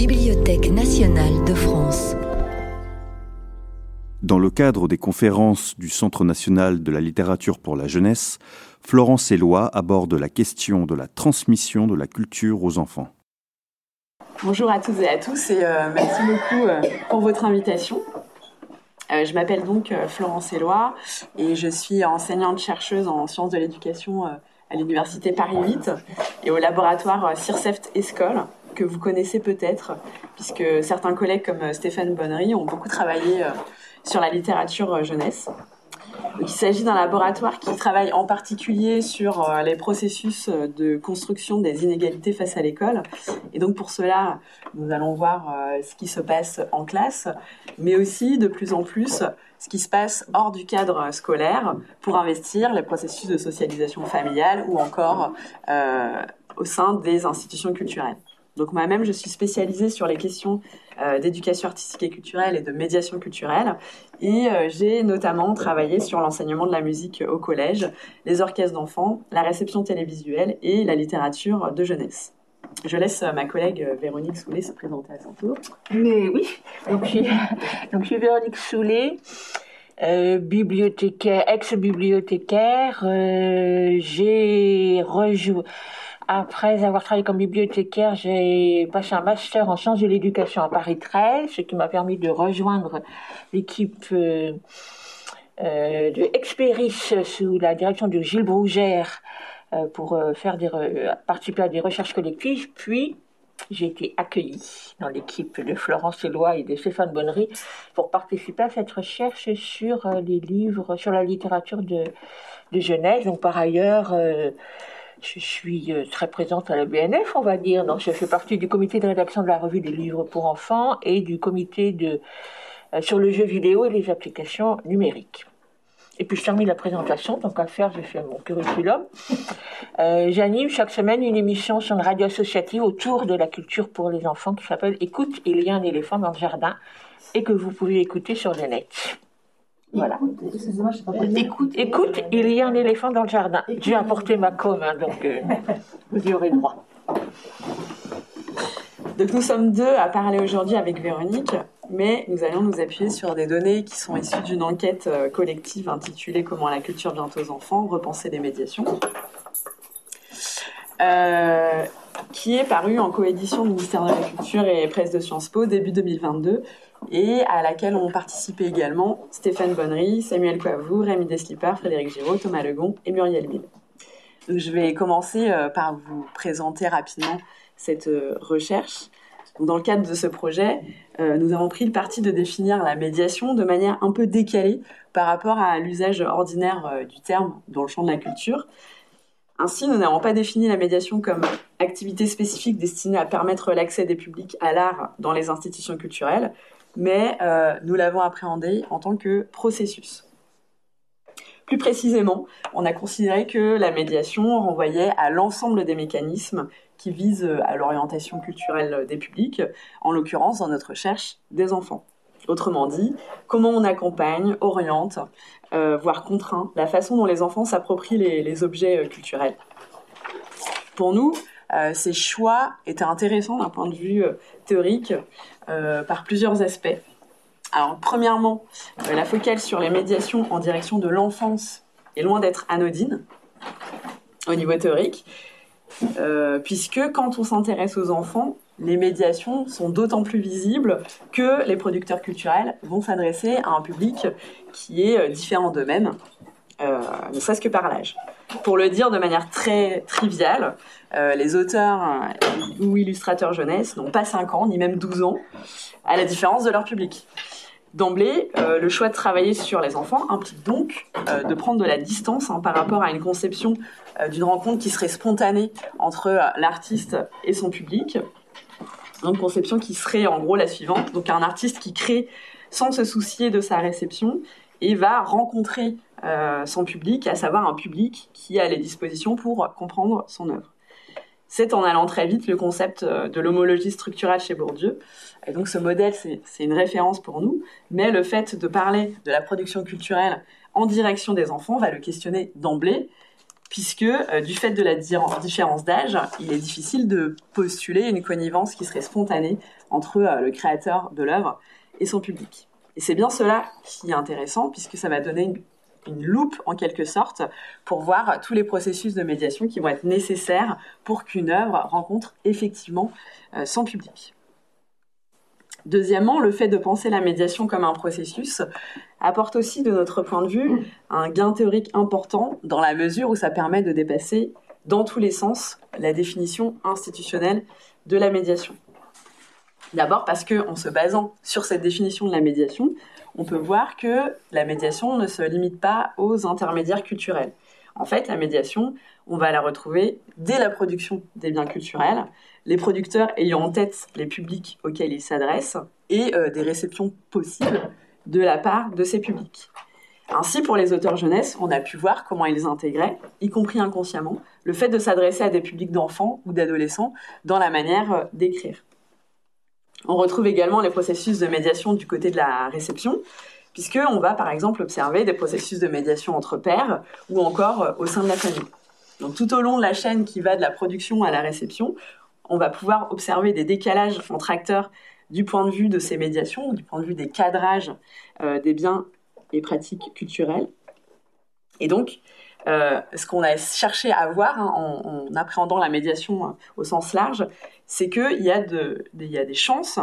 Bibliothèque nationale de France. Dans le cadre des conférences du Centre national de la littérature pour la jeunesse, Florence Éloi aborde la question de la transmission de la culture aux enfants. Bonjour à toutes et à tous et euh, merci beaucoup euh, pour votre invitation. Euh, je m'appelle donc Florence Éloi et je suis enseignante-chercheuse en sciences de l'éducation à l'Université Paris 8 et au laboratoire CIRCEFT ESCOL que vous connaissez peut-être puisque certains collègues comme Stéphane Bonnery ont beaucoup travaillé sur la littérature jeunesse il s'agit d'un laboratoire qui travaille en particulier sur euh, les processus euh, de construction des inégalités face à l'école. Et donc pour cela, nous allons voir euh, ce qui se passe en classe, mais aussi de plus en plus ce qui se passe hors du cadre scolaire pour investir les processus de socialisation familiale ou encore au sein des institutions culturelles. Donc moi-même, je suis spécialisée sur les questions euh, d'éducation artistique et culturelle et de médiation culturelle. Et euh, j'ai notamment travaillé sur l'enseignement de la musique au collège, les orchestres d'enfants, la réception télévisuelle et la littérature de jeunesse. Je laisse ma collègue Véronique Soulet se présenter à son tour. Mais oui, donc je, suis Véronique Soulet. Euh, bibliothécaire, ex-bibliothécaire, j'ai rejoint, après avoir travaillé comme bibliothécaire, j'ai passé un master en sciences de l'éducation à Paris 13, ce qui m'a permis de rejoindre l'équipe euh, euh, de Experis sous la direction de Gilles Brougère euh, pour faire des participer à des recherches collectives. Puis j'ai été accueillie dans l'équipe de Florence Éloi et de Stéphane Bonnery pour participer à cette recherche sur les livres, sur la littérature de, de jeunesse. Donc par ailleurs, je suis euh, très présente à la BNF, on va dire. Donc, je fais partie du comité de rédaction de la revue des livres pour enfants et du comité euh, sur le jeu vidéo et les applications numériques. Et puis je termine la présentation, donc à faire, je fais mon curriculum. Euh, J'anime chaque semaine une émission sur une radio associative autour de la culture pour les enfants qui s'appelle Écoute, il y a un éléphant dans le jardin et que vous pouvez écouter sur le net. Voilà. Écoute, écoute, il y a un éléphant dans le jardin. J'ai apporté ma com, hein, donc euh, vous y aurez droit. Donc nous sommes deux à parler aujourd'hui avec Véronique, mais nous allons nous appuyer sur des données qui sont issues d'une enquête euh, collective intitulée Comment la culture vient aux enfants, repenser des médiations, euh, qui est parue en coédition ministère de la Culture et Presse de Sciences Po début 2022 et à laquelle ont participé également Stéphane Bonnery, Samuel Coivou, Rémi Deslippard, Frédéric Giraud, Thomas Legon et Muriel Mille. je vais commencer euh, par vous présenter rapidement cette euh, recherche. dans le cadre de ce projet, euh, nous avons pris le parti de définir la médiation de manière un peu décalée par rapport à l'usage ordinaire du terme dans le champ de la culture. Ainsi, nous n'avons pas défini la médiation comme activité spécifique destinée à permettre l'accès des publics à l'art dans les institutions culturelles, mais euh, nous l'avons appréhendé en tant que processus. Plus précisément, on a considéré que la médiation renvoyait à l'ensemble des mécanismes qui visent à l'orientation culturelle des publics, en l'occurrence dans notre recherche des enfants. Autrement dit, comment on accompagne, oriente, euh, voire contraint la façon dont les enfants s'approprient les, objets euh, culturels. Pour nous, ces choix étaient intéressants d'un point de vue théorique euh, par plusieurs aspects. Alors, premièrement, euh, la focale sur les médiations en direction de l'enfance est loin d'être anodine au niveau théorique, euh, puisque quand on s'intéresse aux enfants, les médiations sont d'autant plus visibles que les producteurs culturels vont s'adresser à un public qui est différent d'eux-mêmes, ne serait-ce que par l'âge. Pour le dire de manière très triviale, euh, les auteurs euh, ou illustrateurs jeunesse n'ont pas 5 ans, ni même 12 ans, à la différence de leur public. D'emblée, euh, le choix de travailler sur les enfants implique donc de prendre de la distance hein, par rapport à une conception d'une rencontre qui serait spontanée entre l'artiste et son public. Une conception qui serait en gros la suivante. Donc un artiste qui crée sans se soucier de sa réception et va rencontrer euh, son public, à savoir un public qui a les dispositions pour comprendre son œuvre. C'est en allant très vite le concept euh, de l'homologie structurelle chez Bourdieu. Et donc ce modèle, c'est une référence pour nous, mais le fait de parler de la production culturelle en direction des enfants va le questionner d'emblée, puisque du fait de la différence d'âge, il est difficile de postuler une connivence qui serait spontanée entre le créateur de l'œuvre et son public. Et c'est bien cela qui est intéressant, puisque ça va donner une, loupe, en quelque sorte, pour voir tous les processus de médiation qui vont être nécessaires pour qu'une œuvre rencontre effectivement son public. Deuxièmement, le fait de penser la médiation comme un processus apporte aussi, de notre point de vue, un gain théorique important dans la mesure où ça permet de dépasser dans tous les sens la définition institutionnelle de la médiation. D'abord parce qu'en se basant sur cette définition de la médiation, on peut voir que la médiation ne se limite pas aux intermédiaires culturels. En fait, la médiation, on va la retrouver dès la production des biens culturels, les producteurs ayant en tête les publics auxquels ils s'adressent et euh, des réceptions possibles de la part de ces publics. Ainsi, pour les auteurs jeunesse, on a pu voir comment ils intégraient, y compris inconsciemment, le fait de s'adresser à des publics d'enfants ou d'adolescents dans la manière euh, d'écrire. On retrouve également les processus de médiation du côté de la réception, puisqu'on va par exemple observer des processus de médiation entre pairs ou encore euh, au sein de la famille. Donc tout au long de la chaîne qui va de la production à la réception, on va pouvoir observer des décalages entre acteurs du point de vue de ces médiations, du point de vue des cadrages euh, des biens et pratiques culturelles. Et donc, euh, ce qu'on a cherché à voir hein, en, appréhendant la médiation euh, au sens large, c'est qu'il y, a des chances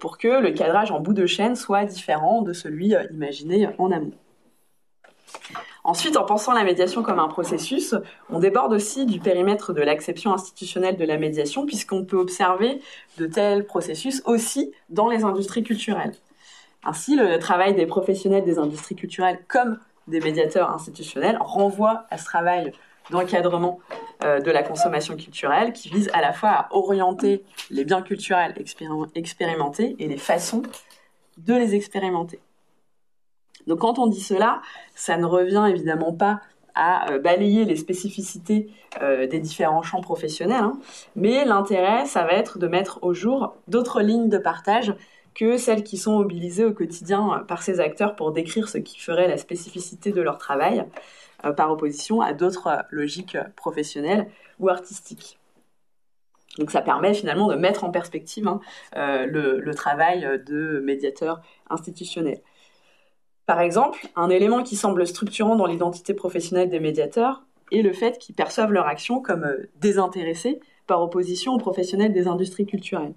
pour que le cadrage en bout de chaîne soit différent de celui imaginé en amont. Ensuite, en pensant la médiation comme un processus, on déborde aussi du périmètre de l'acception institutionnelle de la médiation, puisqu'on peut observer de tels processus aussi dans les industries culturelles. Ainsi, le travail des professionnels des industries culturelles comme des médiateurs institutionnels renvoie à ce travail d'encadrement euh, de la consommation culturelle qui vise à la fois à orienter les biens culturels expérimentés et les façons de les expérimenter. Donc quand on dit cela, ça ne revient évidemment pas à euh, balayer les spécificités euh, des différents champs professionnels, hein. mais l'intérêt, ça va être de mettre au jour d'autres lignes de partage que celles qui sont mobilisées au quotidien euh, par ces acteurs pour décrire ce qui ferait la spécificité de leur travail, par opposition à d'autres logiques professionnelles ou artistiques. Donc ça permet finalement de mettre en perspective hein, le, travail de médiateurs institutionnels. Par exemple, un élément qui semble structurant dans l'identité professionnelle des médiateurs est le fait qu'ils perçoivent leur action comme euh, désintéressée par opposition aux professionnels des industries culturelles.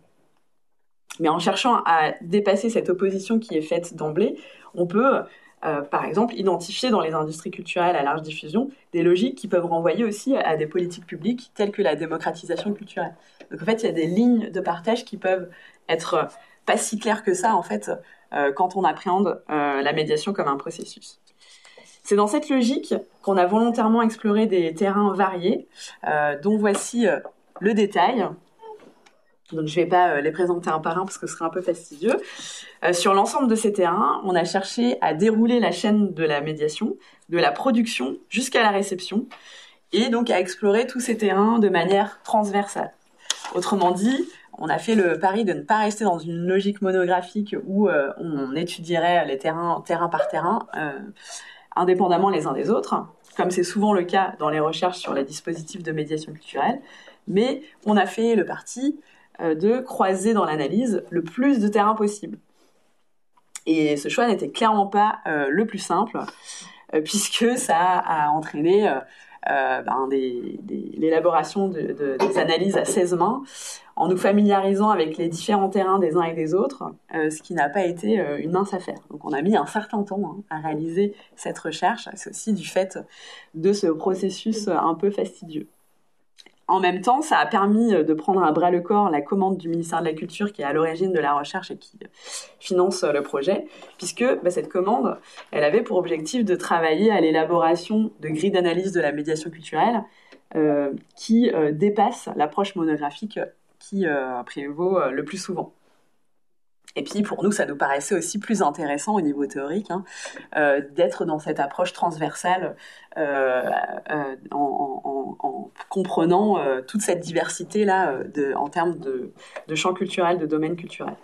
Mais en cherchant à dépasser cette opposition qui est faite d'emblée, on peut, euh, par exemple, identifier dans les industries culturelles à large diffusion des logiques qui peuvent renvoyer aussi à des politiques publiques telles que la démocratisation culturelle. Donc en fait, il y a des lignes de partage qui peuvent être pas si claires que ça, en fait, euh, quand on appréhende euh, la médiation comme un processus. C'est dans cette logique qu'on a volontairement exploré des terrains variés, dont voici le détail. Donc je ne vais pas les présenter un par un parce que ce serait un peu fastidieux. sur l'ensemble de ces terrains, on a cherché à dérouler la chaîne de la médiation, de la production jusqu'à la réception, et donc à explorer tous ces terrains de manière transversale. Autrement dit, on a fait le pari de ne pas rester dans une logique monographique où euh, on étudierait les terrains terrain par terrain, euh, indépendamment les uns des autres, comme c'est souvent le cas dans les recherches sur les dispositifs de médiation culturelle, mais on a fait le parti euh, de croiser dans l'analyse le plus de terrains possible. Et ce choix n'était clairement pas le plus simple, puisque ça a entraîné ben, l'élaboration de, des analyses à 16 mains en nous familiarisant avec les différents terrains des uns et des autres, euh, ce qui n'a pas été euh, une mince affaire. Donc on a mis un certain temps hein, à réaliser cette recherche, c'est aussi du fait de ce processus euh, un peu fastidieux. En même temps, ça a permis de prendre à bras le corps la commande du ministère de la Culture qui est à l'origine de la recherche et qui finance le projet, puisque bah, cette commande, elle avait pour objectif de travailler à l'élaboration de grilles d'analyse de la médiation culturelle qui dépassent l'approche monographique qui euh, prévaut euh, le plus souvent. Et puis pour nous, ça nous paraissait aussi plus intéressant au niveau théorique hein, euh, d'être dans cette approche transversale en, comprenant toute cette diversité là en termes de, de champs culturels, de domaines culturels.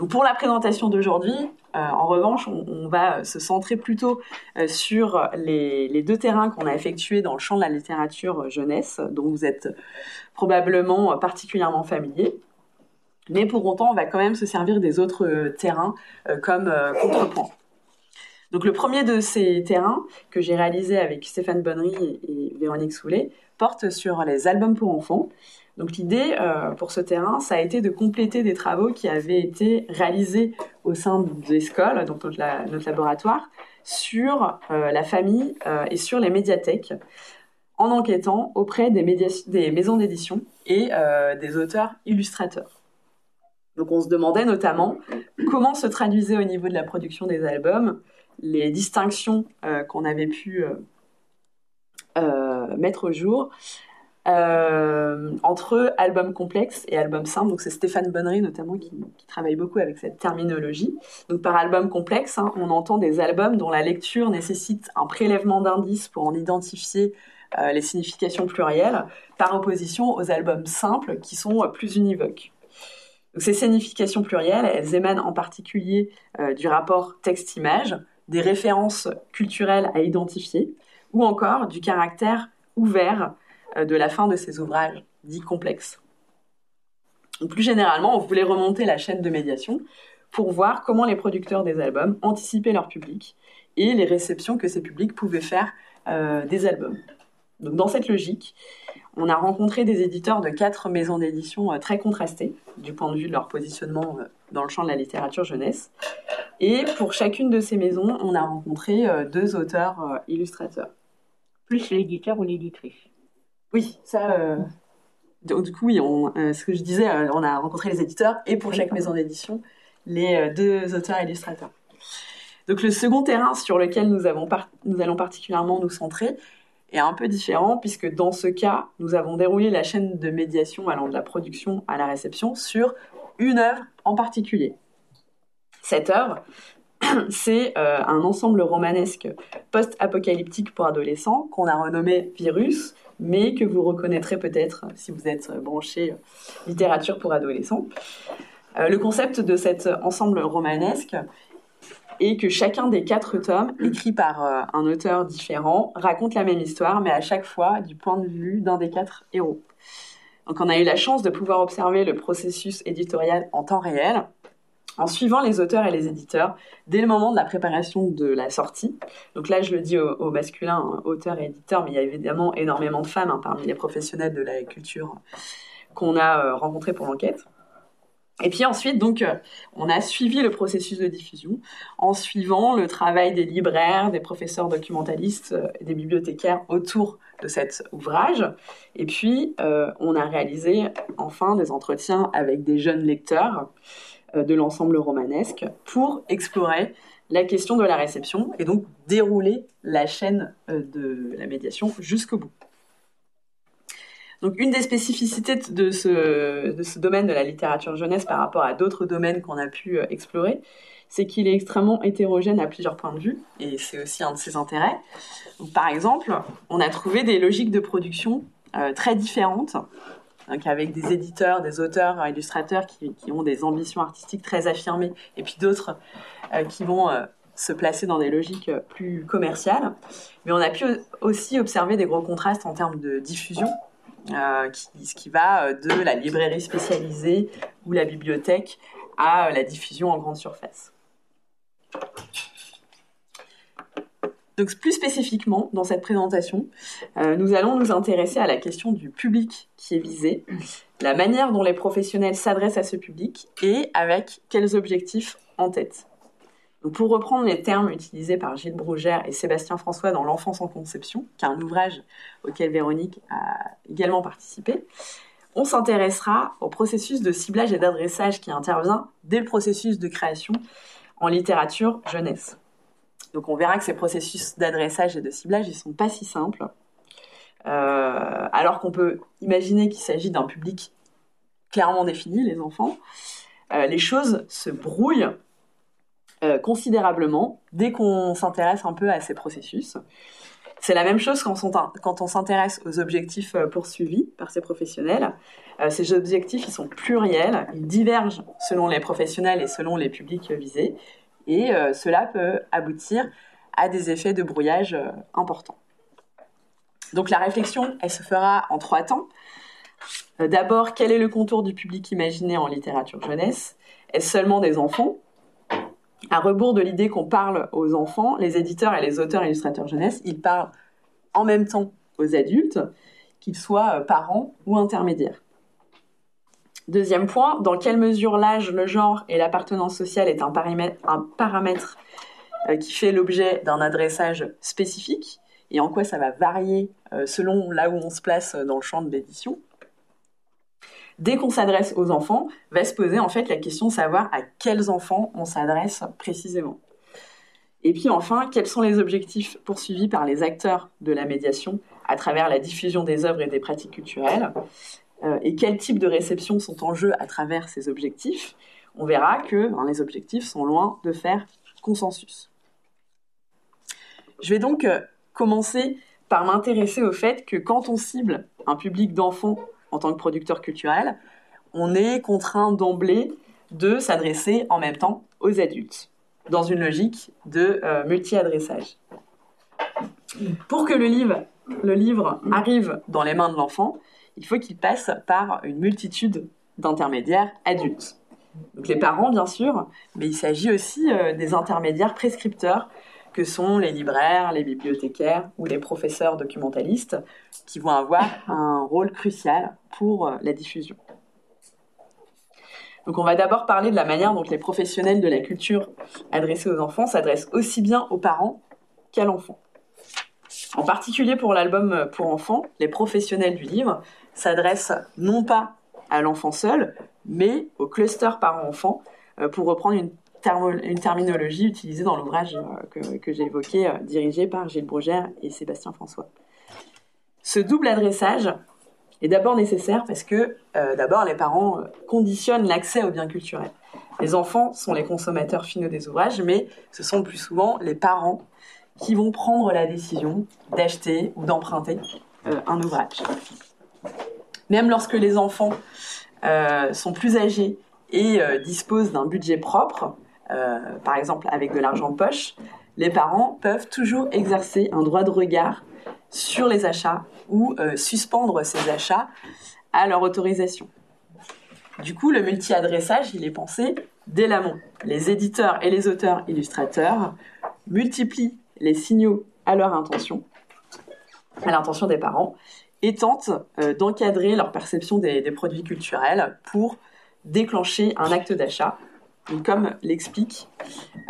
Donc pour la présentation d'aujourd'hui, en revanche, on, va se centrer plutôt sur les, les, deux terrains qu'on a effectués dans le champ de la littérature jeunesse, dont vous êtes probablement particulièrement familier. Mais pour autant, on va quand même se servir des autres terrains comme contrepoint. Donc le premier de ces terrains que j'ai réalisé avec Stéphane Bonnery et, Véronique Soulet porte sur les albums pour enfants. Donc l'idée euh, pour ce terrain, ça a été de compléter des travaux qui avaient été réalisés au sein des l'école, donc notre, laboratoire, sur euh, la famille euh, et sur les médiathèques, en enquêtant auprès des, des maisons d'édition et des auteurs illustrateurs. Donc on se demandait notamment comment se traduisait au niveau de la production des albums les distinctions euh, qu'on avait pu euh, euh, mettre au jour entre album complexe et album simple. Donc c'est Stéphane Bonnery notamment qui, travaille beaucoup avec cette terminologie. Donc par album complexe, hein, on entend des albums dont la lecture nécessite un prélèvement d'indices pour en identifier les significations plurielles, par opposition aux albums simples qui sont plus univoques. Ces significations plurielles, elles émanent en particulier du rapport texte-image, des références culturelles à identifier, ou encore du caractère ouvert euh, de la fin de ces ouvrages dits complexes. plus généralement, on voulait remonter la chaîne de médiation pour voir comment les producteurs des albums anticipaient leur public et les réceptions que ces publics pouvaient faire euh, des albums. Donc dans cette logique, on a rencontré des éditeurs de quatre maisons d'édition euh, très contrastées du point de vue de leur positionnement dans le champ de la littérature jeunesse. Et pour chacune de ces maisons, on a rencontré euh, deux auteurs euh, illustrateurs. Plus l'éditeur ou l'éditrice? Oui, ça. Euh, du coup, oui, ce que je disais, on a rencontré les éditeurs et pour chaque maison d'édition, les deux auteurs illustrateurs. Donc le second terrain sur lequel nous, avons nous allons particulièrement nous centrer est un peu différent puisque dans ce cas, nous avons déroulé la chaîne de médiation allant de la production à la réception sur une œuvre en particulier. Cette œuvre, c'est euh, un ensemble romanesque post-apocalyptique pour adolescents qu'on a renommé Virus, mais que vous reconnaîtrez peut-être si vous êtes branché littérature pour adolescents. Euh, le concept de cet ensemble romanesque est que chacun des quatre tomes, écrits par un auteur différent, raconte la même histoire, mais à chaque fois du point de vue d'un des quatre héros. Donc on a eu la chance de pouvoir observer le processus éditorial en temps réel, en suivant les auteurs et les éditeurs dès le moment de la préparation de la sortie. Donc là, je le dis au, masculin, hein, auteur et éditeur, mais il y a évidemment énormément de femmes hein, parmi les professionnels de la culture qu'on a euh, rencontrés pour l'enquête. Et puis ensuite, donc, euh, on a suivi le processus de diffusion en suivant le travail des libraires, des professeurs documentalistes euh, et des bibliothécaires autour de cet ouvrage. Et puis, on a réalisé enfin des entretiens avec des jeunes lecteurs euh, de l'ensemble romanesque pour explorer la question de la réception et donc dérouler la chaîne euh, de la médiation jusqu'au bout. Donc une des spécificités de ce, domaine de la littérature jeunesse par rapport à d'autres domaines qu'on a pu euh, explorer, c'est qu'il est extrêmement hétérogène à plusieurs points de vue, et c'est aussi un de ses intérêts. par exemple, on a trouvé des logiques de production très différentes donc avec des éditeurs, des auteurs, illustrateurs qui, ont des ambitions artistiques très affirmées, et puis d'autres euh, qui vont euh, se placer dans des logiques euh, plus commerciales. Mais on a pu aussi observer des gros contrastes en termes de diffusion, qui, ce qui va de la librairie spécialisée ou la bibliothèque à la diffusion en grande surface. Donc plus spécifiquement, dans cette présentation, euh, nous allons nous intéresser à la question du public qui est visé, la manière dont les professionnels s'adressent à ce public et avec quels objectifs en tête. Pour reprendre les termes utilisés par Gilles Brougère et Sébastien François dans L'enfance en conception, qui est un ouvrage auquel Véronique a également participé, on s'intéressera au processus de ciblage et d'adressage qui intervient dès le processus de création en littérature jeunesse. Donc on verra que ces processus d'adressage et de ciblage, ils sont pas si simples. Euh, alors qu'on peut imaginer qu'il s'agit d'un public clairement défini, les enfants, euh, les choses se brouillent euh, considérablement dès qu'on s'intéresse un peu à ces processus. C'est la même chose quand on, s'intéresse aux objectifs poursuivis par ces professionnels. ces objectifs, ils sont pluriels, ils divergent selon les professionnels et selon les publics visés Et cela peut aboutir à des effets de brouillage importants. Donc la réflexion, elle se fera en trois temps. D'abord, quel est le contour du public imaginé en littérature jeunesse? Est-ce seulement des enfants? À rebours de l'idée qu'on parle aux enfants, les éditeurs et les auteurs illustrateurs jeunesse, ils parlent en même temps aux adultes, qu'ils soient parents ou intermédiaires. Deuxième point, dans quelle mesure l'âge, le genre et l'appartenance sociale est un paramètre, euh, qui fait l'objet d'un adressage spécifique et en quoi ça va varier euh, selon là où on se place dans le champ de l'édition. Dès qu'on s'adresse aux enfants, va se poser en fait la question de savoir à quels enfants on s'adresse précisément. Et puis enfin, quels sont les objectifs poursuivis par les acteurs de la médiation à travers la diffusion des œuvres et des pratiques culturelles euh, et quels types de réceptions sont en jeu à travers ces objectifs, on verra que ben, les objectifs sont loin de faire consensus. Je vais donc euh, commencer par m'intéresser au fait que quand on cible un public d'enfants en tant que producteur culturel, on est contraint d'emblée de s'adresser en même temps aux adultes, dans une logique de euh, multi-adressage. Pour que le livre, arrive dans les mains de l'enfant, il faut qu'il passe par une multitude d'intermédiaires adultes. Donc les parents, bien sûr, mais il s'agit aussi euh, des intermédiaires prescripteurs que sont les libraires, les bibliothécaires ou les professeurs documentalistes qui vont avoir un rôle crucial pour euh, la diffusion. Donc on va d'abord parler de la manière dont les professionnels de la culture adressés aux enfants s'adressent aussi bien aux parents qu'à l'enfant. En particulier pour l'album pour enfants, les professionnels du livre s'adresse non pas à l'enfant seul, mais au cluster parent-enfant, euh, pour reprendre une, une, terminologie utilisée dans l'ouvrage euh, que, j'ai évoqué, euh, dirigé par Gilles Brogère et Sébastien François. Ce double adressage est d'abord nécessaire parce que, d'abord, les parents conditionnent l'accès aux biens culturels. Les enfants sont les consommateurs finaux des ouvrages, mais ce sont le plus souvent les parents qui vont prendre la décision d'acheter ou d'emprunter un ouvrage. Même lorsque les enfants euh, sont plus âgés et euh, disposent d'un budget propre, euh, par exemple avec de l'argent de poche, les parents peuvent toujours exercer un droit de regard sur les achats ou suspendre ces achats à leur autorisation. Du coup, le multi-adressage, il est pensé dès l'amont. Les éditeurs et les auteurs illustrateurs multiplient les signaux à leur intention, à l'intention des parents, et tentent euh, d'encadrer leur perception des, produits culturels pour déclencher un acte d'achat. Comme l'explique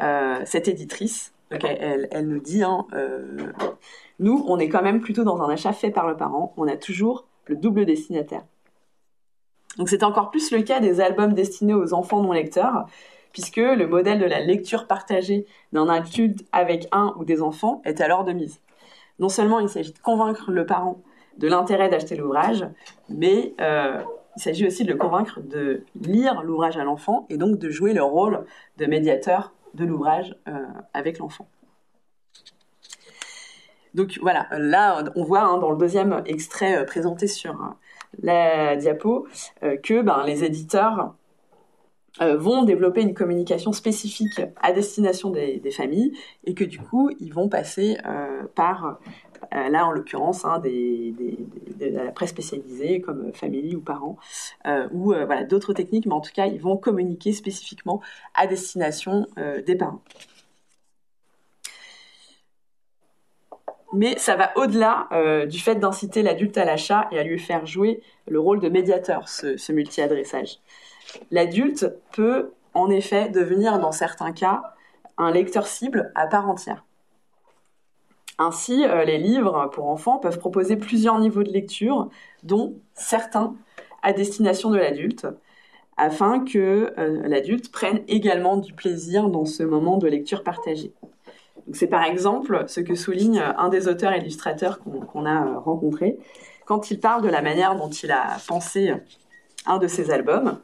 euh, cette éditrice, elle, nous dit, hein, euh, nous, on est quand même plutôt dans un achat fait par le parent, on a toujours le double destinataire. Donc c'est encore plus le cas des albums destinés aux enfants non lecteurs, puisque le modèle de la lecture partagée d'un adulte avec un ou des enfants est alors de mise. Non seulement il s'agit de convaincre le parent de l'intérêt d'acheter l'ouvrage, mais euh, il s'agit aussi de le convaincre de lire l'ouvrage à l'enfant et donc de jouer le rôle de médiateur de l'ouvrage euh, avec l'enfant. Donc voilà, là on voit hein, dans le deuxième extrait euh, présenté sur la diapo que ben, les éditeurs vont développer une communication spécifique à destination des, familles et que du coup ils vont passer par euh, là en l'occurrence hein, de la presse spécialisée comme famille ou parents, euh, ou euh, d'autres techniques, mais en tout cas ils vont communiquer spécifiquement à destination des parents. Mais ça va au-delà du fait d'inciter l'adulte à l'achat et à lui faire jouer le rôle de médiateur, ce, ce multi-adressage. L'adulte peut en effet devenir dans certains cas un lecteur cible à part entière. Ainsi, euh, les livres pour enfants peuvent proposer plusieurs niveaux de lecture, dont certains à destination de l'adulte, afin que euh, l'adulte prenne également du plaisir dans ce moment de lecture partagée. C'est par exemple ce que souligne un des auteurs illustrateurs qu'on a euh, rencontré quand il parle de la manière dont il a pensé un de ses albums.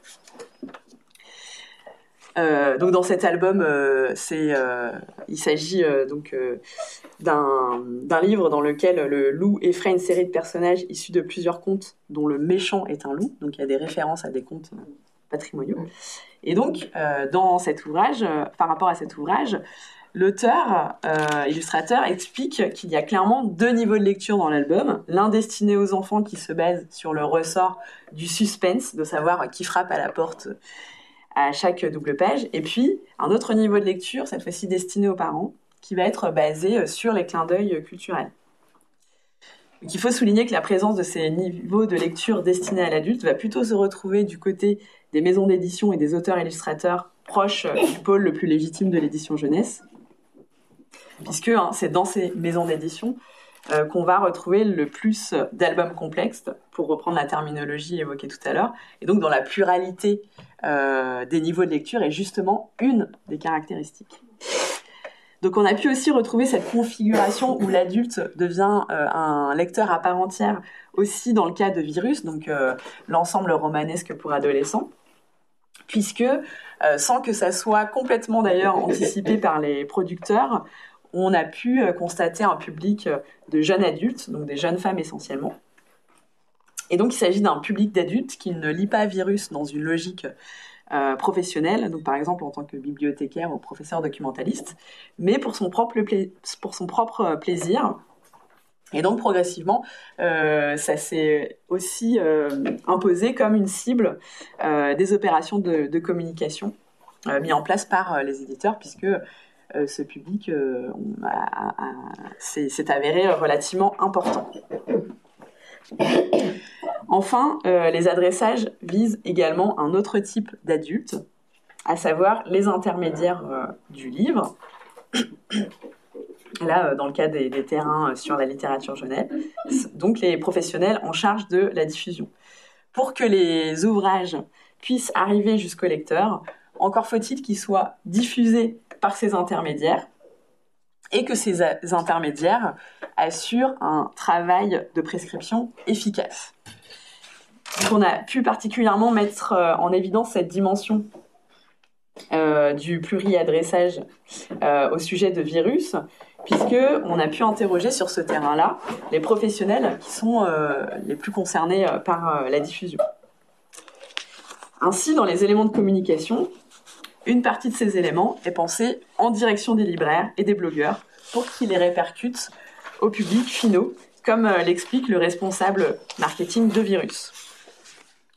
Euh, donc dans cet album, euh, euh, il s'agit donc d'un livre dans lequel le loup effraie une série de personnages issus de plusieurs contes dont le méchant est un loup. Donc il y a des références à des contes patrimoniaux. Et donc, dans cet ouvrage, par rapport à cet ouvrage, l'auteur, illustrateur, explique qu'il y a clairement deux niveaux de lecture dans l'album. L'un destiné aux enfants qui se base sur le ressort du suspense, de savoir qui frappe à la porte à chaque double page. Et puis, un autre niveau de lecture, cette fois-ci destiné aux parents, qui va être basé sur les clins d'œil culturels. il faut souligner que la présence de ces niveaux de lecture destinés à l'adulte va plutôt se retrouver du côté des maisons d'édition et des auteurs-illustrateurs proches du pôle le plus légitime de l'édition jeunesse, puisque hein, c'est dans ces maisons d'édition euh, qu'on va retrouver le plus d'albums complexes, pour reprendre la terminologie évoquée tout à l'heure. Et donc, dans la pluralité euh, des niveaux de lecture est justement une des caractéristiques. Donc, on a pu aussi retrouver cette configuration où l'adulte devient euh, un lecteur à part entière, aussi dans le cas de Virus, donc l'ensemble romanesque pour adolescents puisque sans que ça soit complètement d'ailleurs anticipé par les producteurs, on a pu euh, constater un public euh, de jeunes adultes, donc des jeunes femmes essentiellement. Et donc il s'agit d'un public d'adultes qui ne lit pas virus dans une logique euh, professionnelle, donc par exemple en tant que bibliothécaire ou professeur documentaliste, mais pour son propre, plaisir. Et donc progressivement, ça s'est aussi imposé comme une cible des opérations de, communication mises en place par les éditeurs, puisque ce public euh, s'est avéré relativement important. Enfin, euh, les adressages visent également un autre type d'adultes, à savoir les intermédiaires du livre. Là, dans le cas des, des, terrains sur la littérature jeunesse, donc les professionnels en charge de la diffusion. Pour que les ouvrages puissent arriver jusqu'au lecteur, encore faut-il qu'ils soient diffusés par ces intermédiaires et que ces intermédiaires assurent un travail de prescription efficace. on a pu particulièrement mettre euh, en évidence cette dimension euh, du pluriadressage euh, au sujet de virus, puisque on a pu interroger sur ce terrain-là les professionnels qui sont les plus concernés par la diffusion. Ainsi, dans les éléments de communication, une partie de ces éléments est pensée en direction des libraires et des blogueurs pour qu'ils les répercutent au public finaux, comme euh, l'explique le responsable marketing de Virus.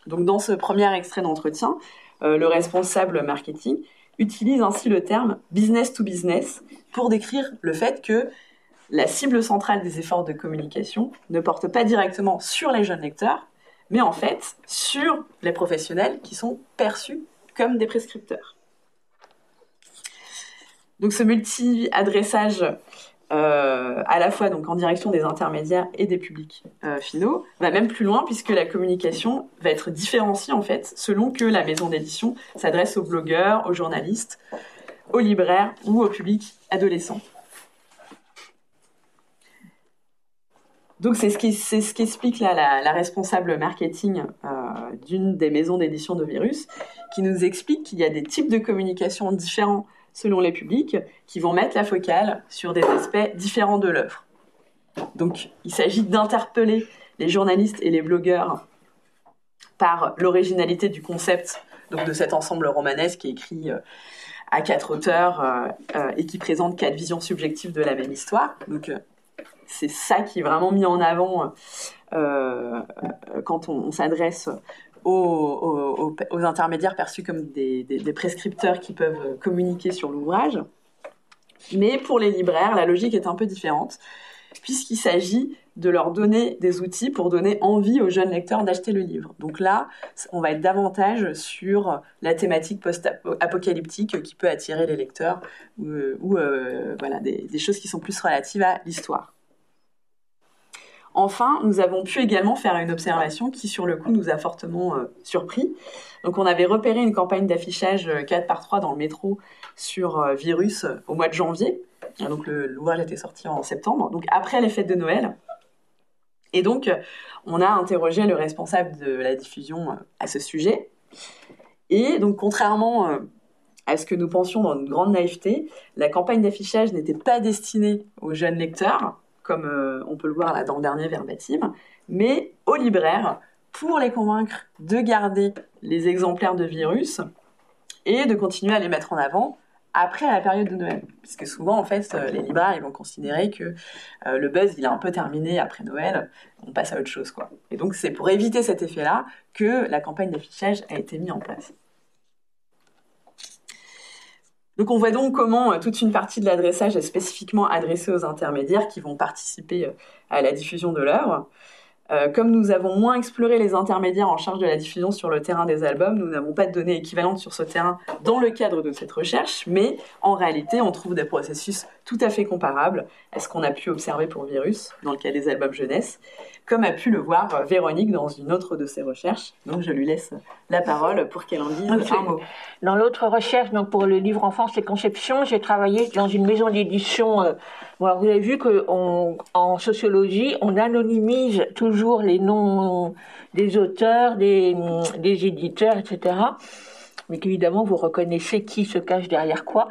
Donc dans ce premier extrait d'entretien, euh, le responsable marketing utilise ainsi le terme business to business pour décrire le fait que la cible centrale des efforts de communication ne porte pas directement sur les jeunes lecteurs, mais en fait sur les professionnels qui sont perçus comme des prescripteurs. Donc ce multi-adressage euh, à la fois donc en direction des intermédiaires et des publics euh, finaux va même plus loin puisque la communication va être différenciée en fait selon que la maison d'édition s'adresse aux blogueurs, aux journalistes, aux libraires ou au public adolescent. Donc c'est ce qui là la, responsable marketing euh, d'une des maisons d'édition de Virus, qui nous explique qu'il y a des types de communication différents selon les publics, qui vont mettre la focale sur des aspects différents de l'œuvre. Donc, il s'agit d'interpeller les journalistes et les blogueurs par l'originalité du concept donc de cet ensemble romanesque qui est écrit euh, à quatre auteurs euh, euh, et qui présente quatre visions subjectives de la même histoire. Donc, c'est ça qui est vraiment mis en avant quand on s'adresse aux, intermédiaires perçus comme des, prescripteurs qui peuvent communiquer sur l'ouvrage. Mais pour les libraires, la logique est un peu différente, puisqu'il s'agit de leur donner des outils pour donner envie aux jeunes lecteurs d'acheter le livre. Donc là, on va être davantage sur la thématique post-apocalyptique qui peut attirer les lecteurs, ou, euh, voilà, des choses qui sont plus relatives à l'histoire. Enfin, nous avons pu également faire une observation qui, sur le coup, nous a fortement euh, surpris. Donc, on avait repéré une campagne d'affichage 4 euh, par 3 dans le métro sur euh, virus au mois de janvier. Donc, l'ouvrage était sorti en septembre, donc après les fêtes de Noël. Et donc, on a interrogé le responsable de la diffusion à ce sujet. Et donc, contrairement à ce que nous pensions dans une grande naïveté, la campagne d'affichage n'était pas destinée aux jeunes lecteurs, comme euh, on peut le voir là dans le dernier verbatim, mais aux libraires pour les convaincre de garder les exemplaires de virus et de continuer à les mettre en avant après la période de Noël. Puisque souvent, en fait, euh, les libraires, ils vont considérer que euh, le buzz, il est un peu terminé après Noël, on passe à autre chose, quoi. Et donc, c'est pour éviter cet effet-là que la campagne d'affichage a été mise en place. Donc on voit donc comment euh, toute une partie de l'adressage est spécifiquement adressée aux intermédiaires qui vont participer à la diffusion de l'œuvre. Euh, comme nous avons moins exploré les intermédiaires en charge de la diffusion sur le terrain des albums, nous n'avons pas de données équivalentes sur ce terrain dans le cadre de cette recherche, mais en réalité, on trouve des processus tout à fait comparables à ce qu'on a pu observer pour Virus dans le cas des albums jeunesse, comme a pu le voir euh, Véronique dans une autre de ses recherches. Donc je lui laisse la parole pour qu'elle en dise un mot. Dans l'autre recherche, donc pour le livre Enfance et Conception, j'ai travaillé dans une maison d'édition. Euh, vous avez vu qu'en sociologie, on anonymise toujours les noms des auteurs, des, des éditeurs, etc. Mais qu'évidemment, vous reconnaissez qui se cache derrière quoi.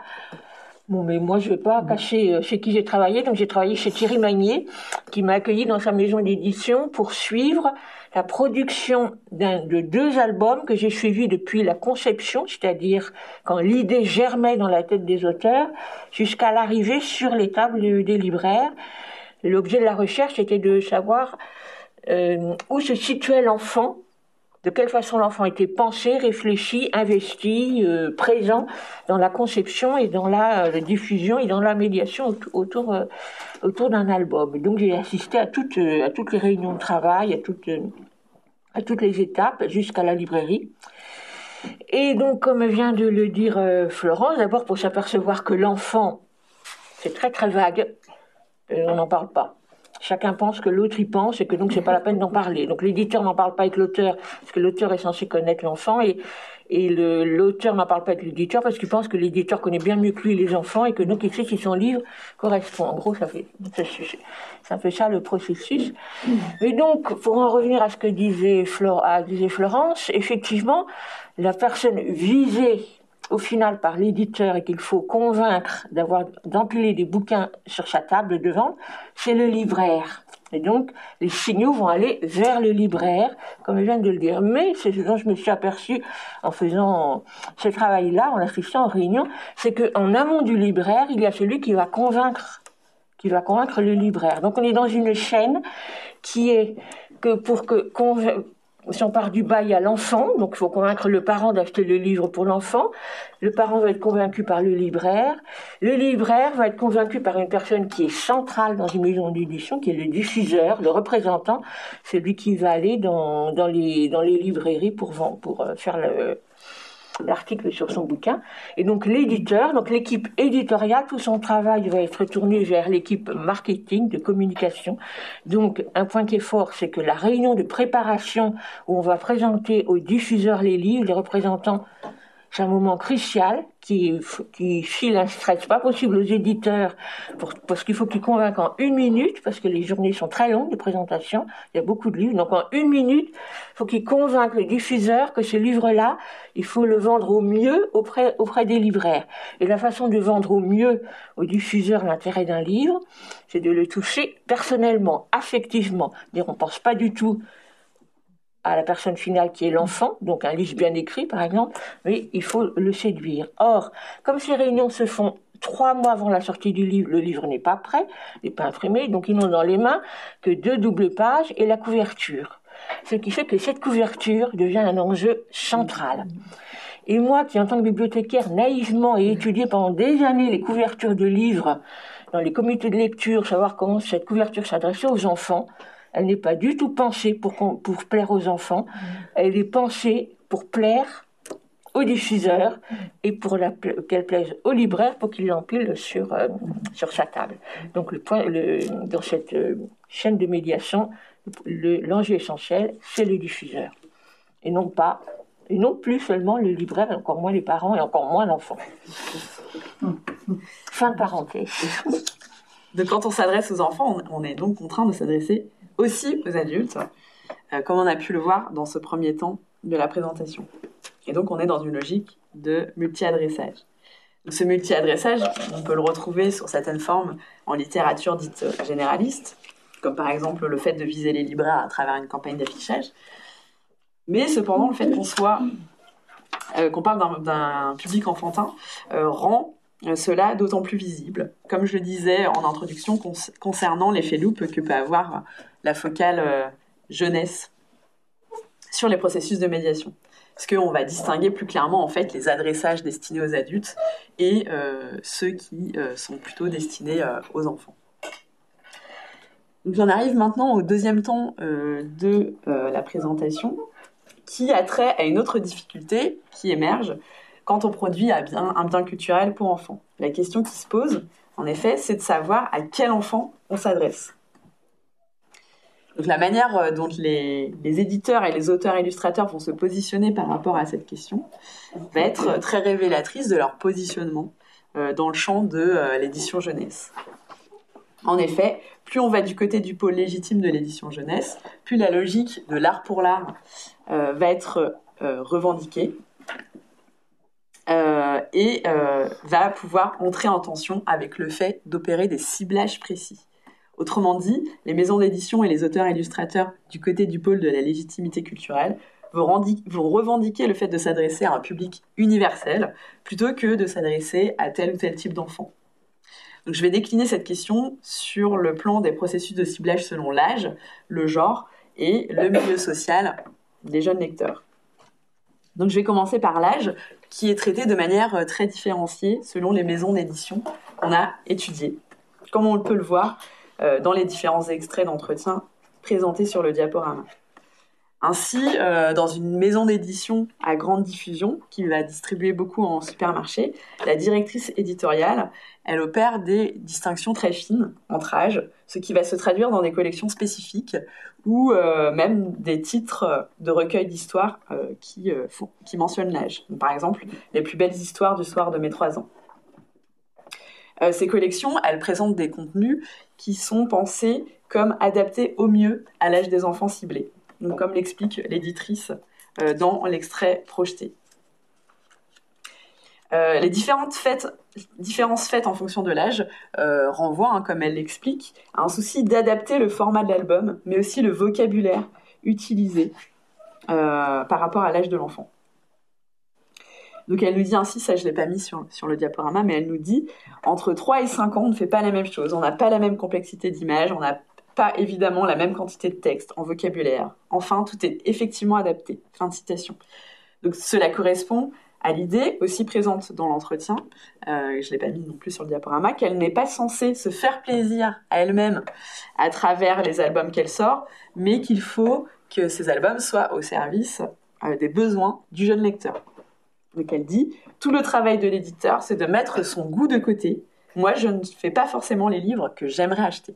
Bon, mais moi, je vais pas cacher euh, chez qui j'ai travaillé. Donc, j'ai travaillé chez Thierry Magnier, qui m'a accueilli dans sa maison d'édition pour suivre la production de deux albums que j'ai suivis depuis la conception, c'est-à-dire quand l'idée germait dans la tête des auteurs, jusqu'à l'arrivée sur les tables des libraires. L'objet de la recherche était de savoir euh, où se situait l'enfant de quelle façon l'enfant était pensé, réfléchi, investi, euh, présent dans la conception et dans la, euh, diffusion et dans la médiation autour, euh, autour d'un album. Donc j'ai assisté à toutes, à toutes les réunions de travail, à toutes, à toutes les étapes jusqu'à la librairie. Et donc, comme vient de le dire Florence, d'abord pour s'apercevoir que l'enfant, c'est très très vague, on n'en parle pas. Chacun pense que l'autre y pense et que donc c'est pas la peine d'en parler. Donc l'éditeur n'en parle pas avec l'auteur parce que l'auteur est censé connaître l'enfant et et l'auteur n'en parle pas avec l'éditeur parce qu'il pense que l'éditeur connaît bien mieux que lui les enfants et que donc il sait si son livre correspond. En gros, ça fait c'est un peu ça le processus. Et donc, pour en revenir à ce que disait, Flor, disait Florence, effectivement, la personne visée au final par l'éditeur et qu'il faut convaincre d'avoir d'empiler des bouquins sur sa table de vente, c'est le libraire. Et donc, les signaux vont aller vers le libraire, comme je viens de le dire. Mais c'est ce dont je me suis aperçu en faisant ce travail-là, en assistant aux réunions, c'est qu'en amont du libraire, il y a celui qui va convaincre, qui va convaincre le libraire. Donc, on est dans une chaîne qui est que pour que si on part du bas, il y a l'enfant, donc il faut convaincre le parent d'acheter le livre pour l'enfant. Le parent va être convaincu par le libraire. Le libraire va être convaincu par une personne qui est centrale dans une maison d'édition, qui est le diffuseur, le représentant, celui qui va aller dans, dans, les, dans les librairies pour, pour euh, faire le, l'article sur son bouquin. Et donc l'éditeur, donc l'équipe éditoriale, tout son travail va être tourné vers l'équipe marketing, de communication. Donc un point qui est fort, c'est que la réunion de préparation où on va présenter aux diffuseurs les livres, les représentants c'est un moment crucial qui, file un stress pas possible aux éditeurs parce qu'il faut qu'ils convainquent en une minute, parce que les journées sont très longues de présentation, il y a beaucoup de livres, donc en une minute, il faut qu'ils convainquent les diffuseurs que ce livre-là, il faut le vendre au mieux auprès, des libraires. Et la façon de vendre au mieux aux diffuseurs l'intérêt d'un livre, c'est de le toucher personnellement, affectivement. -dire on pense pas du tout à la personne finale qui est l'enfant, donc un livre bien écrit par exemple, mais il faut le séduire. Or, comme ces réunions se font trois mois avant la sortie du livre, le livre n'est pas prêt, n'est pas imprimé, donc ils n'ont dans les mains que deux doubles pages et la couverture. Ce qui fait que cette couverture devient un enjeu central. Et moi, qui en tant que bibliothécaire, naïvement ai étudié pendant des années les couvertures de livres dans les comités de lecture, savoir comment cette couverture s'adressait aux enfants, elle n'est pas du tout pensée pour, pour plaire aux enfants. Elle est pensée pour plaire aux diffuseurs et pour qu'elle plaise au libraire pour qu'il l'empile sur, euh, sur sa table. Donc, le point, le, dans cette euh, chaîne de médiation, l'enjeu essentiel, c'est le diffuseur. Et non pas, et non plus seulement le libraire, et encore moins les parents, et encore moins l'enfant. fin de parenthèse. De quand on s'adresse aux enfants, on est donc contraint de s'adresser aussi aux adultes, euh, comme on a pu le voir dans ce premier temps de la présentation. Et donc on est dans une logique de multi-adressage. ce multi-adressage, on peut le retrouver sur certaines formes en littérature dite généraliste, comme par exemple le fait de viser les libraires à travers une campagne d'affichage. Mais cependant, le fait qu'on soit, qu'on parle d'un public enfantin, rend cela d'autant plus visible. Comme je le disais en introduction concernant l'effet loupe que peut avoir la focale jeunesse sur les processus de médiation. Parce qu'on va distinguer plus clairement en fait les adressages destinés aux adultes et euh, ceux qui euh, sont plutôt destinés euh, aux enfants. J'en arrive maintenant au deuxième temps de la présentation qui a trait à une autre difficulté qui émerge quand on produit un bien, un bien culturel pour enfants. La question qui se pose, en effet, c'est de savoir à quel enfant on s'adresse. Donc la manière euh, dont les, éditeurs et les auteurs illustrateurs vont se positionner par rapport à cette question va être très révélatrice de leur positionnement euh, dans le champ de euh, l'édition jeunesse. En effet, plus on va du côté du pôle légitime de l'édition jeunesse, plus la logique de l'art pour l'art va être revendiquée et va pouvoir entrer en tension avec le fait d'opérer des ciblages précis. Autrement dit, les maisons d'édition et les auteurs illustrateurs du côté du pôle de la légitimité culturelle vont, revendiquer le fait de s'adresser à un public universel plutôt que de s'adresser à tel ou tel type d'enfant. Donc je vais décliner cette question sur le plan des processus de ciblage selon l'âge, le genre et le milieu social des jeunes lecteurs. Donc je vais commencer par l'âge qui est traité de manière très différenciée selon les maisons d'édition qu'on a étudiées. Comme on peut le voir, euh, dans les différents extraits d'entretien présentés sur le diaporama. Ainsi, euh, dans une maison d'édition à grande diffusion qui va distribuer beaucoup en supermarché, la directrice éditoriale, elle opère des distinctions très fines entre âges, ce qui va se traduire dans des collections spécifiques ou euh, même des titres de recueils d'histoires qui, qui mentionnent l'âge. Par exemple, les plus belles histoires du soir de mes trois ans. Euh, ces collections, elles présentent des contenus qui sont pensés comme adaptés au mieux à l'âge des enfants ciblés. Donc, comme l'explique l'éditrice euh, dans l'extrait projeté. Euh, les différentes fêtes, différences faites en fonction de l'âge renvoient, hein, comme elle l'explique, à un souci d'adapter le format de l'album, mais aussi le vocabulaire utilisé par rapport à l'âge de l'enfant. Donc elle nous dit ainsi, ça je ne l'ai pas mis sur, sur le diaporama, mais elle nous dit, entre 3 et 5 ans, on ne fait pas la même chose, on n'a pas la même complexité d'image, on n'a pas évidemment la même quantité de texte en vocabulaire. Enfin, tout est effectivement adapté. Fin de citation. Donc cela correspond à l'idée aussi présente dans l'entretien, euh, je l'ai pas mis non plus sur le diaporama, qu'elle n'est pas censée se faire plaisir à elle-même à travers les albums qu'elle sort, mais qu'il faut que ces albums soient au service euh, des besoins du jeune lecteur. Donc elle dit, tout le travail de l'éditeur, c'est de mettre son goût de côté. Moi, je ne fais pas forcément les livres que j'aimerais acheter.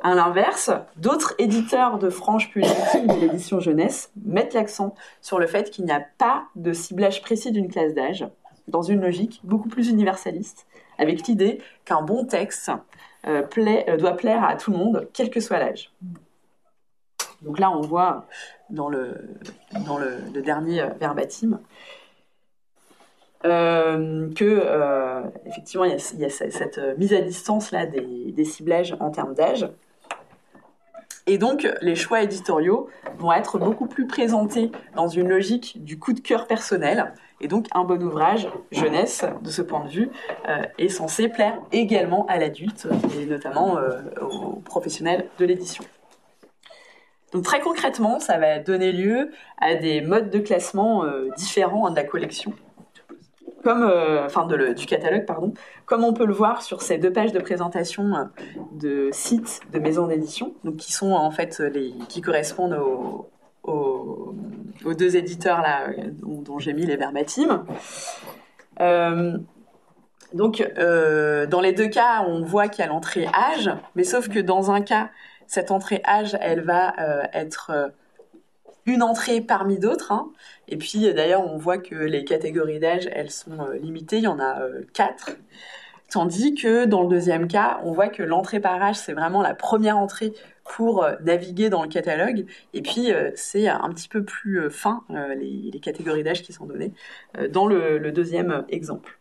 À l'inverse, d'autres éditeurs de franges plus de l'édition jeunesse mettent l'accent sur le fait qu'il n'y a pas de ciblage précis d'une classe d'âge, dans une logique beaucoup plus universaliste, avec l'idée qu'un bon texte euh, euh, doit plaire à tout le monde, quel que soit l'âge. Donc là, on voit dans le, dans le, dernier verbatim euh, que euh, effectivement il y, a, cette mise à distance là des, ciblages en termes d'âge. Et donc, les choix éditoriaux vont être beaucoup plus présentés dans une logique du coup de cœur personnel. Et donc, un bon ouvrage jeunesse, de ce point de vue, euh, est censé plaire également à l'adulte, et notamment aux professionnels de l'édition. Donc très concrètement, ça va donner lieu à des modes de classement euh, différents de la collection, comme euh, enfin du catalogue pardon, comme on peut le voir sur ces deux pages de présentation euh, de sites de maisons d'édition, donc qui sont en fait les qui correspondent aux, deux éditeurs là dont, j'ai mis les verbatims. donc, dans les deux cas, on voit qu'il y a l'entrée âge, mais sauf que dans un cas, cette entrée âge, elle va euh, être euh, une entrée parmi d'autres. Hein. Et puis d'ailleurs, on voit que les catégories d'âge, elles sont euh, limitées. Il y en a quatre. Tandis que dans le deuxième cas, on voit que l'entrée par âge, c'est vraiment la première entrée pour naviguer dans le catalogue. Et puis, c'est un petit peu plus fin, les, catégories d'âge qui sont données, dans le deuxième exemple.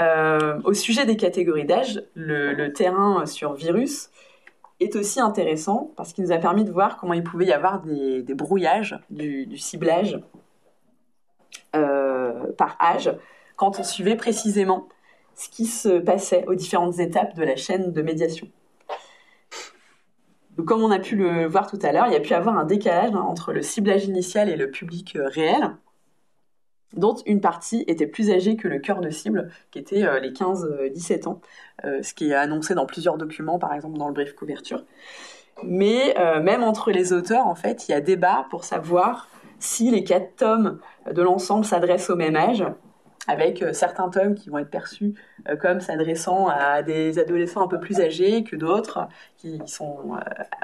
Euh, au sujet des catégories d'âge, le, terrain sur virus est aussi intéressant parce qu'il nous a permis de voir comment il pouvait y avoir des, brouillages du, ciblage euh, par âge quand on suivait précisément ce qui se passait aux différentes étapes de la chaîne de médiation. Donc, comme on a pu le voir tout à l'heure, il y a pu avoir un décalage entre le ciblage initial et le public euh, réel, dont une partie était plus âgée que le cœur de cible, qui était euh, les 15-17 ans, euh, ce qui est annoncé dans plusieurs documents, par exemple dans le brief couverture. Mais même entre les auteurs, en fait, il y a débat pour savoir si les quatre tomes de l'ensemble s'adressent au même âge avec euh, certains tomes qui vont être perçus euh, comme s'adressant à des adolescents un peu plus âgés que d'autres, qui sont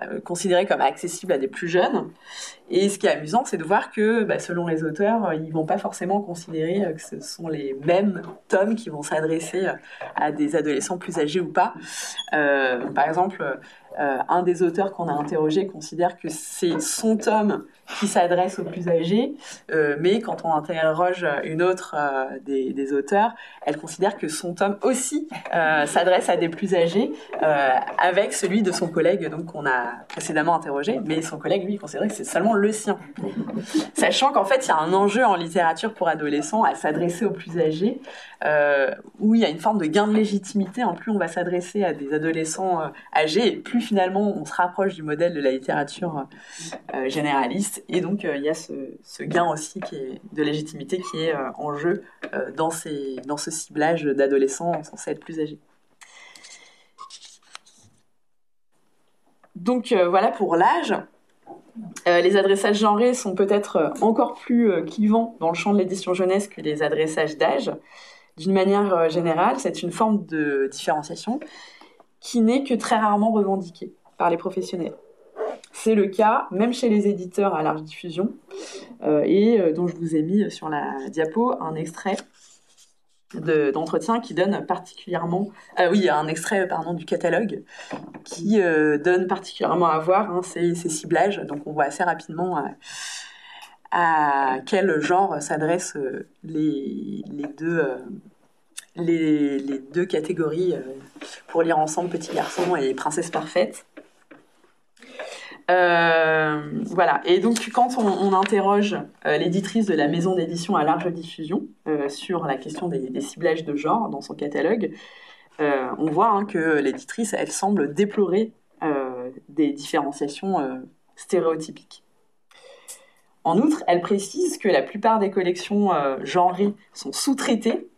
euh, considérés comme accessibles à des plus jeunes. Et ce qui est amusant, c'est de voir que, bah, selon les auteurs, ils vont pas forcément considérer que ce sont les mêmes tomes qui vont s'adresser à des adolescents plus âgés ou pas. par exemple, euh, un des auteurs qu'on a interrogé considère que c'est son tome qui s'adresse aux plus âgés, euh, mais quand on interroge une autre euh, des, auteurs, elle considère que son tome aussi s'adresse à des plus âgés, avec celui de son collègue donc qu'on a précédemment interrogé, mais son collègue lui considère que c'est seulement le sien, sachant qu'en fait il y a un enjeu en littérature pour adolescents à s'adresser aux plus âgés, où il y a une forme de gain de légitimité. En plus on va s'adresser à des adolescents âgés, et plus finalement on se rapproche du modèle de la littérature euh, généraliste et donc euh, il y a ce, gain aussi qui est, de légitimité qui est euh, en jeu dans ce ciblage d'adolescents censés être plus âgés. Donc voilà pour l'âge. les adressages genrés sont peut-être encore plus clivants dans le champ de l'édition jeunesse que les adressages d'âge. D'une manière générale, c'est une forme de différenciation qui n'est que très rarement revendiqué par les professionnels. C'est le cas même chez les éditeurs à large diffusion, euh, et euh, dont je vous ai mis sur la diapo un extrait d'entretien qui donne particulièrement, euh, oui, un extrait pardon du catalogue qui donne particulièrement à voir hein, ces, ciblages. Donc on voit assez rapidement à quel genre s'adressent les, les, deux les, deux catégories euh, pour lire ensemble Petit garçon et Princesse parfaite. Euh, voilà. Et donc, quand on, interroge euh, l'éditrice de la maison d'édition à large diffusion sur la question des, ciblages de genre dans son catalogue, on voit hein, que l'éditrice, elle semble déplorer des différenciations stéréotypiques. En outre, elle précise que la plupart des collections genrées sont sous-traitées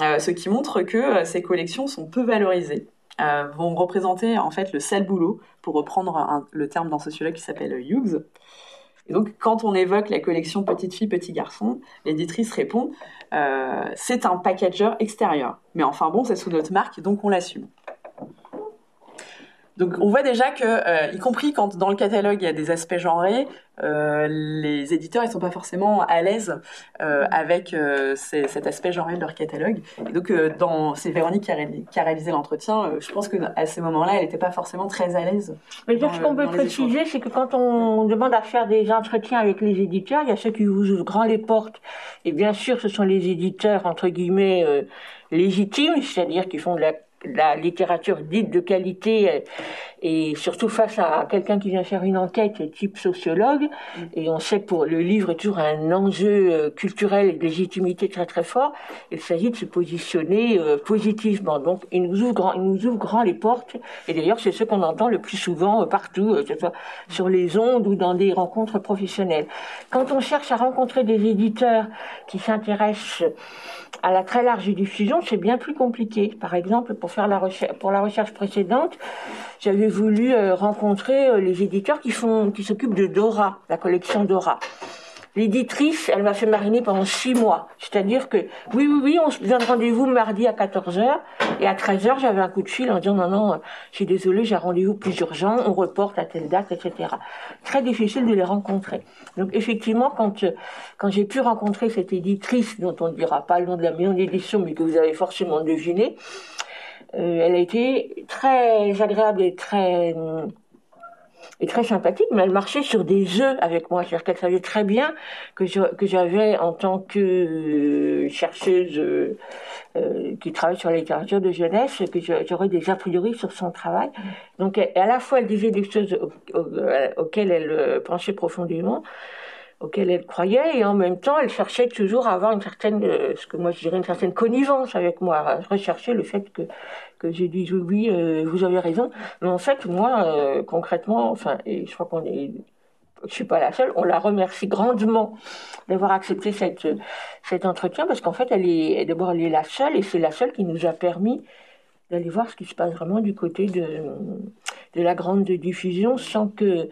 euh, ce qui montre que euh, ces collections sont peu valorisées, euh, vont représenter en fait le sale boulot, pour reprendre le terme d'un sociologue qui s'appelle Hughes. Et donc, quand on évoque la collection Petite fille, petit garçon, l'éditrice répond c'est un packager extérieur. Mais enfin bon, c'est sous notre marque, donc on l'assume. Donc on voit déjà que, euh, y compris quand dans le catalogue il y a des aspects genrés, euh, les éditeurs ils sont pas forcément à l'aise euh, avec cet aspect genré de leur catalogue. Et donc dans c'est Véronique qui a, réalisé l'entretien. je pense que à ce moment-là, elle n'était pas forcément très à l'aise. Mais ce qu'on peut préciser, c'est que quand on demande à faire des entretiens avec les éditeurs, il y a ceux qui vous ouvrent grand les portes. Et bien sûr, ce sont les éditeurs entre guillemets légitimes, c'est-à-dire qui font de la la littérature dite de qualité euh, et surtout face à quelqu'un qui vient faire une enquête type sociologue mm. et on sait que pour le livre est toujours un enjeu euh, culturel et de légitimité très très fort il s'agit de se positionner euh, positivement donc il nous ouvre grand, il nous ouvre grand les portes et d'ailleurs c'est ce qu'on entend le plus souvent partout que ce soit sur les ondes ou dans des rencontres professionnelles quand on cherche à rencontrer des éditeurs qui s'intéressent à la très large diffusion, c'est bien plus compliqué. Par exemple, pour faire la recherche, pour la recherche précédente, j'avais voulu euh, rencontrer euh, les éditeurs qui font, qui s'occupent de Dora, la collection Dora. L'éditrice, elle m'a fait mariner pendant six mois. C'est-à-dire que, oui, oui, oui, on se donne rendez-vous mardi à 14h, et à 13h, j'avais un coup de fil en disant, non, non, je suis désolée, j'ai un rendez-vous plus urgent, on reporte à telle date, etc. Très difficile de les rencontrer. Donc, effectivement, quand, quand j'ai pu rencontrer cette éditrice, dont on ne dira pas le nom de la maison d'édition, mais que vous avez forcément deviné, euh, elle a été très agréable et très et très sympathique, mais elle marchait sur des jeux avec moi. C'est-à-dire qu'elle savait très bien que j'avais en tant que chercheuse euh, qui travaille sur la littérature de jeunesse, que j'aurais des a priori sur son travail. Donc, à la fois, elle disait des choses auxquelles elle penchait profondément, auquel elle croyait et en même temps elle cherchait toujours à avoir une certaine euh, ce que moi je dirais une certaine connivence avec moi à rechercher le fait que que j'ai dit oui euh, vous avez raison. Mais en fait moi euh, concrètement enfin et je crois qu'on est je suis pas la seule on la remercie grandement d'avoir accepté cette cet entretien parce qu'en fait elle est d'abord elle est la seule et c'est la seule qui nous a permis d'aller voir ce qui se passe vraiment du côté de de la grande diffusion sans que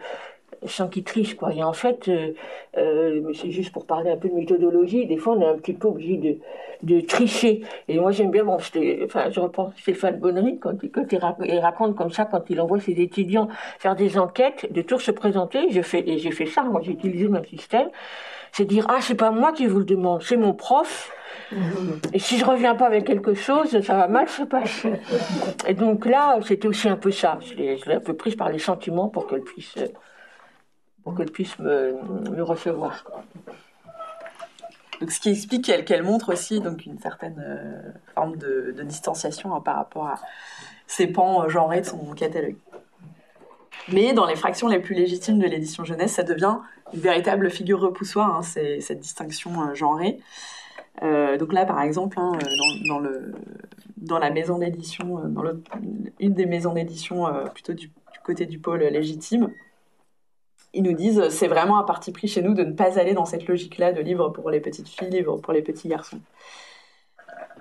sans qu'il triche, quoi. Et en fait, euh, euh, c'est juste pour parler un peu de méthodologie, des fois on est un petit peu obligé de, de tricher. Et moi j'aime bien, bon, enfin, je reprends Stéphane Bonnery, quand, il, quand il, raconte comme ça, quand il envoie ses étudiants faire des enquêtes, de toujours se présenter, je fais, et j'ai fait ça, moi j'ai utilisé le même système, c'est dire, ah, c'est pas moi qui vous le demande, c'est mon prof, et si je reviens pas avec quelque chose, ça va mal se passer. Et donc là, c'était aussi un peu ça. Je l'ai un peu prise par les sentiments pour qu'elle puisse pour qu'elle puisse me, recevoir. Donc, ce qui explique qu'elle montre aussi donc une certaine euh, forme de, distanciation hein, par rapport à ces pans euh, genrés de son catalogue. Mais dans les fractions les plus légitimes de l'édition jeunesse, ça devient une véritable figure repoussoire, hein, cette distinction euh, genrée. donc là, par exemple, hein, dans la maison d'édition, dans une des maisons d'édition plutôt du, côté du pôle légitime, ils nous disent c'est vraiment un parti pris chez nous de ne pas aller dans cette logique-là de livres pour les petites filles, livres pour les petits garçons.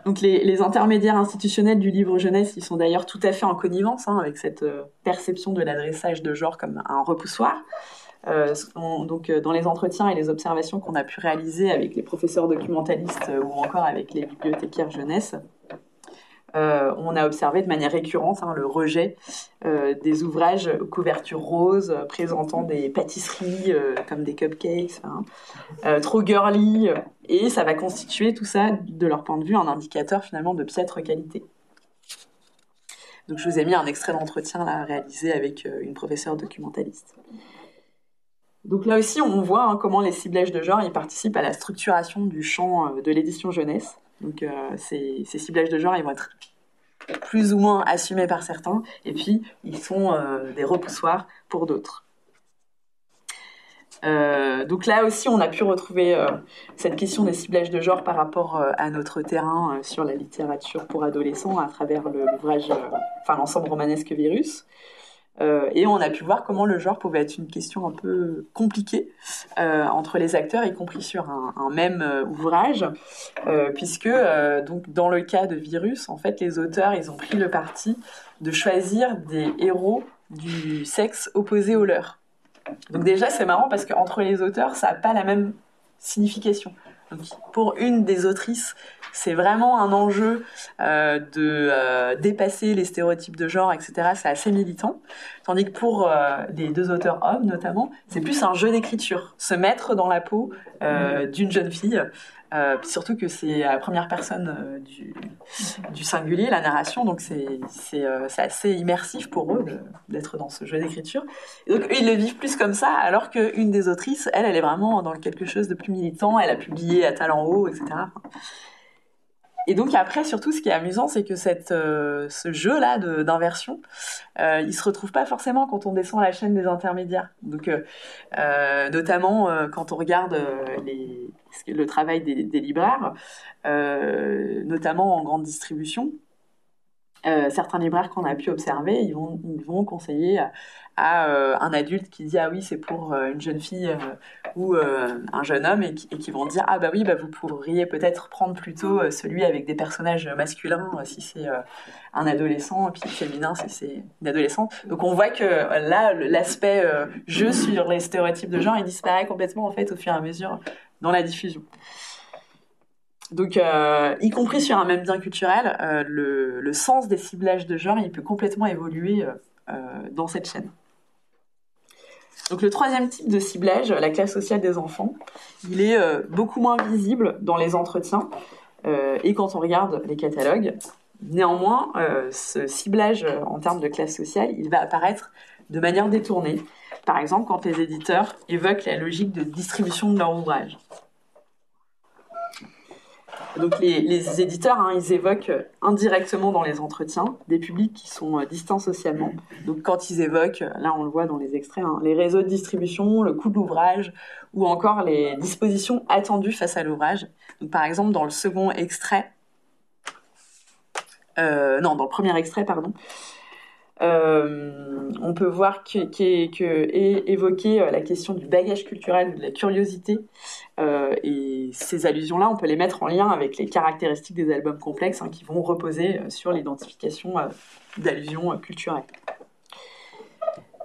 Donc les, intermédiaires institutionnels du livre jeunesse, ils sont d'ailleurs tout à fait en connivence hein, avec cette euh, perception de l'adressage de genre comme un repoussoir. Euh, donc euh, dans les entretiens et les observations qu'on a pu réaliser avec les professeurs documentalistes ou encore avec les bibliothécaires jeunesse, euh, on a observé de manière récurrente hein, le rejet euh, des ouvrages aux couvertures roses présentant des pâtisseries euh, comme des cupcakes, hein, trop girly, et ça va constituer tout ça, de leur point de vue, un indicateur finalement de piètre qualité. Donc je vous ai mis un extrait d'entretien là réalisé avec une professeure documentaliste. Donc là aussi, on voit hein, comment les ciblages de genre y participent à la structuration du champ de l'édition jeunesse. Donc euh, ces, ciblages de genre, ils vont être plus ou moins assumés par certains, et puis ils sont euh, des repoussoirs pour d'autres. Euh, donc là aussi, on a pu retrouver cette question des ciblages de genre par rapport à notre terrain sur la littérature pour adolescents à travers l'ouvrage, enfin l'ensemble romanesque Virus. Euh, et on a pu voir comment le genre pouvait être une question un peu compliquée euh, entre les acteurs, y compris sur un, même euh, ouvrage, puisque donc dans le cas de Virus, en fait, les auteurs ils ont pris le parti de choisir des héros du sexe opposé au leur. Donc déjà c'est marrant parce qu'entre les auteurs ça n'a pas la même signification. Donc, pour une des autrices, c'est vraiment un enjeu euh, de euh, dépasser les stéréotypes de genre, etc. C'est assez militant. Tandis que pour euh, les deux auteurs hommes, notamment, c'est plus un jeu d'écriture. Se mettre dans la peau d'une jeune fille euh, surtout que c'est la première personne euh, du, du, singulier, la narration, donc c'est euh, assez immersif pour eux d'être dans ce jeu d'écriture. Donc ils le vivent plus comme ça, alors qu'une des autrices, elle, elle est vraiment dans quelque chose de plus militant, elle a publié à Talent Haut, etc. Et donc après, surtout, ce qui est amusant, c'est que euh, ce jeu-là d'inversion, euh, il se retrouve pas forcément quand on descend la chaîne des intermédiaires. Donc, euh, euh notamment quand on regarde le travail des, libraires, notamment en grande distribution, certains libraires qu'on a pu observer, ils vont, vont conseiller euh, un adulte qui dit ah oui c'est pour euh, une jeune fille euh, ou un jeune homme et qui, vont dire ah bah oui bah vous pourriez peut-être prendre plutôt celui avec des personnages masculins si c'est un adolescent et puis féminin si c'est une adolescente donc on voit que là l'aspect jeu sur les stéréotypes de genre il disparaît complètement en fait au fur et à mesure dans la diffusion donc, y compris sur un même bien culturel, le, sens des ciblages de genre, il peut complètement évoluer dans cette chaîne. Donc le troisième type de ciblage, la classe sociale des enfants, il est euh, beaucoup moins visible dans les entretiens euh, et quand on regarde les catalogues. Néanmoins, euh, ce ciblage en termes de classe sociale, il va apparaître de manière détournée par exemple quand les éditeurs évoquent la logique de distribution de leur ouvrage. Donc les, éditeurs, hein, ils évoquent indirectement dans les entretiens des publics qui sont euh, distants socialement. Donc quand ils évoquent, là on le voit dans les extraits, hein, les réseaux de distribution, le coût de l'ouvrage ou encore les dispositions attendues face à l'ouvrage. Par exemple dans le second extrait, euh, non dans le premier extrait pardon, euh, on peut voir que, évoquer euh, la question du bagage culturel, de la curiosité, euh, et ces allusions-là, on peut les mettre en lien avec les caractéristiques des albums complexes hein, qui vont reposer sur l'identification d'allusions culturelles.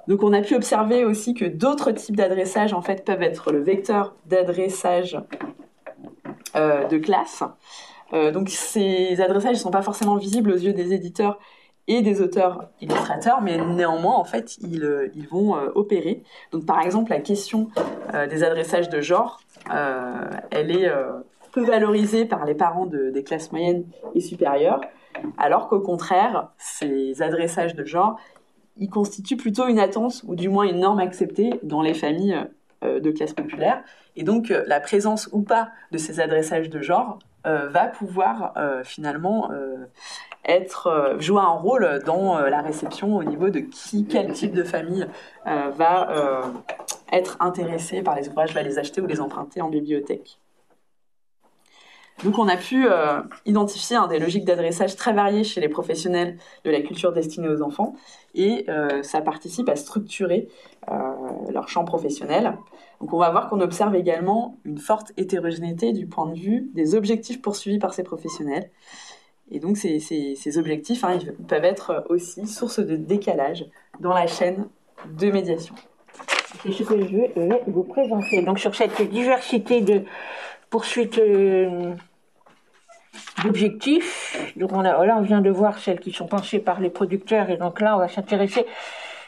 Donc on a pu observer aussi que d'autres types d'adressage en fait peuvent être le vecteur d'adressage de classe. donc ces adressages ne sont pas forcément visibles aux yeux des éditeurs et des auteurs illustrateurs, mais néanmoins, en fait, ils, euh, vont euh, opérer. Donc, par exemple, la question euh, des adressages de genre, elle est peu valorisée par les parents de, des classes moyennes et supérieures, alors qu'au contraire, ces adressages de genre, ils constituent plutôt une attente, ou du moins une norme acceptée dans les familles de classe populaire. Et donc, la présence ou pas de ces adressages de genre va pouvoir finalement être euh, jouer un rôle dans euh, la réception au niveau de qui, quel type de famille euh, va être intéressé par les ouvrages, va les acheter ou les emprunter en bibliothèque. Donc on a pu identifier des logiques d'adressage très variées chez les professionnels de la culture destinée aux enfants et ça participe à structurer leur champ professionnel. Donc on va voir qu'on observe également une forte hétérogénéité du point de vue des objectifs poursuivis par ces professionnels. Et donc ces, objectifs hein, peuvent être aussi source de décalage dans la chaîne de médiation. C'est ce que je vais vous présenter. Donc sur cette diversité de poursuites euh, d'objectifs, on on vient de voir celles qui sont pensées par les producteurs et donc là on va s'intéresser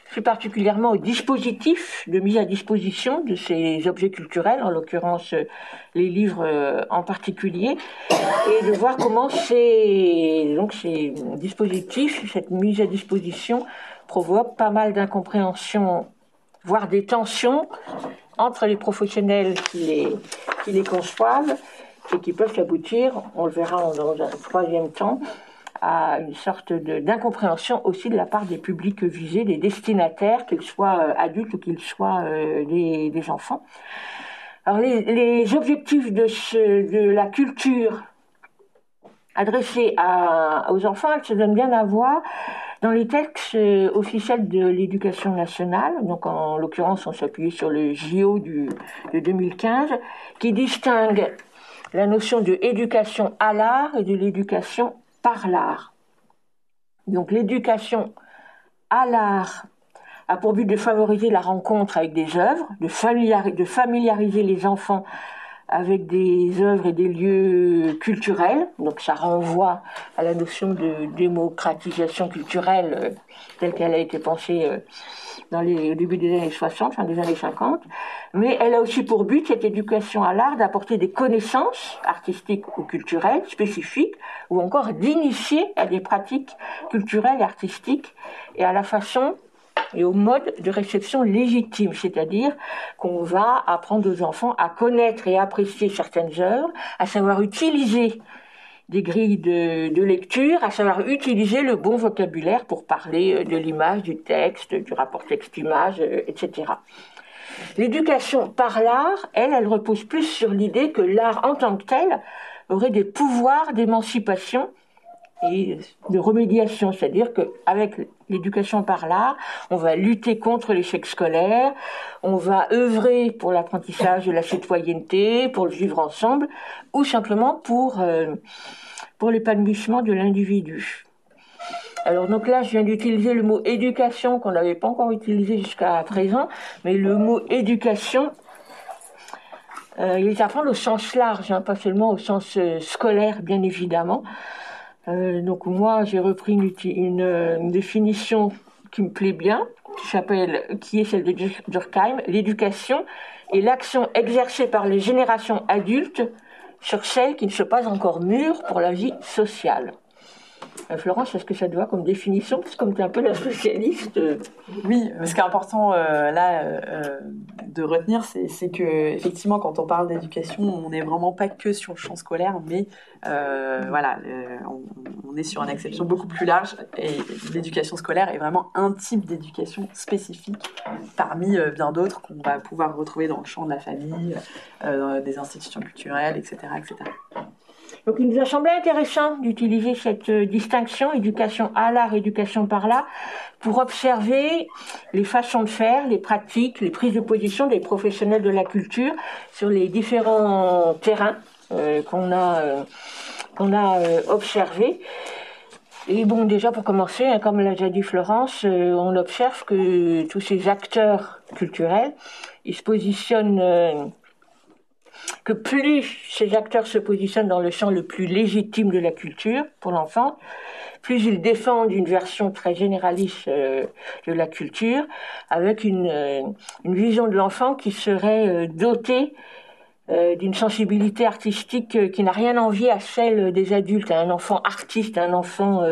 plus particulièrement au dispositif de mise à disposition de ces objets culturels, en l'occurrence euh, les livres euh, en particulier, et de voir comment ces, donc ces dispositifs, cette mise à disposition provoque pas mal d'incompréhension, voire des tensions entre les professionnels qui les, qui les conçoivent et qui peuvent aboutir, on le verra dans un troisième temps, à une sorte d'incompréhension aussi de la part des publics visés, des destinataires, qu'ils soient euh, adultes ou qu'ils soient euh, des, enfants. Alors les, objectifs de, la culture adressée aux enfants, elles se donnent bien à voir dans les textes euh, officiels de l'éducation nationale, donc en l'occurrence on s'appuie sur le JO de 2015, qui distingue la notion de éducation à l'art et de l'éducation par l'art. Donc l'éducation à l'art a pour but de favoriser la rencontre avec des œuvres, de familiariser, les enfants avec des œuvres et des lieux culturels. Donc ça renvoie à la notion de démocratisation culturelle euh, telle qu'elle a été pensée euh, au début des années 60, fin des années 50. Mais elle a aussi pour but, cette éducation à l'art, d'apporter des connaissances artistiques ou culturelles spécifiques, ou encore d'initier à des pratiques culturelles et artistiques et à la façon et au mode de réception légitime, c'est-à-dire qu'on va apprendre aux enfants à connaître et apprécier certaines œuvres, à savoir utiliser des grilles de, lecture, à savoir utiliser le bon vocabulaire pour parler euh, de l'image, du texte, du rapport texte-image, euh, etc. L'éducation par l'art, elle, elle repose plus sur l'idée que l'art en tant que tel aurait des pouvoirs d'émancipation et de remédiation, c'est-à-dire qu'avec l'éducation par l'art, on va lutter contre l'échec scolaire, on va œuvrer pour l'apprentissage de la citoyenneté, pour le vivre ensemble, ou simplement pour, euh, pour l'épanouissement de l'individu. Alors donc là, je viens d'utiliser le mot éducation qu'on n'avait pas encore utilisé jusqu'à présent, mais le mot éducation, euh, il est à prendre au sens large, hein, pas seulement au sens euh, scolaire, bien évidemment. Euh, donc moi, j'ai repris une, définition qui me plaît bien, qui s'appelle, qui est celle de Durkheim, l'éducation est l'action exercée par les générations adultes sur celles qui ne sont pas encore mûres pour la vie sociale. Euh, Florence, est-ce que ça te va comme définition? Parce que comme tu es un peu la spécialiste. euh, Oui, ce qui est important euh, là de retenir, c'est que effectivement, quand on parle d'éducation, on n'est vraiment pas que sur le champ scolaire, mais voilà, on, est sur une exception beaucoup plus large. Et l'éducation scolaire est vraiment un type d'éducation spécifique parmi bien d'autres qu'on va pouvoir retrouver dans le champ de la famille, euh, des institutions culturelles, etc., etc. Donc il nous a semblé intéressant d'utiliser cette euh, distinction, éducation à l'art, éducation par là, pour observer les façons de faire, les pratiques, les prises de position des professionnels de la culture sur les différents terrains euh, qu'on a, euh, qu'on a observés. Et bon, déjà pour commencer, hein, comme l'a déjà dit Florence, on observe que tous ces acteurs culturels, ils se positionnent que plus ces acteurs se positionnent dans le champ le plus légitime de la culture pour l'enfant, plus ils défendent une version très généraliste euh, de la culture, avec une, euh, une vision de l'enfant qui serait euh, dotée d'une sensibilité artistique qui n'a rien à envier à celle des adultes, à un enfant artiste, un enfant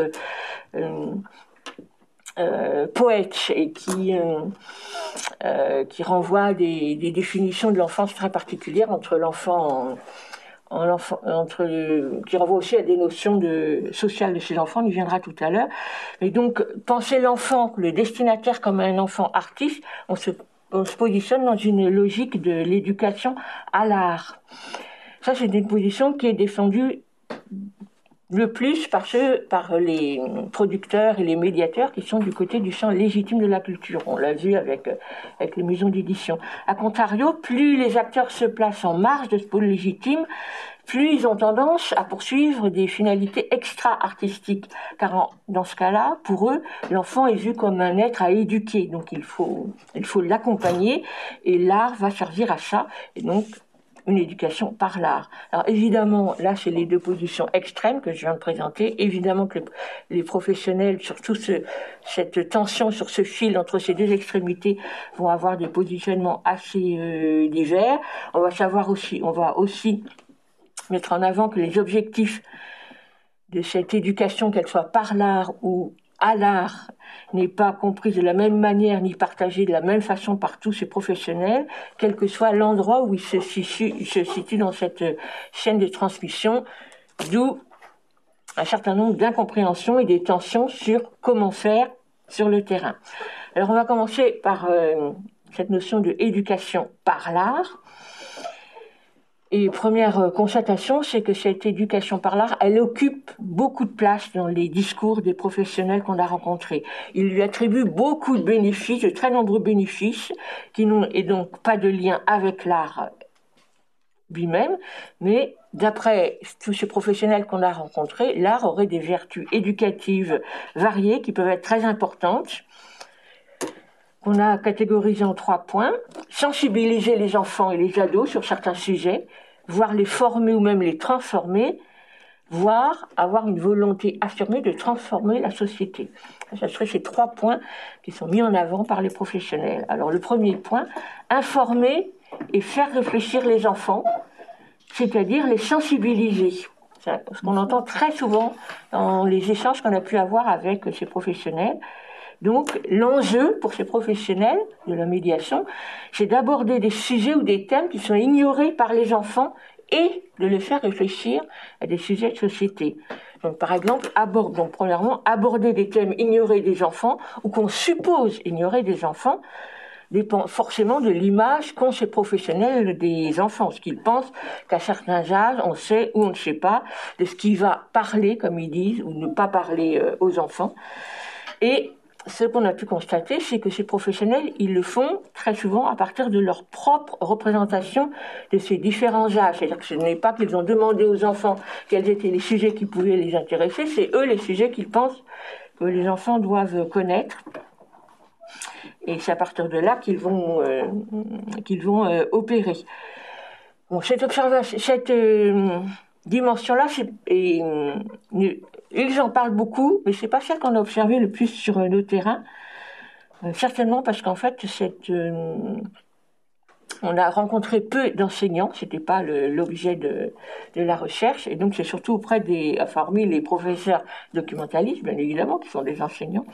euh, poète et qui euh, euh, qui renvoie des, des définitions de l'enfance très particulières entre l'enfant en, en l'enfant entre le- qui renvoie aussi à des notions de sociales de ces enfants, on y viendra tout à l'heure. Et donc penser l'enfant, le destinataire comme un enfant artiste, on se on se positionne dans une logique de l'éducation à l'art. Ça, c'est une position qui est défendue le plus par ceux, par les producteurs et les médiateurs qui sont du côté du champ légitime de la culture. On l'a vu avec, avec les maisons d'édition. A contrario, plus les acteurs se placent en marge de ce pôle légitime, plus ils ont tendance à poursuivre des finalités extra-artistiques. Car en- dans ce cas-là, pour eux, l'enfant est vu comme un être à éduquer. Donc il faut, il faut l'accompagner et l'art va servir à ça. Et donc, une éducation par l'art. Alors évidemment, là, c'est les deux positions extrêmes que je viens de présenter. Évidemment que les, professionnels, surtout ce, cette tension sur ce fil entre ces deux extrémités, vont avoir des positionnements assez euh, divers. On va savoir aussi, on va aussi mettre en avant que les objectifs de cette éducation, qu'elle soit par l'art ou à l'art, n'est pas comprise de la même manière ni partagée de la même façon par tous ces professionnels, quel que soit l'endroit où ils se situent, dans cette chaîne de transmission, d'où un certain nombre d'incompréhensions et des tensions sur comment faire sur le terrain. Alors on va commencer par euh, cette notion de éducation par l'art. Et première euh, constatation, c'est que cette éducation par l'art, elle occupe beaucoup de place dans les discours des professionnels qu'on a rencontrés. Ils lui attribuent beaucoup de bénéfices, de très nombreux bénéfices, qui n'ont et donc pas de lien avec l'art lui-même, mais d'après tous ces professionnels qu'on a rencontrés, l'art aurait des vertus éducatives variées qui peuvent être très importantes qu'on a catégorisé en trois points. Sensibiliser les enfants et les ados sur certains sujets, voire les former ou même les transformer, voire avoir une volonté affirmée de transformer la société. Ce serait ces trois points qui sont mis en avant par les professionnels. Alors le premier point, informer et faire réfléchir les enfants, c'est-à-dire les sensibiliser. C'est ce qu'on entend très souvent dans les échanges qu'on a pu avoir avec ces professionnels. Donc, l'enjeu pour ces professionnels de la médiation, c'est d'aborder des sujets ou des thèmes qui sont ignorés par les enfants et de les faire réfléchir à des sujets de société. Donc, par exemple, premièrement, aborder des thèmes ignorés des enfants ou qu'on suppose ignorer des enfants dépend forcément de l'image qu'ont ces professionnels des enfants, ce qu'ils pensent qu'à certains âges, on sait ou on ne sait pas de ce qui va parler, comme ils disent, ou ne pas parler euh, aux enfants. Et ce qu'on a pu constater, c'est que ces professionnels, ils le font très souvent à partir de leur propre représentation de ces différents âges. C'est-à-dire que ce n'est pas qu'ils ont demandé aux enfants quels étaient les sujets qui pouvaient les intéresser, c'est eux les sujets qu'ils pensent que les enfants doivent connaître. Et c'est à partir de là qu'ils vont, euh, qu'ils vont euh, opérer. Bon, cette observation, cette euh, dimension-là, c'est, et, euh, ils en parlent beaucoup, mais c'est pas celle qu'on a observée le plus sur nos terrains. Euh, certainement parce qu'en fait, euh, On a rencontré peu d'enseignants, c'était pas l'objet de, la recherche, et donc c'est surtout auprès des, enfin, les professeurs documentalistes, bien évidemment, qui sont des enseignants,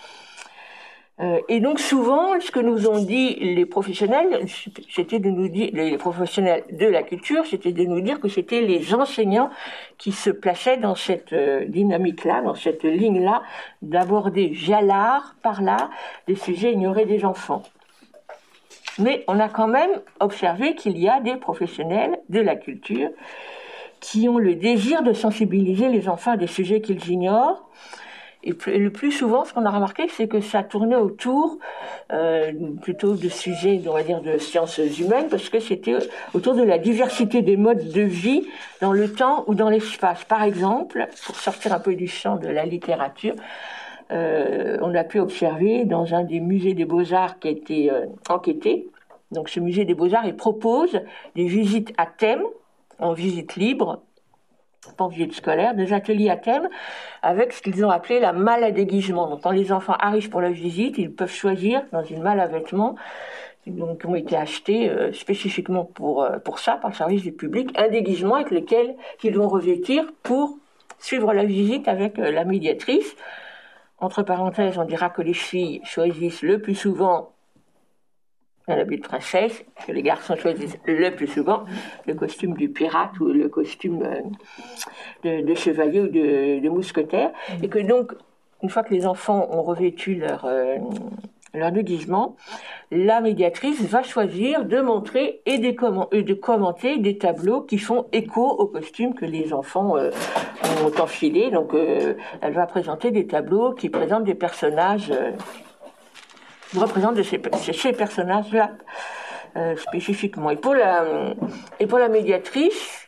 et donc souvent, ce que nous ont dit les professionnels, c'était de nous dire, les professionnels de la culture, c'était de nous dire que c'était les enseignants qui se plaçaient dans cette euh, dynamique-là, dans cette ligne-là, d'aborder via l'art, par là, des sujets ignorés des enfants. Mais on a quand même observé qu'il y a des professionnels de la culture qui ont le désir de sensibiliser les enfants à des sujets qu'ils ignorent, et le plus souvent, ce qu'on a remarqué, c'est que ça tournait autour euh, plutôt de sujets, on va dire, de sciences humaines, parce que c'était autour de la diversité des modes de vie dans le temps ou dans l'espace. Par exemple, pour sortir un peu du champ de la littérature, euh, on a pu observer dans un des musées des beaux-arts qui a été euh, enquêté, donc ce musée des beaux-arts, il propose des visites à thème, en visite libre, des ateliers à thème avec ce qu'ils ont appelé la malle à déguisement. Donc quand les enfants arrivent pour la visite, ils peuvent choisir dans une malle à vêtements donc, qui ont été achetés euh, spécifiquement pour, euh, pour ça par le service du public, un déguisement avec lequel ils vont revêtir pour suivre la visite avec euh, la médiatrice. Entre parenthèses, on dira que les filles choisissent le plus souvent un habit de princesse, que les garçons choisissent le plus souvent le costume du pirate ou le costume euh, de, chevalier ou de, mousquetaire, et que donc, une fois que les enfants ont revêtu leur, euh, leur déguisement, la médiatrice va choisir de montrer et de, commenter des tableaux qui font écho au costume que les enfants euh, ont enfilé. Donc, elle va présenter des tableaux qui présentent des personnages représente de ces, personnages-là euh, spécifiquement. Et pour la et pour la médiatrice,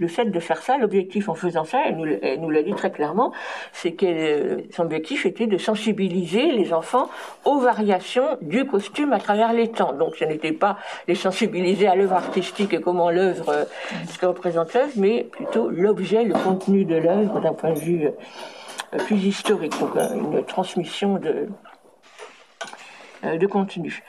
le fait de faire ça, l'objectif en faisant ça, elle nous, elle nous l'a dit très clairement, c'est que son objectif était de sensibiliser les enfants aux variations du costume à travers les temps. Donc ce n'était pas les sensibiliser à l'œuvre artistique et comment l'œuvre, euh, ce que représente l'œuvre, mais plutôt l'objet, le contenu de l'œuvre d'un point de vue euh, plus historique. Donc une transmission de, euh, de contenu.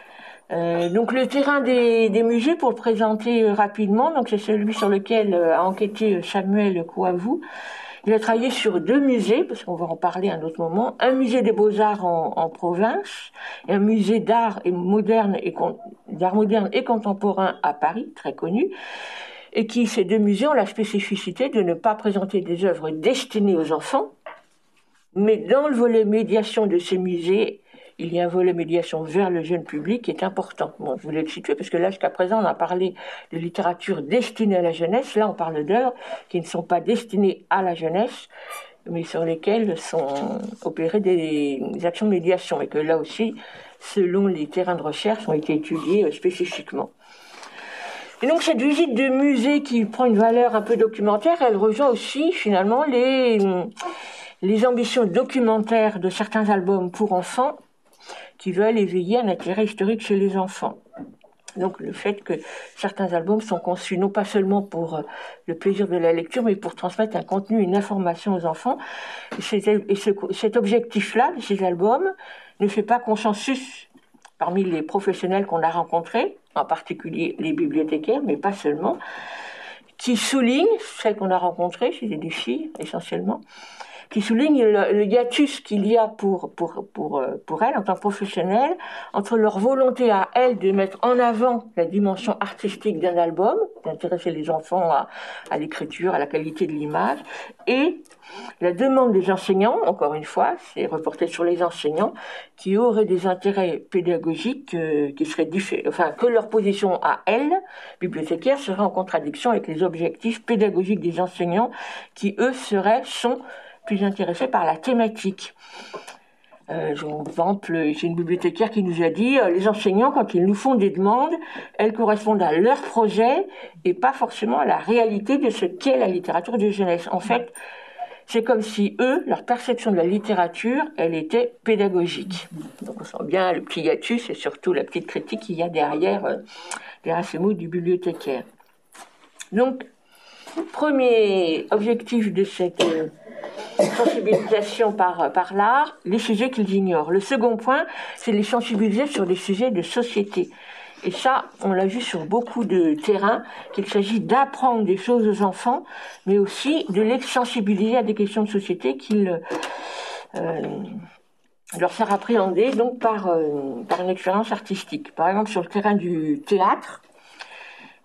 Euh, donc le terrain des, musées, pour le présenter euh, rapidement, donc c'est celui sur lequel a enquêté Samuel Kouavou. Il a travaillé sur deux musées, parce qu'on va en parler à un autre moment. Un musée des beaux-arts en, province, et un musée d'art et moderne et d'art moderne et contemporain à Paris, très connu. Et qui, ces deux musées ont la spécificité de ne pas présenter des œuvres destinées aux enfants, mais dans le volet médiation de ces musées, il y a un volet médiation vers le jeune public qui est important. Je voulais le situer parce que là, jusqu'à présent, on a parlé de littérature destinée à la jeunesse. Là, on parle d'œuvres qui ne sont pas destinées à la jeunesse, mais sur lesquelles sont opérées des actions de médiation. Et que là aussi, selon les terrains de recherche, ont été étudiés euh, spécifiquement. Et donc cette visite de musée qui prend une valeur un peu documentaire, elle rejoint aussi finalement les, les ambitions documentaires de certains albums pour enfants qui veulent éveiller un intérêt historique chez les enfants. Donc le fait que certains albums sont conçus non pas seulement pour euh, le plaisir de la lecture, mais pour transmettre un contenu, une information aux enfants. Et, cet objectif-là de ces albums ne fait pas consensus parmi les professionnels qu'on a rencontrés, en particulier les bibliothécaires, mais pas seulement, qui soulignent, celles qu'on a rencontrées, c'est des filles essentiellement, qui souligne le, hiatus qu'il y a pour, pour, pour, euh, pour elles en tant que professionnelles entre leur volonté à elles de mettre en avant la dimension artistique d'un album, d'intéresser les enfants à, à l'écriture, à la qualité de l'image, et la demande des enseignants, encore une fois, c'est reporté sur les enseignants, qui auraient des intérêts pédagogiques euh, qui seraient différents, enfin, que leur position à elles, bibliothécaires, serait en contradiction avec les objectifs pédagogiques des enseignants, qui eux seraient, sont plus intéressés par la thématique. Euh, exemple, j'ai une bibliothécaire qui nous a dit euh, les enseignants, quand ils nous font des demandes, elles correspondent à leur projet et pas forcément à la réalité de ce qu'est la littérature de jeunesse. En fait, c'est comme si eux, leur perception de la littérature, elle était pédagogique. Donc on sent bien le petit hiatus et surtout la petite critique qu'il y a derrière, euh, derrière ces mots du bibliothécaire. Donc, premier objectif de cette euh, sensibilisation par, l'art, les sujets qu'ils ignorent. Le second point, c'est les sensibiliser sur les sujets de société. Et ça, on l'a vu sur beaucoup de terrains, qu'il s'agit d'apprendre des choses aux enfants, mais aussi de les sensibiliser à des questions de société qu'ils euh, leur faire appréhender donc par, euh, par une expérience artistique. Par exemple, sur le terrain du théâtre,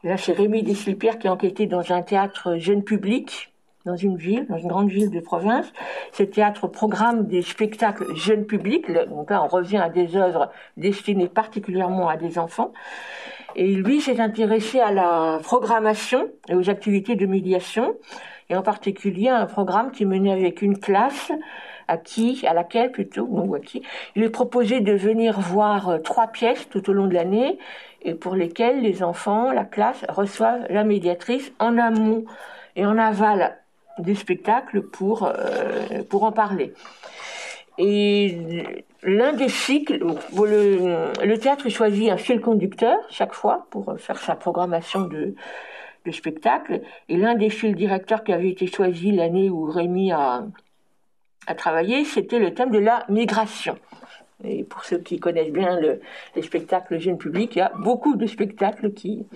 là c'est Rémi Deslipierre qui a enquêté dans un théâtre jeune public dans une ville, dans une grande ville de province. Ce théâtre programme des spectacles jeunes publics. Donc là, on revient à des œuvres destinées particulièrement à des enfants. Et lui s'est intéressé à la programmation et aux activités de médiation, et en particulier à un programme qui menait avec une classe à qui, à laquelle plutôt, ou à qui, il est proposé de venir voir euh, trois pièces tout au long de l'année et pour lesquelles les enfants, la classe, reçoivent la médiatrice en amont et en aval du spectacle pour, euh, pour en parler. Et l'un des cycles, le, théâtre choisit un fil conducteur chaque fois pour faire sa programmation de, de spectacle. Et l'un des fils directeurs qui avait été choisi l'année où Rémi a travaillé, c'était le thème de la migration. Et pour ceux qui connaissent bien le, les spectacles jeunes publics, il y a beaucoup de spectacles qui,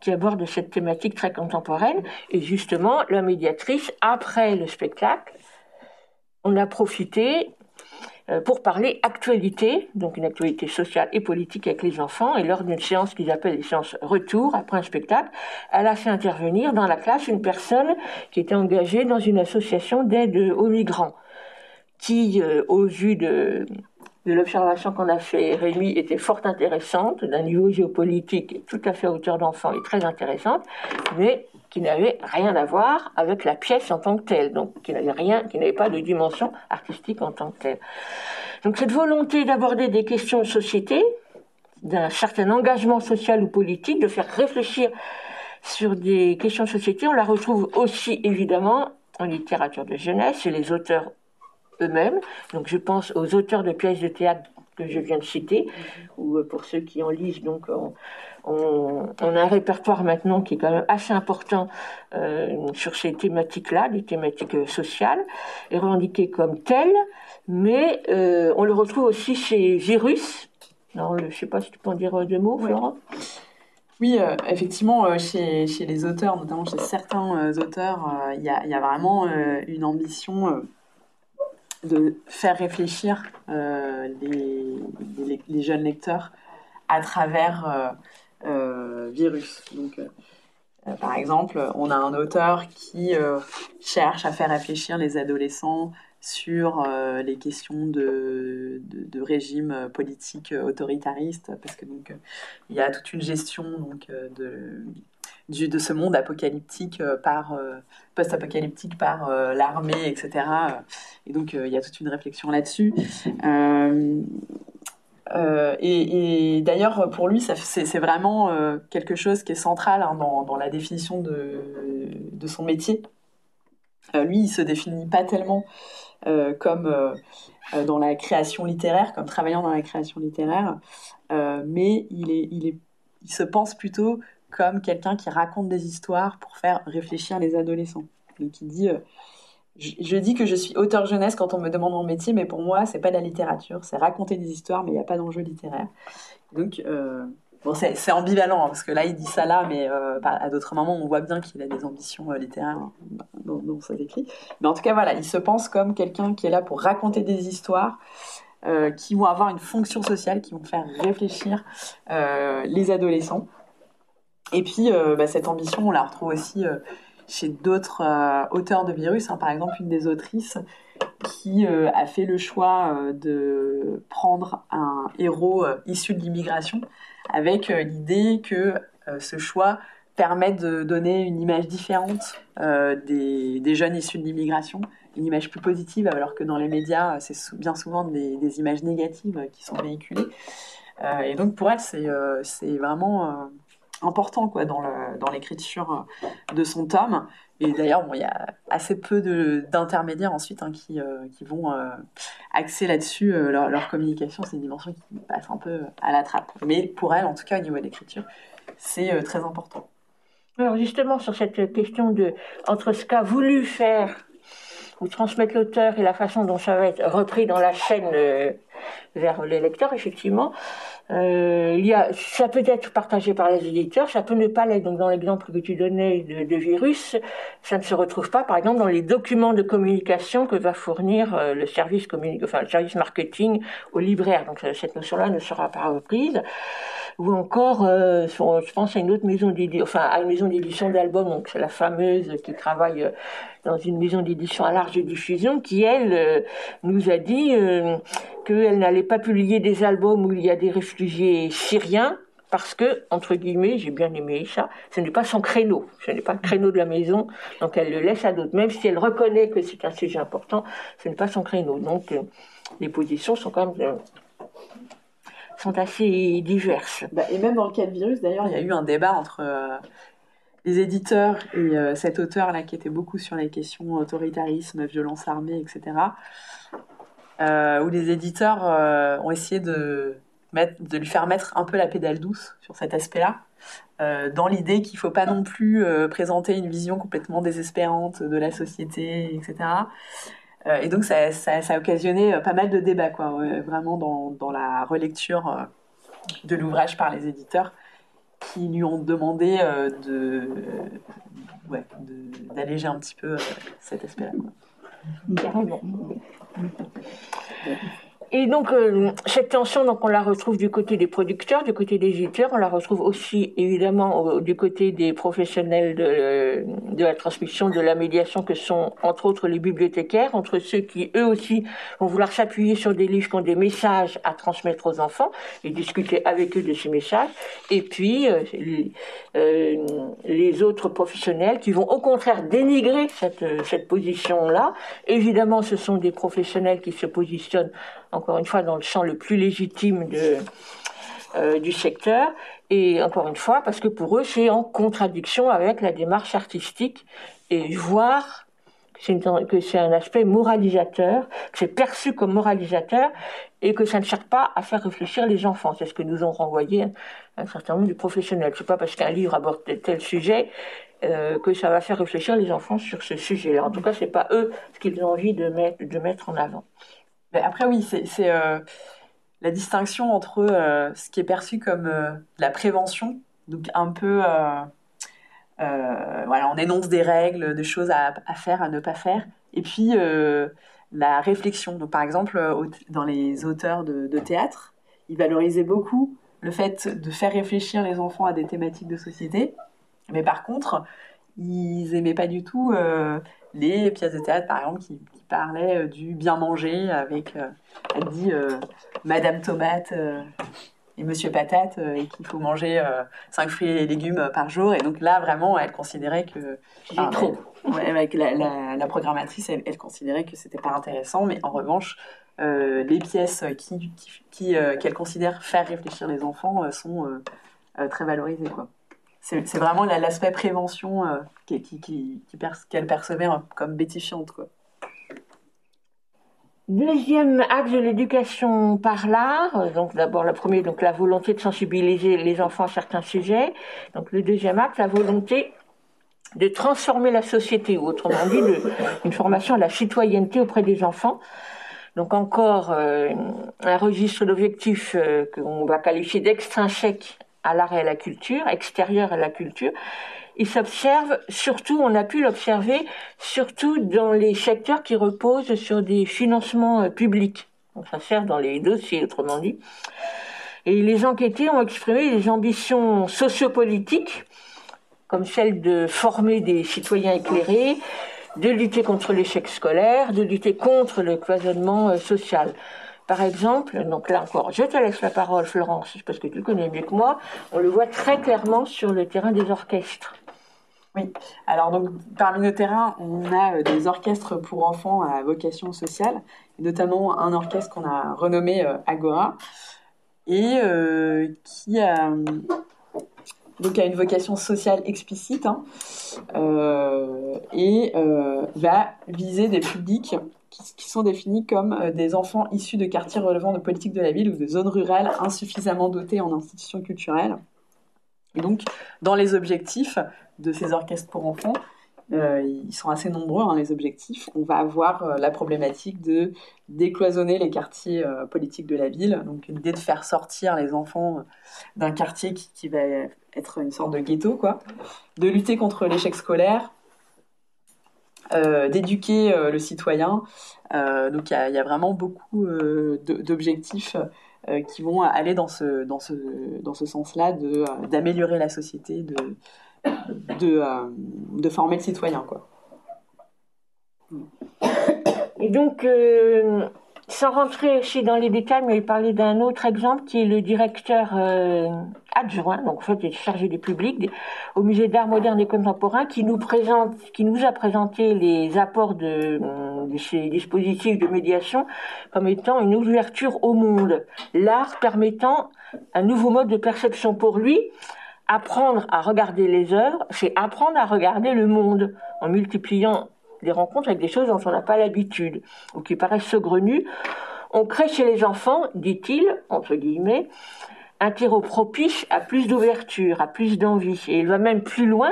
qui abordent cette thématique très contemporaine. Et justement, la médiatrice, après le spectacle, on a profité euh, pour parler actualité, donc une actualité sociale et politique avec les enfants. Et lors d'une séance qu'ils appellent les séances retour, après un spectacle, elle a fait intervenir dans la classe une personne qui était engagée dans une association d'aide aux migrants, qui, euh, au vu de, de l'observation qu'on a fait, Rémi, était fort intéressante, d'un niveau géopolitique tout à fait à hauteur d'enfant et très intéressante, mais qui n'avait rien à voir avec la pièce en tant que telle, donc qui n'avait rien, qui n'avait pas de dimension artistique en tant que telle. Donc cette volonté d'aborder des questions de société, d'un certain engagement social ou politique, de faire réfléchir sur des questions de société, on la retrouve aussi évidemment en littérature de jeunesse et les auteurs eux-mêmes. Donc je pense aux auteurs de pièces de théâtre que je viens de citer, ou euh, pour ceux qui en lisent, donc on, a un répertoire maintenant qui est quand même assez important euh, sur ces thématiques-là, des thématiques euh, sociales, et revendiquées comme telles, mais on le retrouve aussi chez Virus. Alors, je ne sais pas si tu peux en dire deux mots, Florent? Oui, effectivement, chez, chez, les auteurs, notamment chez certains auteurs, il y, y, a vraiment une ambition de faire réfléchir euh, les, jeunes lecteurs à travers euh, euh, virus. Donc, par exemple, on a un auteur qui cherche à faire réfléchir les adolescents sur les questions de, de, de, régime politique autoritariste, parce que donc il y a toute une gestion donc de de ce monde apocalyptique euh, par euh, post-apocalyptique par euh, l'armée, etc. Et donc il y a toute une réflexion là-dessus. et, d'ailleurs, pour lui, c'est vraiment quelque chose qui est central hein, dans, la définition de, son métier. lui, il se définit pas tellement comme dans la création littéraire, comme travaillant dans la création littéraire, mais il se pense plutôt comme quelqu'un qui raconte des histoires pour faire réfléchir les adolescents. Donc il dit, euh, je, dis que je suis auteur jeunesse quand on me demande mon métier, mais pour moi, c'est pas de la littérature, c'est raconter des histoires, mais il n'y a pas d'enjeu littéraire. Donc euh, bon, c'est ambivalent hein, parce que là, il dit ça là, mais euh, bah, à d'autres moments, on voit bien qu'il a des ambitions littéraires hein, dans, ses écrits. Mais en tout cas, voilà, il se pense comme quelqu'un qui est là pour raconter des histoires. qui vont avoir une fonction sociale, qui vont faire réfléchir les adolescents. Et puis, euh, bah, cette ambition, on la retrouve aussi euh, chez d'autres euh, auteurs de virus. Hein. Par exemple, une des autrices qui a fait le choix de prendre un héros issu de l'immigration avec l'idée que ce choix permet de donner une image différente des, jeunes issus de l'immigration, une image plus positive, alors que dans les médias, c'est bien souvent des, images négatives qui sont véhiculées. et donc pour elle, c'est vraiment important quoi dans le, dans l'écriture euh, de son tome. Et d'ailleurs, bon, il y a assez peu d'intermédiaires ensuite hein, qui, euh, qui vont euh, axer là-dessus. leur, communication, c'est une dimension qui passe un peu à la trappe. Mais pour elle, en tout cas, au niveau de l'écriture, c'est très important. Alors justement, sur cette question de entre ce qu'a voulu faire ou transmettre l'auteur et la façon dont ça va être repris dans la chaîne euh, vers les lecteurs, effectivement. Euh, il y a, ça peut être partagé par les éditeurs, ça peut ne pas l'être. Donc, dans l'exemple que tu donnais de, virus, ça ne se retrouve pas, par exemple, dans les documents de communication que va fournir euh, le service enfin, le service marketing au libraire. Donc, cette notion-là ne sera pas reprise ou encore, euh, je pense à une autre maison d'édition, enfin à une maison d'édition d'albums, donc c'est la fameuse qui travaille euh, dans une maison d'édition à large diffusion, qui elle euh, nous a dit qu'elle n'allait pas publier des albums où il y a des réfugiés syriens, parce que, entre guillemets, j'ai bien aimé ça, ce n'est pas son créneau, ce n'est pas le créneau de la maison, donc elle le laisse à d'autres. Même si elle reconnaît que c'est un sujet important, ce n'est pas son créneau. Donc les positions sont quand même sont assez diverses. Bah, et même dans le cas de virus, d'ailleurs, il y a eu un débat entre euh, les éditeurs et euh, cet auteur-là qui était beaucoup sur les questions autoritarisme, violence armée, etc. Euh, où les éditeurs ont essayé de, mettre, de lui faire mettre un peu la pédale douce sur cet aspect-là. dans l'idée qu'il ne faut pas non plus présenter une vision complètement désespérante de la société, etc. Euh, et donc ça, a occasionné euh, pas mal de débats, quoi, vraiment dans, la relecture euh, de l'ouvrage par les éditeurs qui lui ont demandé de, d'alléger un petit peu cet aspect-là. Et donc, euh, cette tension, donc, on la retrouve du côté des producteurs, du côté des éditeurs, on la retrouve aussi, évidemment, du côté des professionnels de, euh, de, la transmission, de la médiation, que sont, entre autres, les bibliothécaires, entre ceux qui, eux aussi, vont vouloir s'appuyer sur des livres qui ont des messages à transmettre aux enfants et discuter avec eux de ces messages, et puis euh, les, les, autres professionnels qui vont, au contraire, dénigrer cette, cette position-là. Évidemment, ce sont des professionnels qui se positionnent encore une fois dans le champ le plus légitime euh, du secteur. Et encore une fois, parce que pour eux, c'est en contradiction avec la démarche artistique et voir que c'est un aspect moralisateur, que c'est perçu comme moralisateur et que ça ne sert pas à faire réfléchir les enfants. C'est ce que nous ont renvoyé un certain nombre de professionnels. C'est pas parce qu'un livre aborde tel sujet euh, que ça va faire réfléchir les enfants sur ce sujet-là. En tout cas, c'est pas eux ce qu'ils ont envie de mettre en avant après, oui, c'est euh, la distinction entre euh, ce qui est perçu comme euh, la prévention, donc un peu. voilà, on énonce des règles, des choses à, faire, à ne pas faire, et puis la réflexion. Donc, par exemple, dans les auteurs de, théâtre, ils valorisaient beaucoup le fait de faire réfléchir les enfants à des thématiques de société, mais par contre, ils aimaient pas du tout les pièces de théâtre, par exemple, qui, parlaient euh, du bien manger avec, euh, elle dit, euh, Madame Tomate et Monsieur Patate et qu'il faut manger 5 fruits et légumes par jour. Et donc là, vraiment, elle considérait que... trop. avec la, programmatrice, elle, considérait que c'était pas intéressant, mais en revanche, les pièces qui, qui, qu'elle considère faire réfléchir les enfants sont très valorisées, quoi c'est vraiment l'aspect prévention euh, qu'elle qui, percevait comme bétifiante. Quoi. Deuxième axe de l'éducation par l'art, donc d'abord le premier, donc la volonté de sensibiliser les enfants à certains sujets. Donc le deuxième axe, la volonté de transformer la société, ou autrement dit, une formation à la citoyenneté auprès des enfants. Donc encore euh, un registre d'objectifs euh, qu'on va qualifier d'extrinsèque à l'art et à la culture, extérieur à la culture, il s'observe surtout, on a pu l'observer, surtout dans les secteurs qui reposent sur des financements euh, publics. Donc ça dans les dossiers, autrement dit. Et les enquêtés ont exprimé des ambitions sociopolitiques, comme celle de former des citoyens éclairés, de lutter contre l'échec scolaire, de lutter contre le cloisonnement euh, social. Par exemple, donc là encore, je te laisse la parole, Florence, parce que tu connais mieux que moi, on le voit très clairement sur le terrain des orchestres. Oui, alors donc parmi nos terrains, on a euh, des orchestres pour enfants à vocation sociale, notamment un orchestre qu'on a renommé euh, Agora, et euh, qui a, donc a une vocation sociale explicite hein, et va viser des publics qui, sont définis comme des enfants issus de quartiers relevant de politiques de la ville ou de zones rurales insuffisamment dotées en institutions culturelles. Et donc, dans les objectifs de ces orchestres pour enfants, euh, ils sont assez nombreux, hein, les objectifs. On va avoir euh, la problématique de décloisonner les quartiers euh, politiques de la ville. Donc, l'idée de faire sortir les enfants d'un quartier qui, va être une sorte de ghetto, quoi. De lutter contre l'échec scolaire, d'éduquer le citoyen. donc, il y, a vraiment beaucoup d'objectifs qui vont aller dans ce, dans ce, dans ce sens-là d'améliorer la société, de de, euh, de former le citoyen. Quoi. Et donc, euh, sans rentrer aussi dans les détails, mais parler d'un autre exemple qui est le directeur euh, adjoint, donc en fait, est chargé du public au musée d'art moderne et contemporain, qui nous présente, qui nous a présenté les apports de ces dispositifs de médiation comme étant une ouverture au monde, l'art permettant un nouveau mode de perception pour lui apprendre à regarder les œuvres, c'est apprendre à regarder le monde en multipliant des rencontres avec des choses dont on n'a pas l'habitude ou qui paraissent saugrenues. On crée chez les enfants, dit-il, entre guillemets, un terreau propice à plus d'ouverture, à plus d'envie. Et il va même plus loin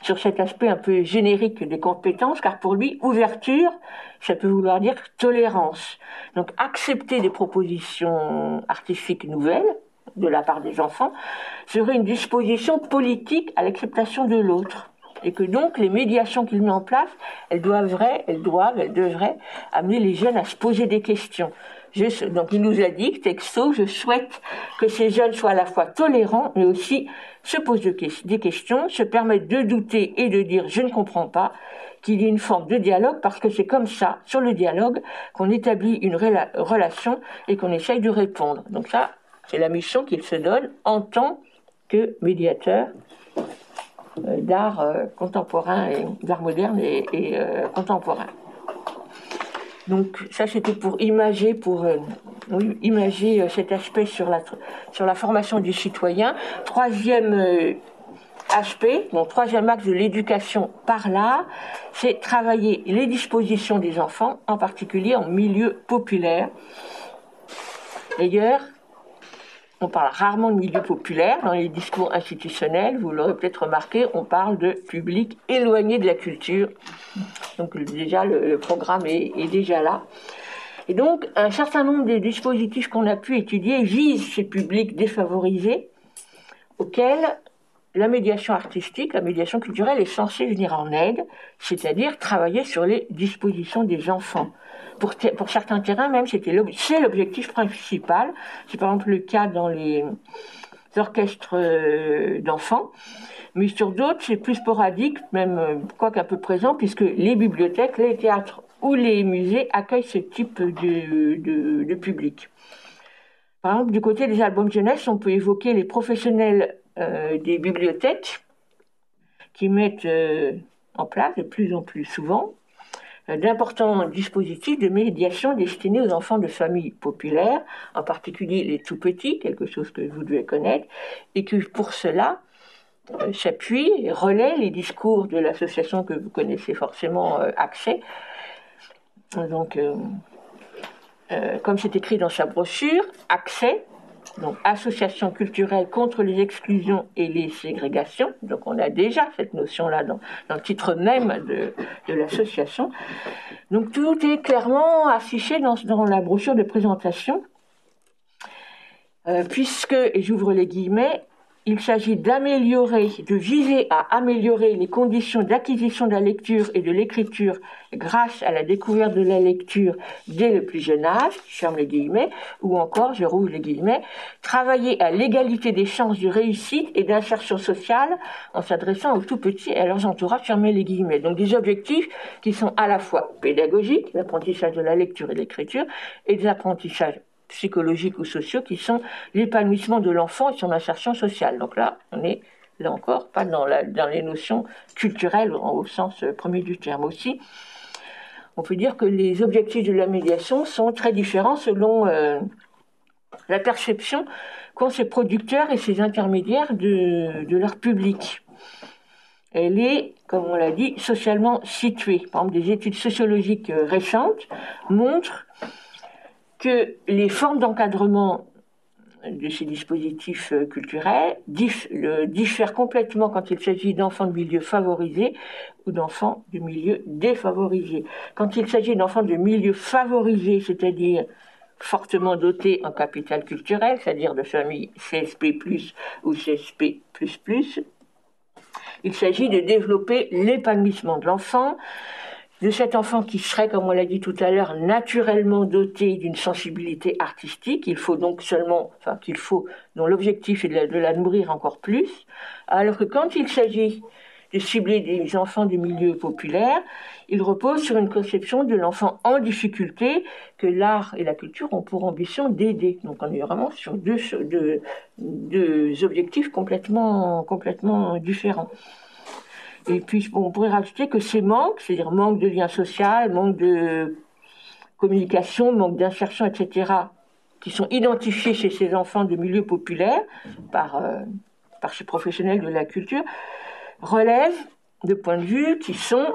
sur cet aspect un peu générique des compétences, car pour lui, ouverture, ça peut vouloir dire tolérance. Donc accepter des propositions artistiques nouvelles, de la part des enfants serait une disposition politique à l'acceptation de l'autre. Et que donc les médiations qu'il met en place, elles doivent, elles doivent, elles devraient amener les jeunes à se poser des questions. donc il nous a dit, texto, je souhaite que ces jeunes soient à la fois tolérants, mais aussi se posent des questions, se permettent de douter et de dire je ne comprends pas, qu'il y ait une forme de dialogue, parce que c'est comme ça, sur le dialogue, qu'on établit une relation et qu'on essaye de répondre. Donc ça, c'est la mission qu'il se donne en tant que médiateur euh, d'art euh, contemporain et d'art moderne et, euh, contemporain. Donc ça c'était pour imager, pour cet aspect sur la, formation du citoyen. Troisième aspect, mon troisième axe de l'éducation par là, c'est travailler les dispositions des enfants, en particulier en milieu populaire. D'ailleurs, on parle rarement de milieu populaire dans les discours institutionnels. Vous l'aurez peut-être remarqué, on parle de public éloigné de la culture. Donc déjà, le, programme est, déjà là. Et donc, un certain nombre des dispositifs qu'on a pu étudier visent ces publics défavorisés auxquels la médiation artistique, la médiation culturelle est censée venir en aide, c'est-à-dire travailler sur les dispositions des enfants pour, certains terrains même, c'était c'est l'objectif principal. C'est par exemple le cas dans les orchestres euh, d'enfants. Mais sur d'autres, c'est plus sporadique, même euh, quoi qu'un peu présent, puisque les bibliothèques, les théâtres ou les musées accueillent ce type de, public. Par exemple, du côté des albums jeunesse, on peut évoquer les professionnels euh, des bibliothèques qui mettent en place de plus en plus souvent d'importants dispositifs de médiation destinés aux enfants de familles populaires, en particulier les tout petits, quelque chose que vous devez connaître, et qui pour cela euh, s'appuie et relaie les discours de l'association que vous connaissez forcément, euh, Accès. Donc, euh, comme c'est écrit dans sa brochure, Accès donc association culturelle contre les exclusions et les ségrégations. Donc on a déjà cette notion-là dans, le titre même de, l'association. Donc tout est clairement affiché dans, la brochure de présentation, euh, puisque, et j'ouvre les guillemets, il s'agit d'améliorer, de viser à améliorer les conditions d'acquisition de la lecture et de l'écriture grâce à la découverte de la lecture dès le plus jeune âge, je ferme les guillemets, ou encore, je roule les guillemets, travailler à l'égalité des chances de réussite et d'insertion sociale en s'adressant aux tout petits et à leurs entourages, fermez les guillemets. Donc des objectifs qui sont à la fois pédagogiques, l'apprentissage de la lecture et de l'écriture, et des apprentissages psychologiques ou sociaux qui sont l'épanouissement de l'enfant et son insertion sociale. Donc là, on est là encore pas dans, les notions culturelles au sens premier du terme aussi. On peut dire que les objectifs de la médiation sont très différents selon euh, la perception qu'ont ces producteurs et ces intermédiaires de, de leur public. Elle est, comme on l'a dit, socialement située. Par exemple, des études sociologiques récentes montrent que les formes d'encadrement de ces dispositifs euh, culturels diffèrent complètement quand il s'agit d'enfants de milieux favorisés ou d'enfants de milieux défavorisés. Quand il s'agit d'enfants de milieux favorisés, c'est-à-dire fortement dotés en capital culturel, c'est-à-dire de familles CSP+, ou CSP++, il s'agit de développer l'épanouissement de l'enfant, de cet enfant qui serait, comme on l'a dit tout à l'heure, naturellement doté d'une sensibilité artistique. Il faut donc seulement, enfin qu'il faut, dont l'objectif est de la, nourrir encore plus. Alors que quand il s'agit de cibler des enfants du milieu populaire, il repose sur une conception de l'enfant en difficulté que l'art et la culture ont pour ambition d'aider. Donc on est vraiment sur deux, objectifs complètement différents. Et puis, on pourrait rajouter que ces manques, c'est-à-dire manque de lien social, manque de communication, manque d'insertion, etc., qui sont identifiés chez ces enfants de milieux populaires par, euh, par ces professionnels de la culture, relèvent de points de vue qui sont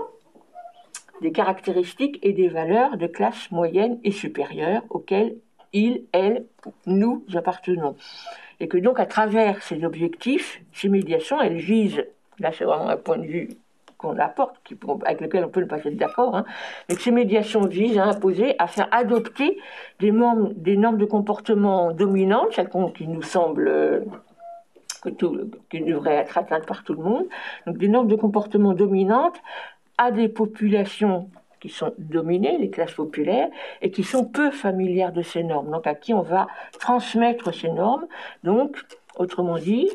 des caractéristiques et des valeurs de classe moyenne et supérieure auxquelles ils, elles, nous appartenons. Et que donc, à travers ces objectifs, ces médiations, elles visent Là, c'est vraiment un point de vue qu'on apporte, avec lequel on peut ne pas être d'accord, hein, mais que ces médiations visent à imposer, à faire adopter des, normes, des normes de comportement dominantes, celles qui nous semblent euh, que tout, qui devraient être atteintes par tout le monde, donc des normes de comportement dominantes à des populations qui sont dominées, les classes populaires, et qui sont peu familières de ces normes, donc à qui on va transmettre ces normes, donc autrement dit,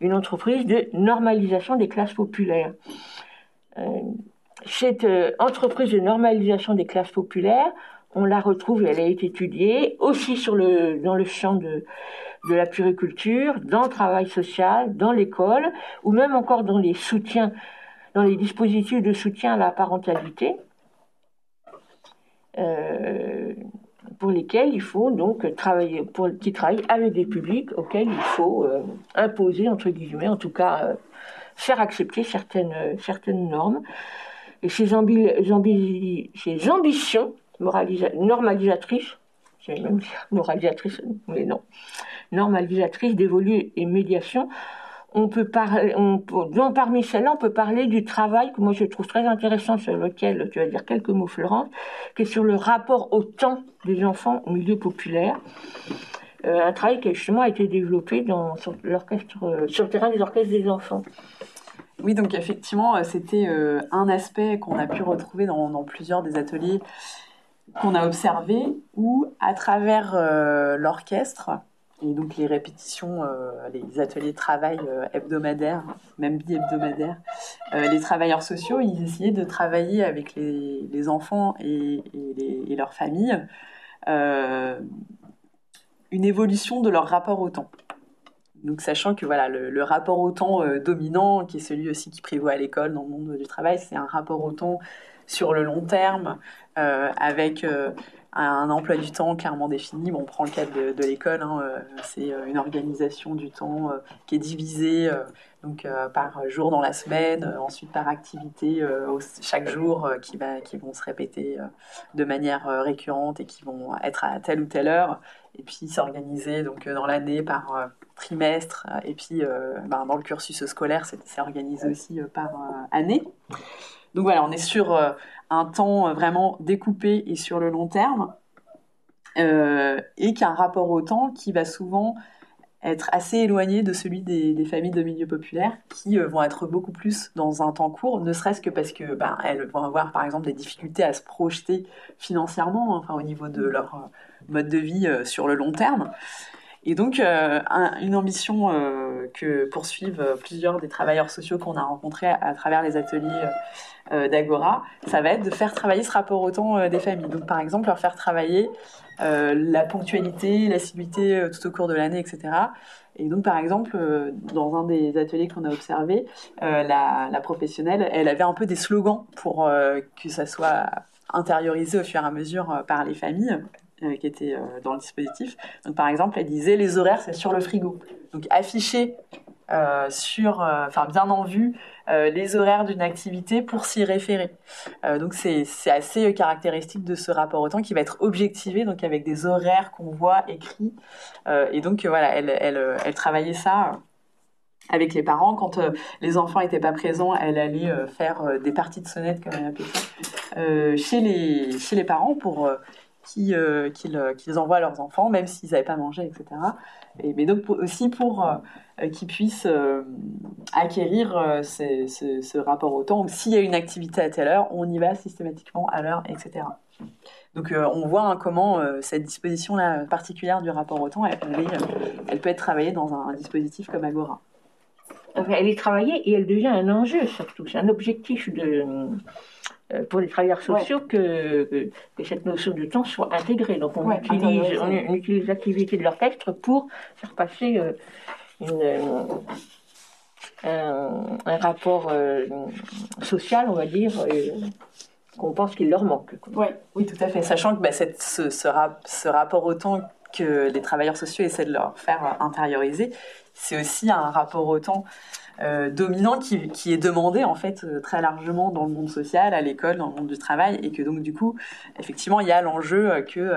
une entreprise de normalisation des classes populaires. Euh, cette euh, entreprise de normalisation des classes populaires, on la retrouve, elle a été étudiée aussi dans le champ de, de la puriculture, dans le travail social, dans l'école, ou même encore dans les soutiens, dans les dispositifs de soutien à la parentalité. Euh, pour lesquels il faut donc travailler, pour, qui travaillent avec des publics auxquels il faut euh, imposer, entre guillemets, en tout cas, euh, faire accepter certaines, certaines normes. Et ces, ces ambitions normalisatrices, j'allais même dire moralisatrices, mais non, normalisatrices d'évoluer et médiation, on peut parler, parmi celles-là, on peut parler du travail que moi je trouve très intéressant, sur lequel tu vas dire quelques mots, Florence, qui est sur le rapport au temps des enfants au milieu populaire. Euh, un travail qui justement a été développé dans, sur, l'orchestre, euh, sur le terrain des orchestres des enfants. Oui, donc effectivement, euh, c'était un aspect qu'on a pu retrouver dans, dans plusieurs des ateliers qu'on a observés, où à travers l'orchestre, et donc les répétitions, euh, les ateliers de travail euh, hebdomadaires, même bi-hebdomadaires, euh, les travailleurs sociaux, ils essayaient de travailler avec les, enfants et, leurs familles une évolution de leur rapport au temps. Donc sachant que voilà le, rapport au temps dominant, qui est celui aussi qui prévoit à l'école dans le monde du travail, c'est un rapport au temps sur le long terme, avec un emploi du temps clairement défini. Bon, on prend le cas de, l'école, hein, euh, c'est euh, une organisation du temps euh, qui est divisée donc par jour dans la semaine, ensuite par activité chaque jour qui, va, qui vont se répéter de manière récurrente et qui vont être à telle ou telle heure, et puis s'organiser donc dans l'année par trimestre, et puis ben, dans le cursus scolaire, c'est organisé aussi par année. Donc voilà, on est sur un temps euh, vraiment découpé et sur le long terme, euh, et qu'un rapport au temps qui va souvent être assez éloigné de celui des, familles de milieu populaire qui euh, vont être beaucoup plus dans un temps court, ne serait-ce que parce que ben, elles vont avoir par exemple des difficultés à se projeter financièrement, enfin au niveau de leur mode de vie sur le long terme. Et donc, une ambition que poursuivent plusieurs des travailleurs sociaux qu'on a rencontrés à, travers les ateliers euh, d'Agora, ça va être de faire travailler ce rapport au temps euh, des familles. Donc par exemple, leur faire travailler euh, la ponctualité, l'assiduité tout au cours de l'année, etc. Et donc, par exemple, dans un des ateliers qu'on a observé, la, professionnelle, elle avait un peu des slogans pour que ça soit intériorisé au fur et à mesure par les familles qui étaient dans le dispositif. Par exemple, elle disait les horaires, c'est sur le frigo. Donc, afficher euh, sur, euh, enfin bien en vue, euh, les horaires d'une activité pour s'y référer. donc c'est assez caractéristique de ce rapport au temps qui va être objectivé, donc avec des horaires qu'on voit écrits. et donc voilà, elle, elle, travaillait ça avec les parents. Quand les enfants n'étaient pas présents, elle allait faire des parties de sonnettes, comme elle appelait ça, chez, les, chez les parents pour qu'ils qu'ils envoient leurs enfants, même s'ils n'avaient pas mangé, etc. Et, mais donc aussi pour euh, qui puissent euh, acquérir euh, ce, rapport au temps. S'il y a une activité à telle heure, on y va systématiquement à l'heure, etc. Donc on voit hein, comment cette disposition-là particulière du rapport au temps, elle, peut être travaillée dans un, dispositif comme Agora. Elle est travaillée et elle devient un enjeu surtout. C'est un objectif de, pour les travailleurs sociaux que, cette notion de temps soit intégrée. Donc on, utilise, on, utilise l'activité de l'orchestre pour faire passer une, un, rapport euh, social, on va dire, euh, qu'on pense qu'il leur manque. Oui, oui, tout à fait. Sachant que bah, cette, ce, ce, rapport au temps que les travailleurs sociaux essaient de leur faire intérioriser, c'est aussi un rapport au temps euh, dominant qui, est demandé en fait très largement dans le monde social, à l'école, dans le monde du travail, et que donc du coup, effectivement, il y a l'enjeu que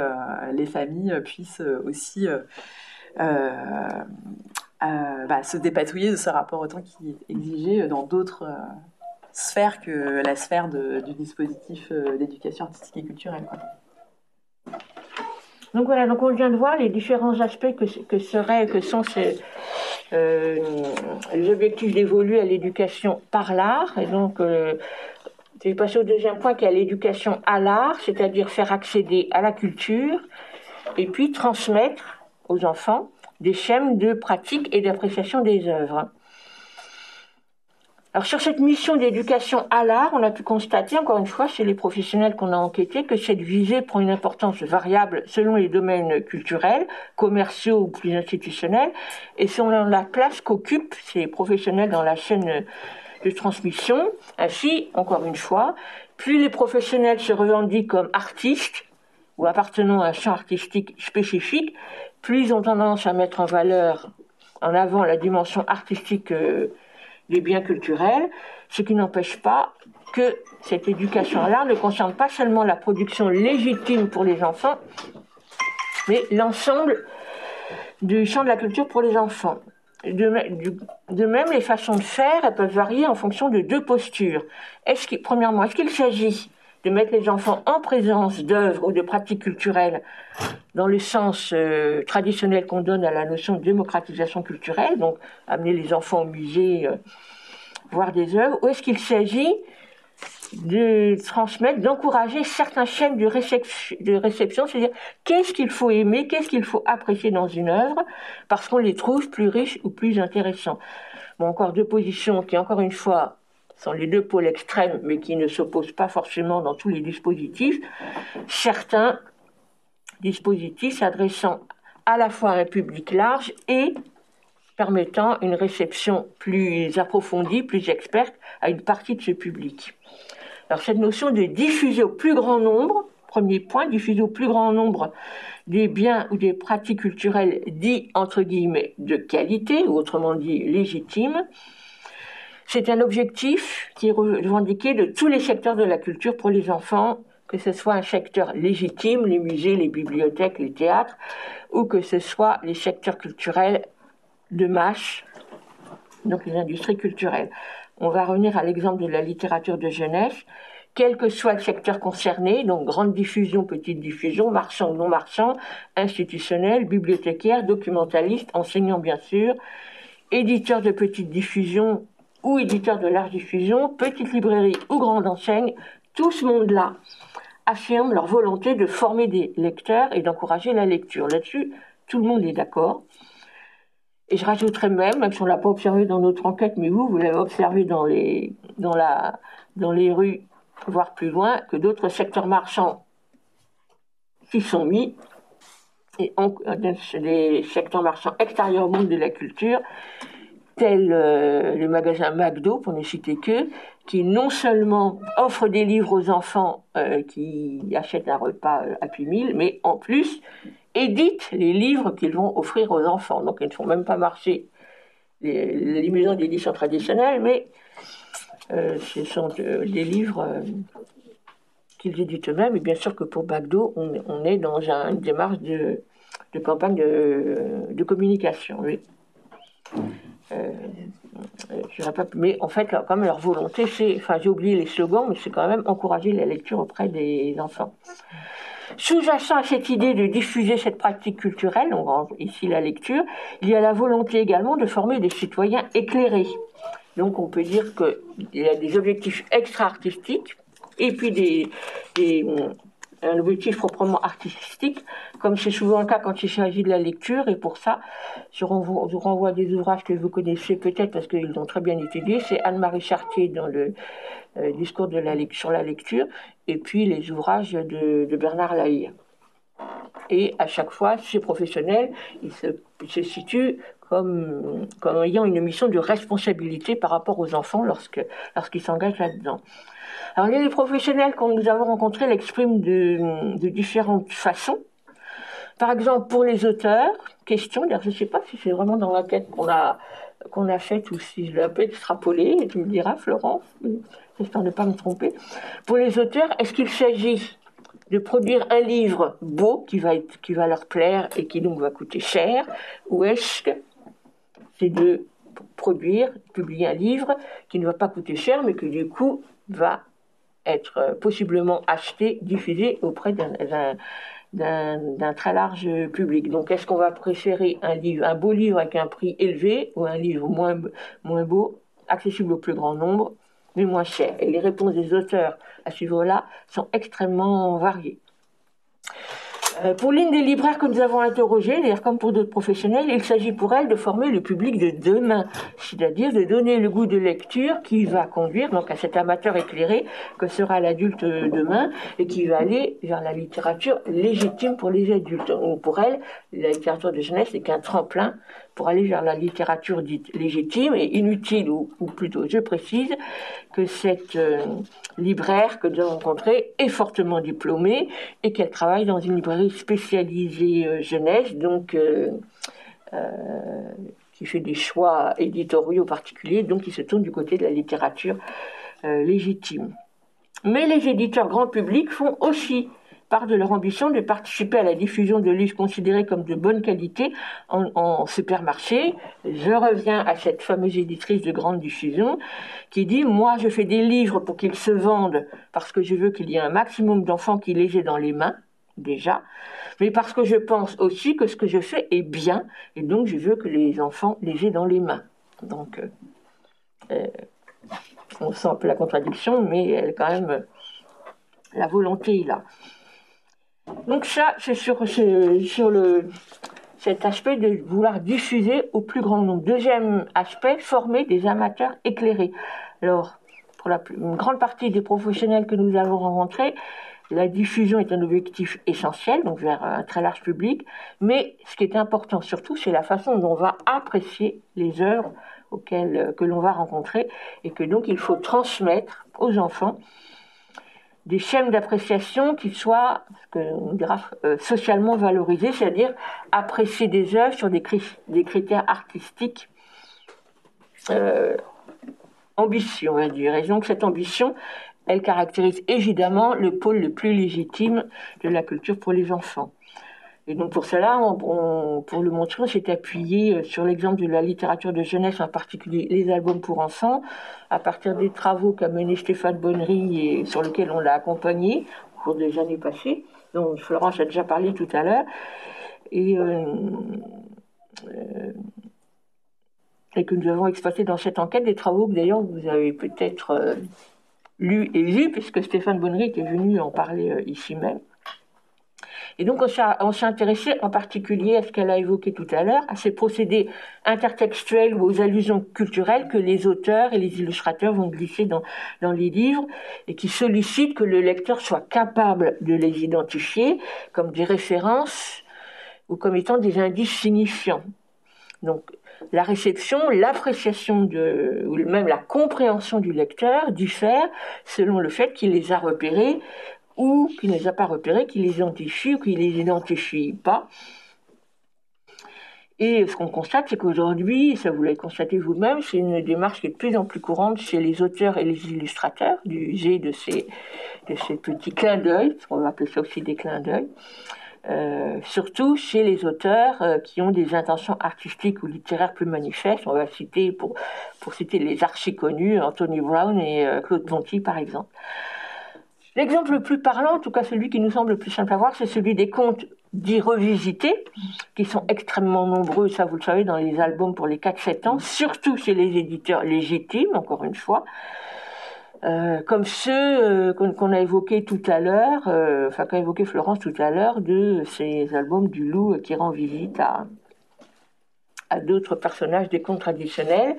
les familles puissent aussi euh, bah, se dépatouiller de ce rapport au temps qui est exigé dans d'autres euh, sphères que la sphère du dispositif euh, d'éducation artistique et culturelle. Donc voilà, donc on vient de voir les différents aspects que, seraient, que sont ces, les objectifs dévolus à l'éducation par l'art. Et donc, je vais passer au deuxième point qui est l'éducation à l'art, c'est-à-dire faire accéder à la culture et puis transmettre aux enfants des schèmes de pratique et d'appréciation des œuvres. Alors sur cette mission d'éducation à l'art, on a pu constater encore une fois chez les professionnels qu'on a enquêtés que cette visée prend une importance variable selon les domaines culturels, commerciaux ou plus institutionnels, et selon la place qu'occupent ces professionnels dans la chaîne de transmission. Ainsi, encore une fois, plus les professionnels se revendiquent comme artistes ou appartenant à un champ artistique spécifique, plus ils ont tendance à mettre en valeur, en avant la dimension artistique euh, des biens culturels, ce qui n'empêche pas que cette éducation à l'art ne concerne pas seulement la production légitime pour les enfants, mais l'ensemble du champ de la culture pour les enfants. De, même, les façons de faire elles peuvent varier en fonction de deux postures. Premièrement, est-ce qu'il s'agit de mettre les enfants en présence d'œuvres ou de pratiques culturelles dans le sens euh, traditionnel qu'on donne à la notion de démocratisation culturelle, donc amener les enfants au musée, euh, voir des œuvres, ou est-ce qu'il s'agit de transmettre, d'encourager certains chaînes de, de réception, c'est-à-dire qu'est-ce qu'il faut aimer, qu'est-ce qu'il faut apprécier dans une œuvre, parce qu'on les trouve plus riches ou plus intéressants. Bon, encore deux positions qui, encore une fois, sont les deux pôles extrêmes, mais qui ne s'opposent pas forcément dans tous les dispositifs, certains dispositifs s'adressant à la fois à un public large et permettant une réception plus approfondie, plus experte à une partie de ce public. Alors cette notion de diffuser au plus grand nombre, premier point, diffuser au plus grand nombre des biens ou des pratiques culturelles dits entre guillemets de qualité, ou autrement dit légitimes, c'est un objectif qui est revendiqué de tous les secteurs de la culture pour les enfants, que ce soit un secteur légitime, les musées, les bibliothèques, les théâtres, ou que ce soit les secteurs culturels de masse, donc les industries culturelles. On va revenir à l'exemple de la littérature de jeunesse. Quel que soit le secteur concerné, donc grande diffusion, petite diffusion, marchand ou non marchand, institutionnel, bibliothécaire, documentaliste, enseignant bien sûr, éditeur de petite diffusion ou éditeurs de large diffusion, petites librairies ou grandes enseignes, tout ce monde-là affirme leur volonté de former des lecteurs et d'encourager la lecture. Là-dessus, tout le monde est d'accord. Et je rajouterais même, même si on ne l'a pas observé dans notre enquête, mais vous, vous l'avez observé dans les, dans, la, dans les rues, voire plus loin, que d'autres secteurs marchands s'y sont mis, et des secteurs marchands extérieurs au monde de la culture, tel euh, le magasin McDo, pour ne citer que, qui non seulement offre des livres aux enfants euh, qui achètent un repas à Happy Meal, mais en plus édite les livres qu'ils vont offrir aux enfants. Donc ils ne font même pas marcher les, maisons d'édition traditionnelles, mais ce sont des livres qu'ils éditent eux-mêmes. Et bien sûr que pour Bagdo, on, est dans une démarche de, campagne de, communication. Oui. Euh, je pas, mais en fait, quand même, leur volonté, c'est, enfin, j'ai oublié les slogans, mais c'est quand même encourager la lecture auprès des enfants. Sous-jacent à cette idée de diffuser cette pratique culturelle, on ici la lecture, il y a la volonté également de former des citoyens éclairés. Donc on peut dire qu'il y a des objectifs extra-artistiques et puis des, un objectif proprement artistique, comme c'est souvent le cas quand il s'agit de la lecture. Et pour ça, je renvoie, je renvoie des ouvrages que vous connaissez peut-être parce qu'ils l'ont très bien étudié. C'est Anne-Marie Chartier dans le euh, discours sur la lecture, et puis les ouvrages de, Bernard Lahire. Et à chaque fois, ces professionnels, ils se, situent comme, ayant une mission de responsabilité par rapport aux enfants lorsqu'ils s'engagent là-dedans. Alors, les professionnels que nous avons rencontrés l'expriment de, différentes façons. Par exemple, pour les auteurs, question, je ne sais pas si c'est vraiment dans la tête qu'on a, qu'on a faite ou si je l'ai un peu extrapolé, tu me diras, Florence, j'espère ne pas me tromper. Pour les auteurs, est-ce qu'il s'agit de produire un livre beau qui va, qui va leur plaire et qui donc va coûter cher, ou est-ce que c'est de produire, publier un livre qui ne va pas coûter cher, mais qui du coup va être euh, possiblement acheté, diffusé auprès d'un très large public. Donc, est-ce qu'on va préférer un beau livre avec un prix élevé ou un livre moins, moins beau, accessible au plus grand nombre, mais moins cher? Et les réponses des auteurs à ce niveau-là sont extrêmement variées. Euh, pour l'une des libraires que nous avons interrogées, d'ailleurs comme pour d'autres professionnels, il s'agit pour elle de former le public de demain, c'est-à-dire de donner le goût de lecture qui va conduire donc à cet amateur éclairé que sera l'adulte demain et qui va aller vers la littérature légitime pour les adultes. pour elle, la littérature de jeunesse n'est qu'un tremplin pour aller vers la littérature dite légitime et inutile, ou, plutôt je précise que cette euh, libraire que nous avons rencontrée est fortement diplômée et qu'elle travaille dans une librairie spécialisée euh, jeunesse, donc euh, qui fait des choix éditoriaux particuliers, donc qui se tourne du côté de la littérature légitime. Mais les éditeurs grand public font aussi part de leur ambition de participer à la diffusion de livres considérés comme de bonne qualité en, supermarché. Je reviens à cette fameuse éditrice de grande diffusion qui dit Moi, je fais des livres pour qu'ils se vendent parce que je veux qu'il y ait un maximum d'enfants qui les aient dans les mains, déjà, mais parce que je pense aussi que ce que je fais est bien et donc je veux que les enfants les aient dans les mains. Donc, euh, euh, on sent un peu la contradiction, mais elle, quand même, la volonté là. Donc ça, c'est sur, le, cet aspect de vouloir diffuser au plus grand nombre. Deuxième aspect, former des amateurs éclairés. Alors, pour la une grande partie des professionnels que nous avons rencontrés, la diffusion est un objectif essentiel, donc vers un très large public, mais ce qui est important surtout, c'est la façon dont on va apprécier les œuvres auxquelles que l'on va rencontrer, et que donc il faut transmettre aux enfants des schèmes d'appréciation qui soient ce on dira, euh, socialement valorisés, c'est-à-dire apprécier des œuvres sur des, critères artistiques euh, ambitieux, on va dire. Et donc cette ambition, elle caractérise évidemment le pôle le plus légitime de la culture pour les enfants. Et donc pour cela, pour le montrer, on s'est appuyé euh, sur l'exemple de la littérature de jeunesse, en particulier les albums pour enfants, à partir des travaux qu'a mené Stéphane Bonnery et sur lesquels on l'a accompagné au cours des années passées, dont Florence a déjà parlé tout à l'heure. Et, euh, euh, que nous avons exploité dans cette enquête des travaux que d'ailleurs vous avez peut-être lus et vus, puisque Stéphane Bonnery était venu en parler ici même. Et donc, on s'est intéressé en particulier à ce qu'elle a évoqué tout à l'heure, à ces procédés intertextuels ou aux allusions culturelles que les auteurs et les illustrateurs vont glisser dans, les livres et qui sollicitent que le lecteur soit capable de les identifier comme des références ou comme étant des indices signifiants. Donc, la réception, l'appréciation ou même la compréhension du lecteur diffère selon le fait qu'il les a repérés ou qui ne les a pas repérés, qui les identifie ou qui les identifie pas. Et ce qu'on constate, c'est qu'aujourd'hui, ça vous l'avez constaté vous-même, c'est une démarche qui est de plus en plus courante chez les auteurs et les illustrateurs, d'user de ces, de ces petits clins d'œil, on va appeler ça aussi des clins d'œil, euh, surtout chez les auteurs euh, qui ont des intentions artistiques ou littéraires plus manifestes. On va citer, pour, pour citer les archi connus, Anthony Brown et euh, Claude Ponty par exemple. L'exemple le plus parlant, en tout cas celui qui nous semble le plus simple à voir, c'est celui des contes dits revisités, qui sont extrêmement nombreux, ça vous le savez, dans les albums pour les 4-7 ans, surtout chez les éditeurs légitimes, encore une fois, euh, comme ceux euh, qu'on a évoqués tout à l'heure, euh, enfin qu'a évoqué Florence tout à l'heure, de ces albums du loup qui rend visite à, à d'autres personnages des contes traditionnels,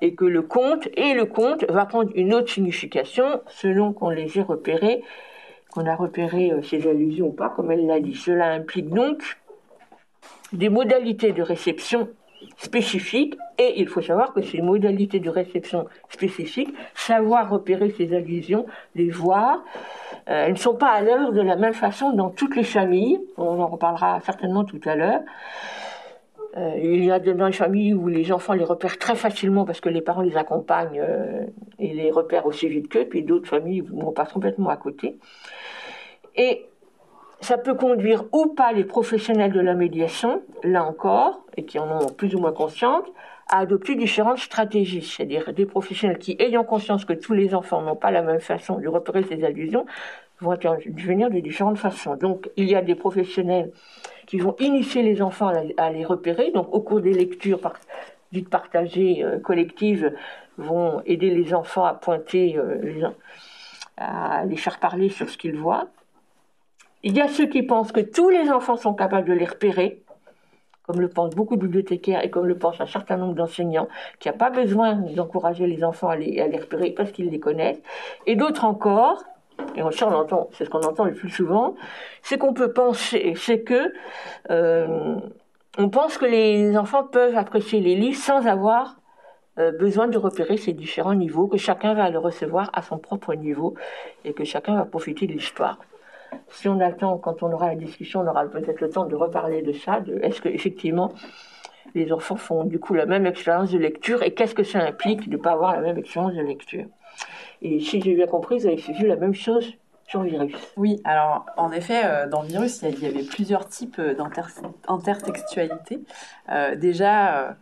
et que le conte et le conte va prendre une autre signification selon qu'on les ait repérés on a repéré euh, ces allusions ou pas, comme elle l'a dit. Cela implique donc des modalités de réception spécifiques et il faut savoir que ces modalités de réception spécifiques, savoir repérer ces allusions, les voir, euh, elles ne sont pas à l'œuvre de la même façon dans toutes les familles, on en reparlera certainement tout à l'heure. Euh, il y a dans les familles où les enfants les repèrent très facilement parce que les parents les accompagnent et les repèrent aussi vite qu'eux, puis d'autres familles où on complètement à côté. Et ça peut conduire ou pas les professionnels de la médiation, là encore, et qui en ont plus ou moins conscience, à adopter différentes stratégies. C'est-à-dire des professionnels qui, ayant conscience que tous les enfants n'ont pas la même façon de repérer ces allusions, vont intervenir de différentes façons. Donc, il y a des professionnels qui vont initier les enfants à les repérer. Donc, au cours des lectures dites partagées, euh, collectives, vont aider les enfants à pointer, euh, à les faire parler sur ce qu'ils voient. Il y a ceux qui pensent que tous les enfants sont capables de les repérer, comme le pensent beaucoup de bibliothécaires et comme le pensent un certain nombre d'enseignants, qui a pas besoin d'encourager les enfants à les, repérer parce qu'ils les connaissent. Et d'autres encore, et on, entend, c'est ce qu'on entend le plus souvent, c'est qu'on peut penser, c'est que euh, on pense que les enfants peuvent apprécier les livres sans avoir euh, besoin de repérer ces différents niveaux, que chacun va le recevoir à son propre niveau et que chacun va profiter de l'histoire si on attend, quand on aura la discussion, on aura peut-être le temps de reparler de ça, est-ce que effectivement les enfants font du coup la même expérience de lecture et qu'est-ce que ça implique de ne pas avoir la même expérience de lecture. Et si j'ai bien compris, vous avez vu la même chose sur le virus. Oui, alors en effet, euh, dans le virus, il y avait plusieurs types d'intertextualité. Euh, déjà,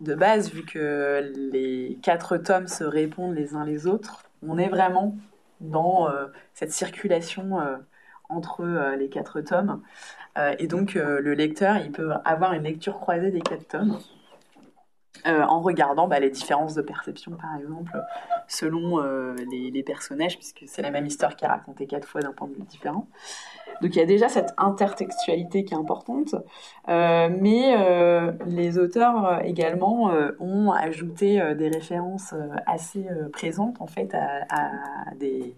de base, vu que les quatre tomes se répondent les uns les autres, on est vraiment dans euh, cette circulation entre euh, les quatre tomes. Euh, et donc, euh, le lecteur, il peut avoir une lecture croisée des quatre tomes. En regardant bah, les différences de perception, par exemple, selon les, les, personnages, puisque c'est la même histoire qui est racontée quatre fois d'un point de vue différent. Donc il y a déjà cette intertextualité qui est importante, euh, mais euh, les auteurs euh, également ont ajouté des références assez présentes en fait à, des,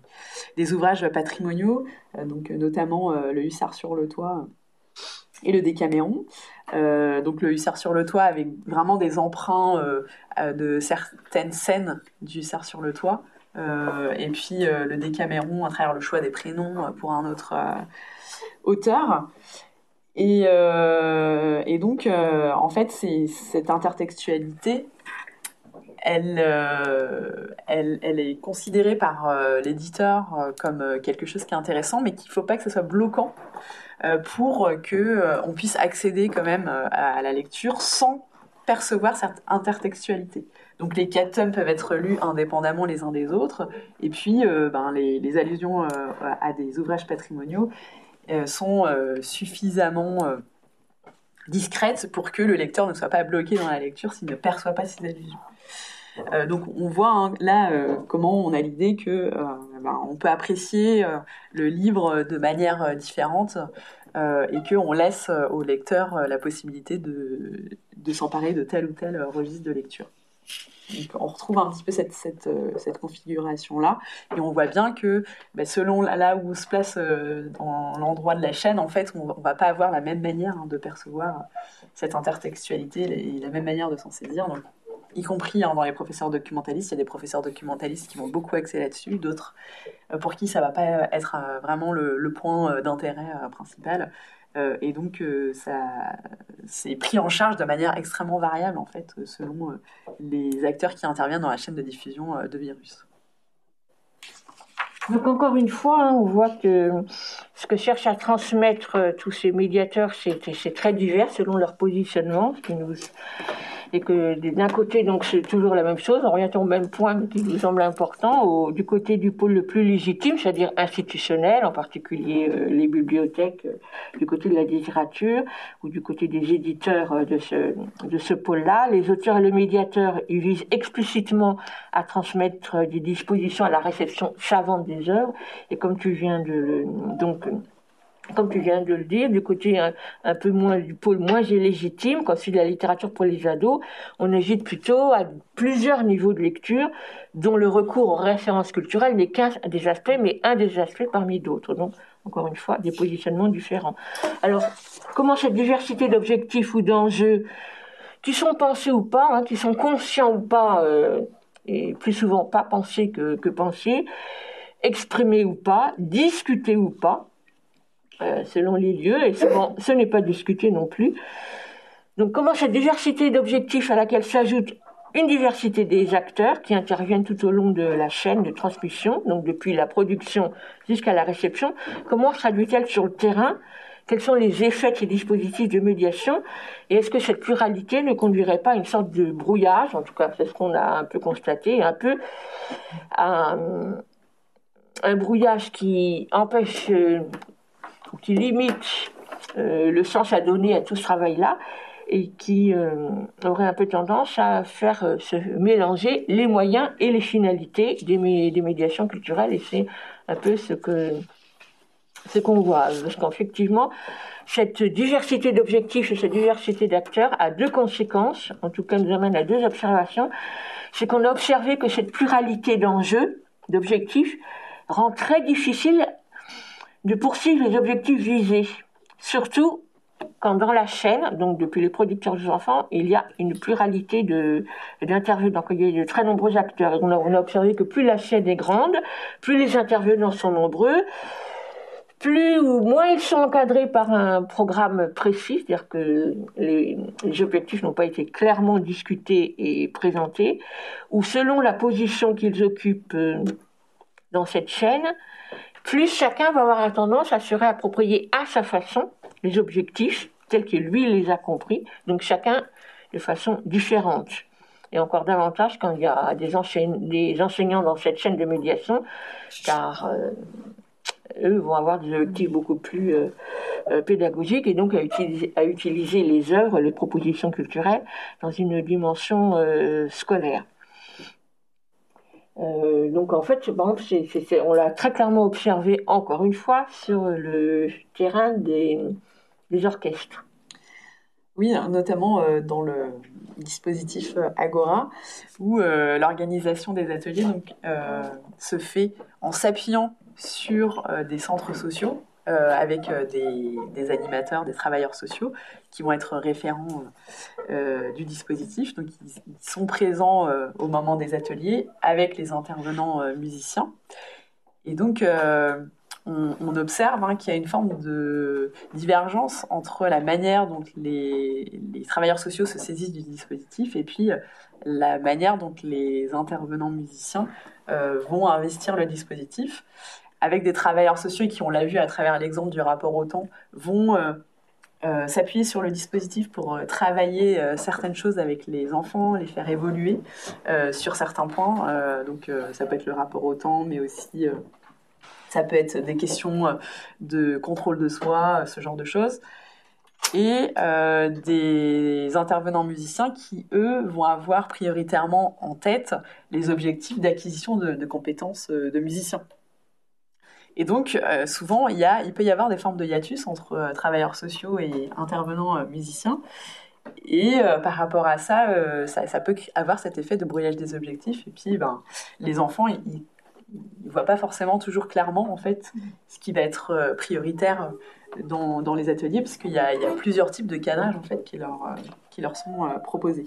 des, ouvrages patrimoniaux, donc notamment le Hussard sur le toit et le Décaméron. donc le Hussard sur le toit avec vraiment des emprunts de certaines scènes du Hussard sur le toit. Euh, et puis euh, le Décaméron à travers le choix des prénoms euh, pour un autre auteur. Et, donc, en fait, c'est cette intertextualité, elle, elle, est considérée par l'éditeur comme quelque chose qui est intéressant, mais qu'il ne faut pas que ce soit bloquant pour que on puisse accéder quand même à la lecture sans percevoir cette intertextualité. Donc les quatre tomes peuvent être lus indépendamment les uns des autres, et puis euh, ben, les, allusions euh, à des ouvrages patrimoniaux euh, sont suffisamment discrètes pour que le lecteur ne soit pas bloqué dans la lecture s'il ne perçoit pas ces allusions. Donc on voit hein, là comment on a l'idée que ben, on peut apprécier le livre de manière différente et qu'on laisse au lecteur la possibilité de, s'emparer de tel ou tel registre de lecture on retrouve un petit peu cette, euh, configuration-là. Et on voit bien que bah, selon là où on se place euh, dans l'endroit de la chaîne, en fait, on ne va pas avoir la même manière hein, de percevoir cette intertextualité et la même manière de s'en saisir. Y compris hein, dans les professeurs documentalistes, il y a des professeurs documentalistes qui vont beaucoup axer là-dessus, d'autres euh, pour qui ça va pas être vraiment le, point d'intérêt principal. et donc, ça, c'est pris en charge de manière extrêmement variable, en fait, selon les acteurs qui interviennent dans la chaîne de diffusion de virus. Donc encore une fois, hein, on voit que ce que cherchent à transmettre tous ces médiateurs, c'est très divers selon leur positionnement, qui nous et que d'un côté, donc c'est toujours la même chose, on revient au même point qui nous semble important, au, du côté du pôle le plus légitime, c'est-à-dire institutionnel, en particulier euh, les bibliothèques, euh, du côté de la littérature ou du côté des éditeurs euh, de ce, de ce pôle-là. Les auteurs et le médiateur, ils visent explicitement à transmettre des dispositions à la réception savante des œuvres, et comme tu viens de donc comme tu viens de le dire, du côté un, peu moins du pôle moins légitime, quand c'est de la littérature pour les ados, on hésite plutôt à plusieurs niveaux de lecture, dont le recours aux références culturelles n'est qu'un des aspects, mais un des aspects parmi d'autres. Donc, encore une fois, des positionnements différents. Alors, comment cette diversité d'objectifs ou d'enjeux, qui sont pensés ou pas, hein, qui sont conscients ou pas, euh, et plus souvent pas pensés que, que pensés, exprimés ou pas, discutés ou pas, euh, selon les lieux, et ce n'est pas discuté non plus. Donc comment cette diversité d'objectifs à laquelle s'ajoute une diversité des acteurs qui interviennent tout au long de la chaîne de transmission, donc depuis la production jusqu'à la réception, comment traduit-elle sur le terrain? Quels sont les effets de ces dispositifs de médiation? Et est-ce que cette pluralité ne conduirait pas à une sorte de brouillage? En tout cas, c'est ce qu'on a un peu constaté, un peu à un brouillage qui empêche euh, qui limite euh, le sens à donner à tout ce travail-là et qui euh, aurait un peu tendance à faire euh, se mélanger les moyens et les finalités des, des médiations culturelles et c'est un peu ce que ce qu'on voit. Parce qu'effectivement cette diversité d'objectifs et cette diversité d'acteurs a deux conséquences en tout cas nous amène à deux observations. C'est qu'on a observé que cette pluralité d'enjeux d'objectifs rend très difficile de poursuivre les objectifs visés. Surtout quand dans la chaîne, donc depuis les producteurs des enfants, il y a une pluralité d'intervenants, il y a de très nombreux acteurs. Et on, a, observé que plus la chaîne est grande, plus les intervenants sont nombreux, plus ou moins ils sont encadrés par un programme précis, c'est-à-dire que les, les objectifs n'ont pas été clairement discutés et présentés, ou selon la position qu'ils occupent euh, dans cette chaîne, plus chacun va avoir tendance à se réapproprier à sa façon les objectifs tels qu'il lui les a compris, donc chacun de façon différente. Et encore davantage quand il y a des, enseignants dans cette chaîne de médiation, car euh, eux vont avoir des objectifs beaucoup plus euh, euh, pédagogiques et donc à utiliser, les œuvres, les propositions culturelles dans une dimension scolaire. Euh, donc en fait, on l'a très clairement observé encore une fois sur le terrain des, orchestres. Oui, notamment euh, dans le dispositif euh, Agora, où l'organisation des ateliers se fait en s'appuyant sur des centres sociaux euh, avec euh, des, animateurs, des travailleurs sociaux qui vont être référents euh, du dispositif. Donc, ils, sont présents au moment des ateliers avec les intervenants musiciens. Et donc, on, observe hein, qu'il y a une forme de divergence entre la manière dont les, travailleurs sociaux se saisissent du dispositif et puis la manière dont les intervenants musiciens vont investir le dispositif avec des travailleurs sociaux qui, on l'a vu à travers l'exemple du rapport au temps, vont euh, euh, s'appuyer sur le dispositif pour euh, travailler certaines choses avec les enfants, les faire évoluer sur certains points. donc ça peut être le rapport au temps, mais aussi ça peut être des questions de contrôle de soi, ce genre de choses. Et des intervenants musiciens qui, eux, vont avoir prioritairement en tête les objectifs d'acquisition de, de compétences de musiciens. Et donc, euh, souvent, il, y a, il peut y avoir des formes de hiatus entre euh, travailleurs sociaux et intervenants euh, musiciens. Et par rapport à ça, ça, peut avoir cet effet de brouillage des objectifs. Et puis, ben, les enfants, ils ne voient pas forcément toujours clairement, en fait, ce qui va être prioritaire dans, dans les ateliers, parce qu'il y, y, a plusieurs types de cadrage, en fait, qui leur, qui leur sont proposés.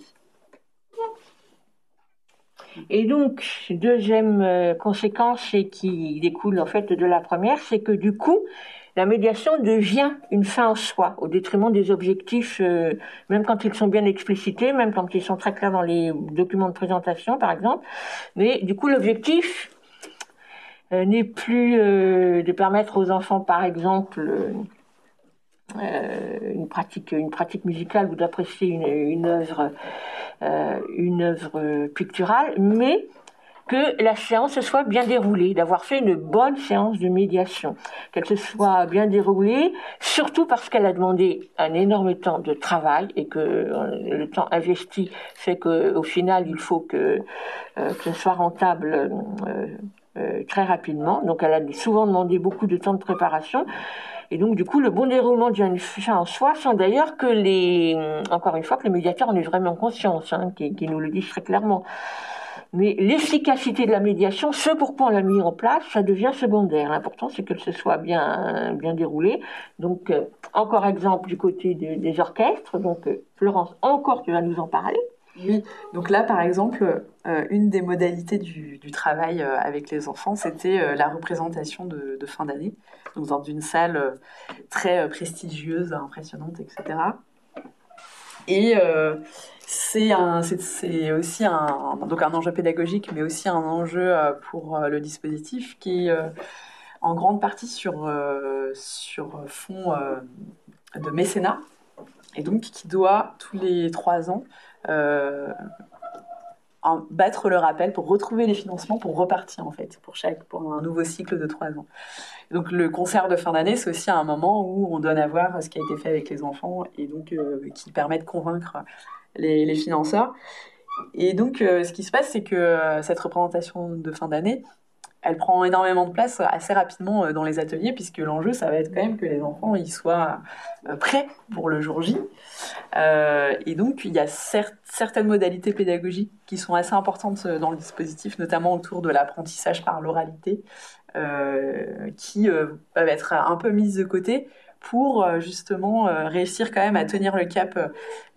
Et donc, deuxième euh, conséquence et qui découle en fait de la première, c'est que du coup, la médiation devient une fin en soi, au détriment des objectifs, euh, même quand ils sont bien explicités, même quand ils sont très clairs dans les documents de présentation, par exemple. Mais du coup, l'objectif euh, n'est plus de permettre aux enfants, par exemple, une pratique, une pratique musicale ou d'apprécier une, une œuvre une œuvre picturale, mais que la séance se soit bien déroulée, d'avoir fait une bonne séance de médiation, qu'elle se soit bien déroulée, surtout parce qu'elle a demandé un énorme temps de travail et que euh, le temps investi fait qu'au final il faut que, euh, que ce soit rentable très rapidement. Donc elle a souvent demandé beaucoup de temps de préparation et donc, du coup, le bon déroulement d'une soi, sans d'ailleurs que les, encore une fois, que les médiateurs en aient vraiment conscience, hein, qui, qui, nous le disent très clairement. Mais l'efficacité de la médiation, ce pourquoi on l'a mis en place, ça devient secondaire. L'important, c'est que ce soit bien, bien déroulé. Donc, euh, encore exemple du côté des orchestres. Donc, euh, Florence, encore, tu vas nous en parler. Oui, donc là, par exemple, euh, une des modalités du, travail avec les enfants, c'était la représentation de fin d'année dans une salle euh, très euh, prestigieuse, impressionnante, etc. Et euh, c'est aussi un, donc un enjeu pédagogique, mais aussi un enjeu pour le dispositif qui est en grande partie sur, sur fond de mécénat, et donc qui doit tous les trois ans battre le rappel pour retrouver les financements pour repartir en fait pour chaque pour un nouveau cycle de trois ans. Donc le concert de fin d'année c'est aussi un moment où on donne à voir ce qui a été fait avec les enfants et donc euh, qui permet de convaincre les, financeurs. Et donc euh, ce qui se passe c'est que euh, cette représentation de fin d'année elle prend énormément de place assez rapidement euh, dans les ateliers, puisque l'enjeu, ça va être quand même que les enfants ils soient euh, prêts pour le jour J. Euh, et donc, il y a certaines modalités pédagogiques qui sont assez importantes dans le dispositif, notamment autour de l'apprentissage par l'oralité, qui peuvent être un peu mises de côté pour justement réussir quand même à tenir le cap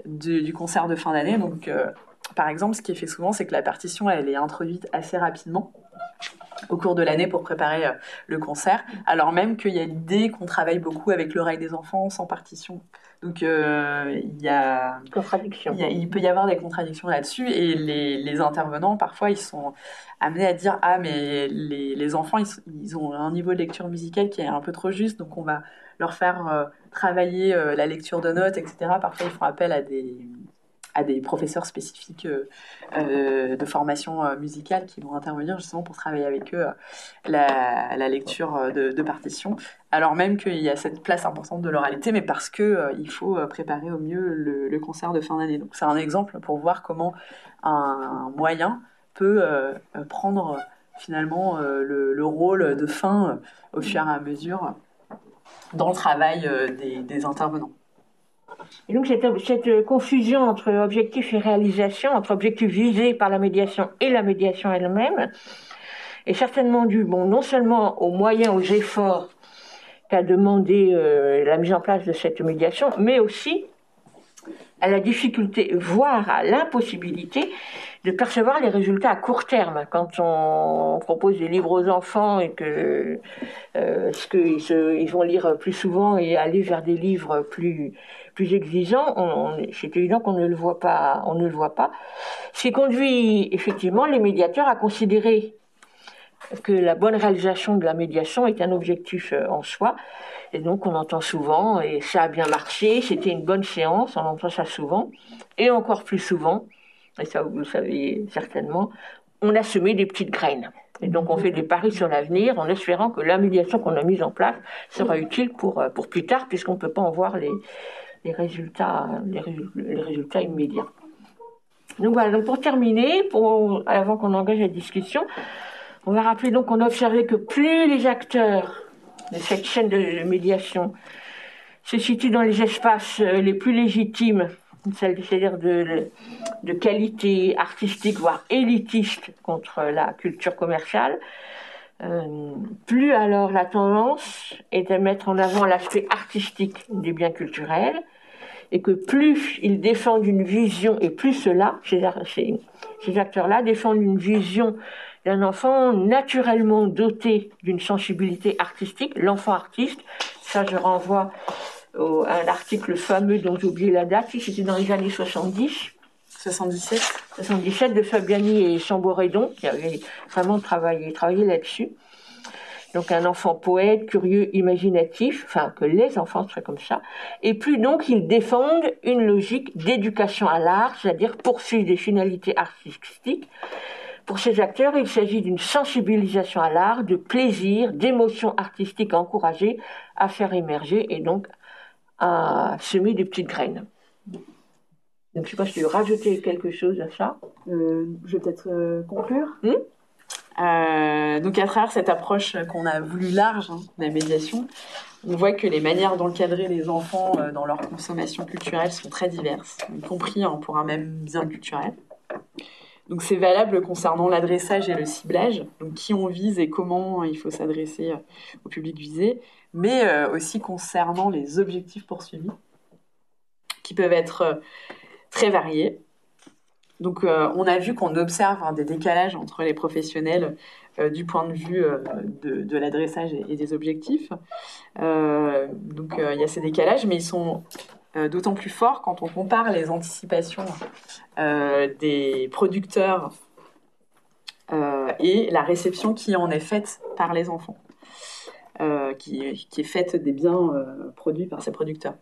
du concert de fin d'année. Donc, par exemple, ce qui est fait souvent, c'est que la partition, elle est introduite assez rapidement au cours de l'année pour préparer euh, le concert, alors même qu'il y a l'idée qu'on travaille beaucoup avec l'oreille des enfants sans partition. Donc euh, il y a contradiction. Il, peut y avoir des contradictions là-dessus et les, intervenants parfois ils sont amenés à dire ah mais les, enfants ils, ont un niveau de lecture musicale qui est un peu trop juste donc on va leur faire euh, travailler la lecture de notes etc. Parfois ils font appel à des à des professeurs spécifiques euh, euh, de formation euh, musicale qui vont intervenir justement pour travailler avec eux la, lecture de, de partitions, alors même qu'il y a cette place importante de l'oralité, mais parce que il faut préparer au mieux le, concert de fin d'année. Donc c'est un exemple pour voir comment un, moyen peut prendre finalement le, rôle de fin au fur et à mesure dans le travail des intervenants. Et donc cette, confusion entre objectif et réalisation, entre objectif visé par la médiation et la médiation elle-même, est certainement due, non seulement aux moyens, aux efforts qu'a demandé euh, la mise en place de cette médiation, mais aussi à la difficulté, voire à l'impossibilité de percevoir les résultats à court terme. Quand on propose des livres aux enfants et que euh, ce qu'ils ils vont lire plus souvent et aller vers des livres plus plus exigeants, c'est évident qu'on ne le voit pas. On ne le voit pas. Ce qui conduit effectivement les médiateurs à considérer que la bonne réalisation de la médiation est un objectif euh, en soi. Et donc on entend souvent, et ça a bien marché, c'était une bonne séance, on entend ça souvent, et encore plus souvent, et ça vous le savez certainement, on a semé des petites graines. Et donc on fait des paris sur l'avenir en espérant que la médiation qu'on a mise en place sera utile pour, euh, pour plus tard, puisqu'on ne peut pas en voir les, les, résultats, les, résultats immédiats. Donc voilà, donc pour terminer, pour, avant qu'on engage la discussion, on va rappeler donc qu'on a observé que plus les acteurs de cette chaîne de médiation se situent dans les espaces euh, les plus légitimes c'est-à-dire de, de, qualité artistique, voire élitiste contre la culture commerciale, euh, plus alors la tendance est à mettre en avant l'aspect artistique du bien culturel et que plus ils défendent une vision, et plus cela, ces, ces acteurs-là défendent une vision d'un enfant naturellement doté d'une sensibilité artistique, l'enfant artiste, ça je renvoie à un article fameux dont j'ai oublié la date, c'était dans les années 70, 77 77 de Fabiani et Chamboredon, qui avaient vraiment travaillé, travaillé là-dessus. Donc un enfant poète, curieux, imaginatif, enfin que les enfants seraient comme ça. Et plus donc ils défendent une logique d'éducation à l'art, c'est-à-dire poursuivre des finalités artistiques. Pour ces acteurs, il s'agit d'une sensibilisation à l'art, de plaisir, d'émotions artistiques à encourager, à faire émerger et donc à semer des petites graines. Donc, je ne sais pas si tu veux rajouter quelque chose à ça. Euh, je vais peut-être euh, conclure. Hmm? Euh, donc, à travers cette approche qu'on a voulu large hein, la médiation, on voit que les manières d'encadrer les enfants dans leur consommation culturelle sont très diverses, y compris hein, pour un même bien culturel. Donc, c'est valable concernant l'adressage et le ciblage, donc qui on vise et comment il faut s'adresser au public visé, mais aussi concernant les objectifs poursuivis, qui peuvent être très variés. Donc, euh, on a vu qu'on observe hein, des décalages entre les professionnels euh, du point de vue euh, de, l'adressage et, des objectifs. donc, il y a ces décalages, mais ils sont d'autant plus forts quand on compare les anticipations des producteurs et la réception qui en est faite par les enfants, qui, qui, est faite des biens produits par ces producteurs.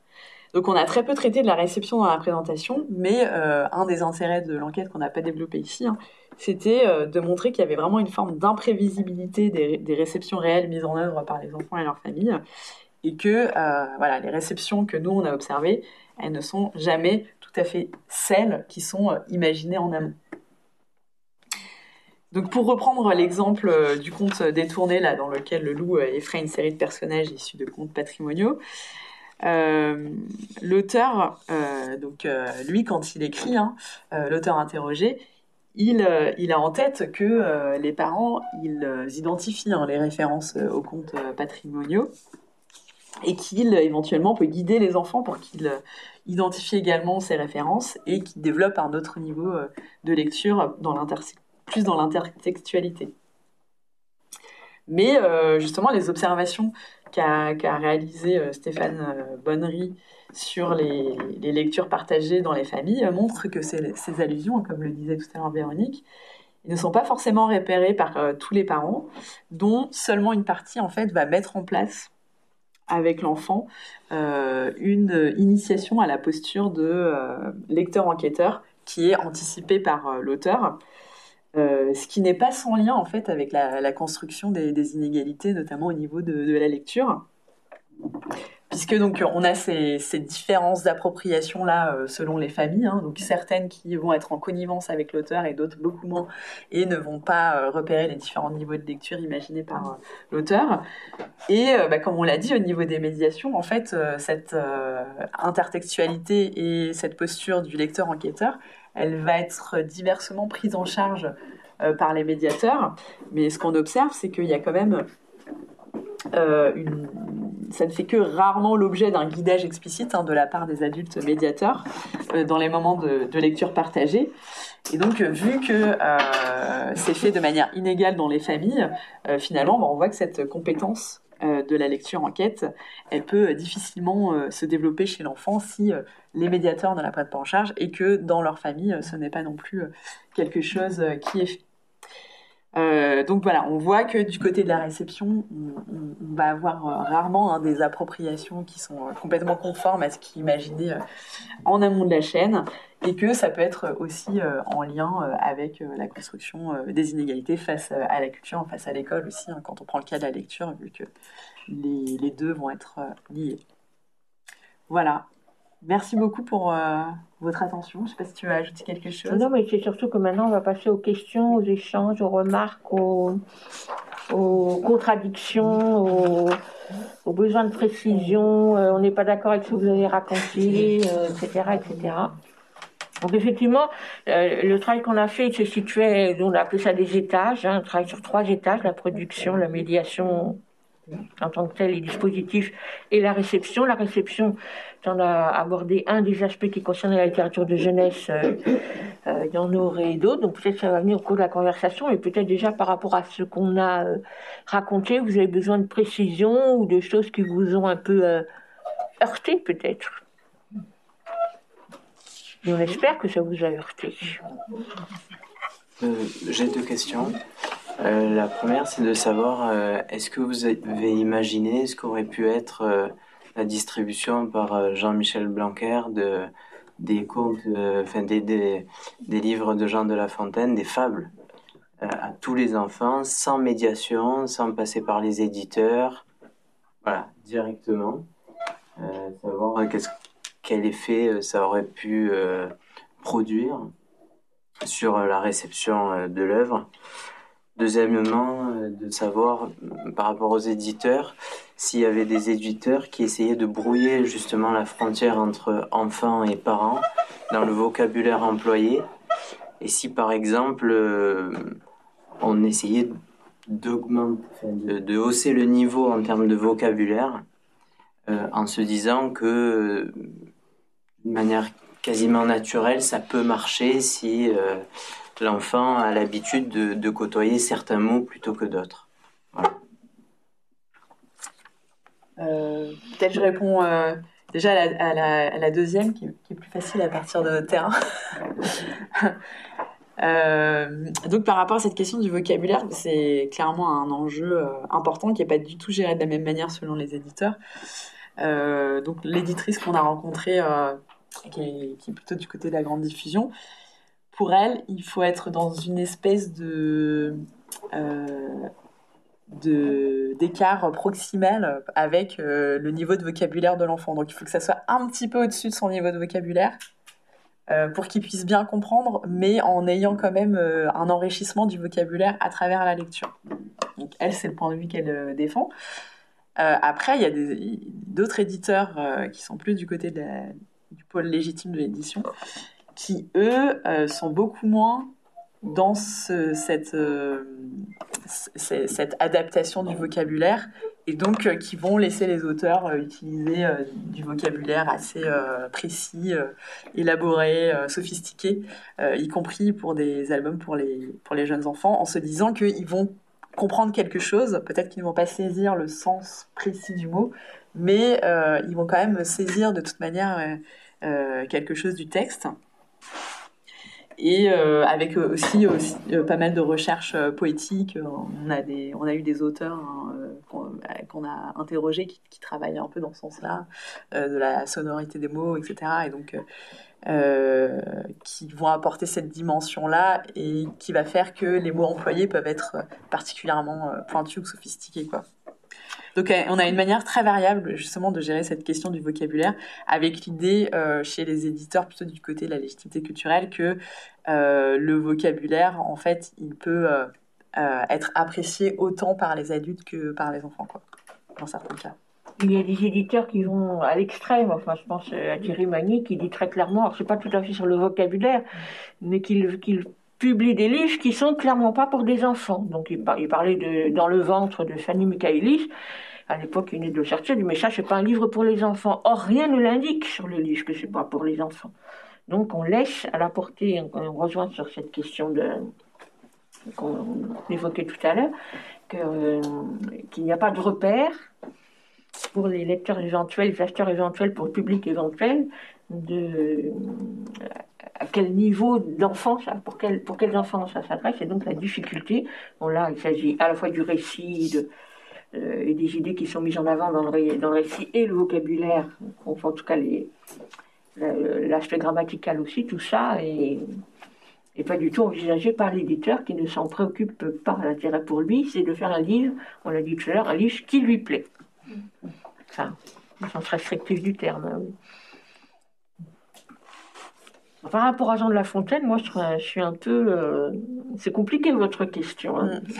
Donc on a très peu traité de la réception dans la présentation, mais euh, un des intérêts de l'enquête qu'on n'a pas développé ici, hein, c'était euh, de montrer qu'il y avait vraiment une forme d'imprévisibilité des, réceptions réelles mises en œuvre par les enfants et leurs familles, et que euh, voilà, les réceptions que nous on a observées, elles ne sont jamais tout à fait celles qui sont imaginées en amont. Donc pour reprendre l'exemple du conte détourné là, dans lequel le loup effraie une série de personnages issus de contes patrimoniaux, l'auteur, euh, donc euh, lui, quand il écrit, hein, l'auteur interrogé, il, il, a en tête que les parents, ils identifient hein, les références aux comptes patrimoniaux et qu'il éventuellement peut guider les enfants pour qu'ils identifient également ces références et qu'ils développent un autre niveau de lecture dans plus dans l'intertextualité. Mais justement, les observations qu'a réalisé euh, Stéphane euh, Bonnery sur les, lectures partagées dans les familles euh, montre que ces, allusions, comme le disait tout à l'heure Véronique, ne sont pas forcément repérées par tous les parents, dont seulement une partie en fait va mettre en place avec l'enfant une initiation à la posture de lecteur-enquêteur qui est anticipée par l'auteur euh, ce qui n'est pas sans lien en fait avec la, construction des, inégalités, notamment au niveau de, la lecture, puisque donc on a ces, différences d'appropriation là euh, selon les familles, hein. donc certaines qui vont être en connivence avec l'auteur et d'autres beaucoup moins et ne vont pas euh, repérer les différents niveaux de lecture imaginés par l'auteur. Et bah, comme on l'a dit au niveau des médiations, en fait cette intertextualité et cette posture du lecteur enquêteur elle va être diversement prise en charge euh, par les médiateurs. Mais ce qu'on observe, c'est qu'il y a quand même euh, ça ne fait que rarement l'objet d'un guidage explicite hein, de la part des adultes médiateurs euh, dans les moments de, lecture partagée. Et donc, vu que c'est fait de manière inégale dans les familles, finalement, bah, on voit que cette compétence de la lecture enquête, elle peut difficilement euh, se développer chez l'enfant si euh, les médiateurs ne la prennent pas en charge et que dans leur famille, ce n'est pas non plus quelque chose qui est. Euh, donc voilà, on voit que du côté de la réception, on, va avoir euh, rarement hein, des appropriations qui sont euh, complètement conformes à ce qui est imaginé en amont de la chaîne, et que ça peut être aussi en lien avec la construction des inégalités face à la culture, face à l'école aussi, hein, quand on prend le cas de la lecture, vu que les deux vont être liés. Voilà, Merci beaucoup pour euh, votre attention. Je ne sais pas si tu veux ajouter quelque chose. Non, mais c'est surtout que maintenant, on va passer aux questions, aux échanges, aux remarques, aux, contradictions, aux, besoins de précision. Euh, on n'est pas d'accord avec ce que vous avez raconté, etc., euh, etc. Donc effectivement, le travail qu'on a fait, il se situait, on a appelé ça des étages, hein, un travail sur trois étages, la production, la médiation en tant que tel, les dispositifs et la réception. La réception, on a abordé un des aspects qui concerne la littérature de jeunesse. Euh, euh, il y en aurait d'autres, donc peut-être ça va venir au cours de la conversation. Et peut-être déjà par rapport à ce qu'on a raconté, vous avez besoin de précisions ou de choses qui vous ont un peu heurté, peut-être. Et on espère que ça vous a heurté. J'ai deux questions. Euh, la première, c'est de savoir, euh, est-ce que vous avez imaginé ce qu'aurait pu être euh, la distribution par Jean-Michel Blanquer de, des contes, enfin des, livres de Jean de La Fontaine, des fables à tous les enfants, sans médiation, sans passer par les éditeurs, voilà, directement. savoir quel effet ça aurait pu produire sur la réception de l'œuvre. Deuxièmement, euh, de savoir euh, par rapport aux éditeurs, s'il y avait des éditeurs qui essayaient de brouiller justement la frontière entre enfants et parents dans le vocabulaire employé, et si par exemple euh, on essayait d'augmenter, de, hausser le niveau en termes de vocabulaire, en se disant que de manière quasiment naturelle, ça peut marcher si l'enfant a l'habitude de, côtoyer certains mots plutôt que d'autres. Euh, peut-être je réponds euh, déjà à la, deuxième, qui, est plus facile à partir de notre terrain. Euh, donc par rapport à cette question du vocabulaire, c'est clairement un enjeu important qui n'est pas du tout géré de la même manière selon les éditeurs. donc l'éditrice qu'on a rencontrée, qui est, plutôt du côté de la grande diffusion, pour elle, il faut être dans une espèce de euh, d'écart proximal avec euh, le niveau de vocabulaire de l'enfant. Donc il faut que ça soit un petit peu au-dessus de son niveau de vocabulaire euh, pour qu'il puisse bien comprendre, mais en ayant quand même un enrichissement du vocabulaire à travers la lecture. Donc elle, c'est le point de vue qu'elle défend. après, il y a d'autres éditeurs qui sont plus du côté du pôle légitime de l'édition, qui, eux, euh, sont beaucoup moins dans cette, euh, cette adaptation du vocabulaire et donc euh, qui vont laisser les auteurs utiliser du vocabulaire assez précis, élaboré, sophistiqué, y compris pour des albums pour les, pour les jeunes enfants, en se disant qu'ils vont comprendre quelque chose, peut-être qu'ils ne vont pas saisir le sens précis du mot, mais ils vont quand même saisir de toute manière quelque chose du texte et euh, avec euh, aussi, euh, pas mal de recherches poétiques. On a, eu des auteurs hein, qu'on a interrogés qui, travaillent un peu dans ce sens-là, de la sonorité des mots, etc. Et donc, qui vont apporter cette dimension-là et qui va faire que les mots employés peuvent être particulièrement pointus ou sophistiqués. Quoi. Donc on a une manière très variable justement de gérer cette question du vocabulaire, avec l'idée euh, chez les éditeurs plutôt du côté de la légitimité culturelle que euh, le vocabulaire, en fait, il peut euh, être apprécié autant par les adultes que par les enfants, quoi, dans certains cas. Il y a des éditeurs qui vont à l'extrême. Enfin, je pense à Thierry Magny qui dit très clairement, alors c'est pas tout à fait sur le vocabulaire, mais qu'il publie des livres qui sont clairement pas pour des enfants. Donc il, parlait Dans le ventre de Fanny Michaelis. À l'époque, il venait de sortir, il dit mais ça c'est pas un livre pour les enfants. Or rien ne l'indique sur le livre que c'est pas pour les enfants. Donc on laisse à la portée, on rejoint sur cette question de qu'on évoquait tout à l'heure, qu'il n'y a pas de repère pour les lecteurs éventuels, les acheteurs éventuels, pour le public éventuel, de à quel niveau d'enfant pour, quel, pour quels enfants ça s'adresse, et donc la difficulté. Bon, là, il s'agit à la fois du récit euh, et des idées qui sont mises en avant dans le, dans le récit et le vocabulaire, enfin, en tout cas l'aspect grammatical aussi, tout ça est, pas du tout envisagé par l'éditeur qui ne s'en préoccupe pas. L'intérêt pour lui, c'est de faire un livre, on l'a dit tout à l'heure, un livre qui lui plaît. Enfin, sens restrictif du terme. Hein, par rapport à Jean de La Fontaine, moi, je, suis un peu. Euh, c'est compliqué votre question. Hein.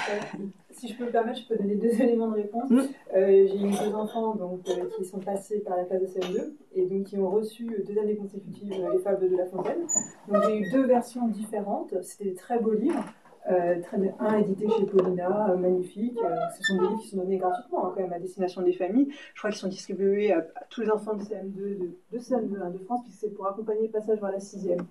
Si je peux me permettre, je peux donner deux éléments de réponse. Mm. Euh, j'ai eu deux enfants donc, euh, qui sont passés par la classe de CM2 et donc qui ont reçu deux années consécutives les fables de La Fontaine. Donc j'ai eu deux versions différentes. C'était des très beaux livres. Un édité chez Paulina, magnifique. ce sont des livres qui sont donnés gratuitement hein, quand même à destination des familles. Je crois qu'ils sont distribués à, tous les enfants de CM2 de, de, CM2 hein, de France, puisque c'est pour accompagner le passage vers la sixième.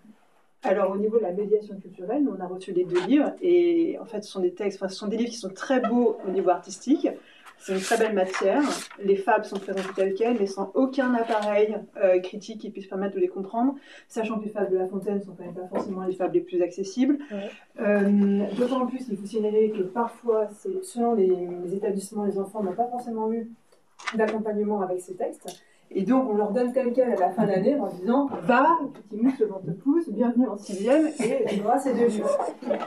Alors, au niveau de la médiation culturelle, on a reçu les deux livres, et en fait, ce sont des textes, ce sont des livres qui sont très beaux au niveau artistique. C'est une très belle matière. Les fables sont présentées telles quelles, mais sans aucun appareil euh, critique qui puisse permettre de les comprendre, sachant que les fables de La Fontaine ne sont quand même pas forcément les fables les plus accessibles. Euh, d'autant plus, il faut signaler que parfois, selon les, les établissements, les enfants n'ont pas forcément eu d'accompagnement avec ces textes. Et donc, on leur donne tel quel à la fin d'année en disant Va, petit mouche, vent te pousse, bienvenue en sixième, et tu auras ces deux livres.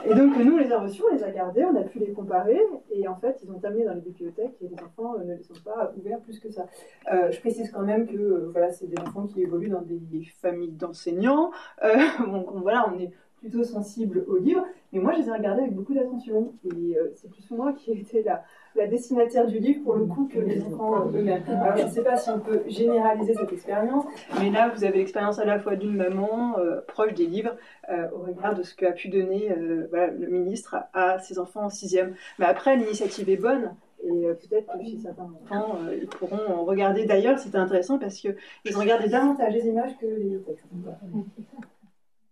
Et donc, nous, on les a reçus, on les a gardés, on a pu les comparer, et en fait, ils ont terminé dans les bibliothèques, et les enfants euh, ne les ont pas ouverts plus que ça. Euh, je précise quand même que euh, voilà, c'est des enfants qui évoluent dans des familles d'enseignants. donc, voilà, on est plutôt sensible aux livres, mais moi, je les ai regardés avec beaucoup d'attention, et c'est plus moi qui ai été là la destinataire du livre pour le coup que les enfants eux-mêmes. Alors je ne sais pas si on peut généraliser cette expérience, mais là vous avez l'expérience à la fois d'une maman euh, proche des livres euh, au regard de ce qu'a pu donner euh, le ministre à, ses enfants en sixième. Mais après l'initiative est bonne. Et peut-être que chez certains enfants, ils pourront regarder d'ailleurs, c'était intéressant parce qu'ils ont regardé davantage les images que les textes.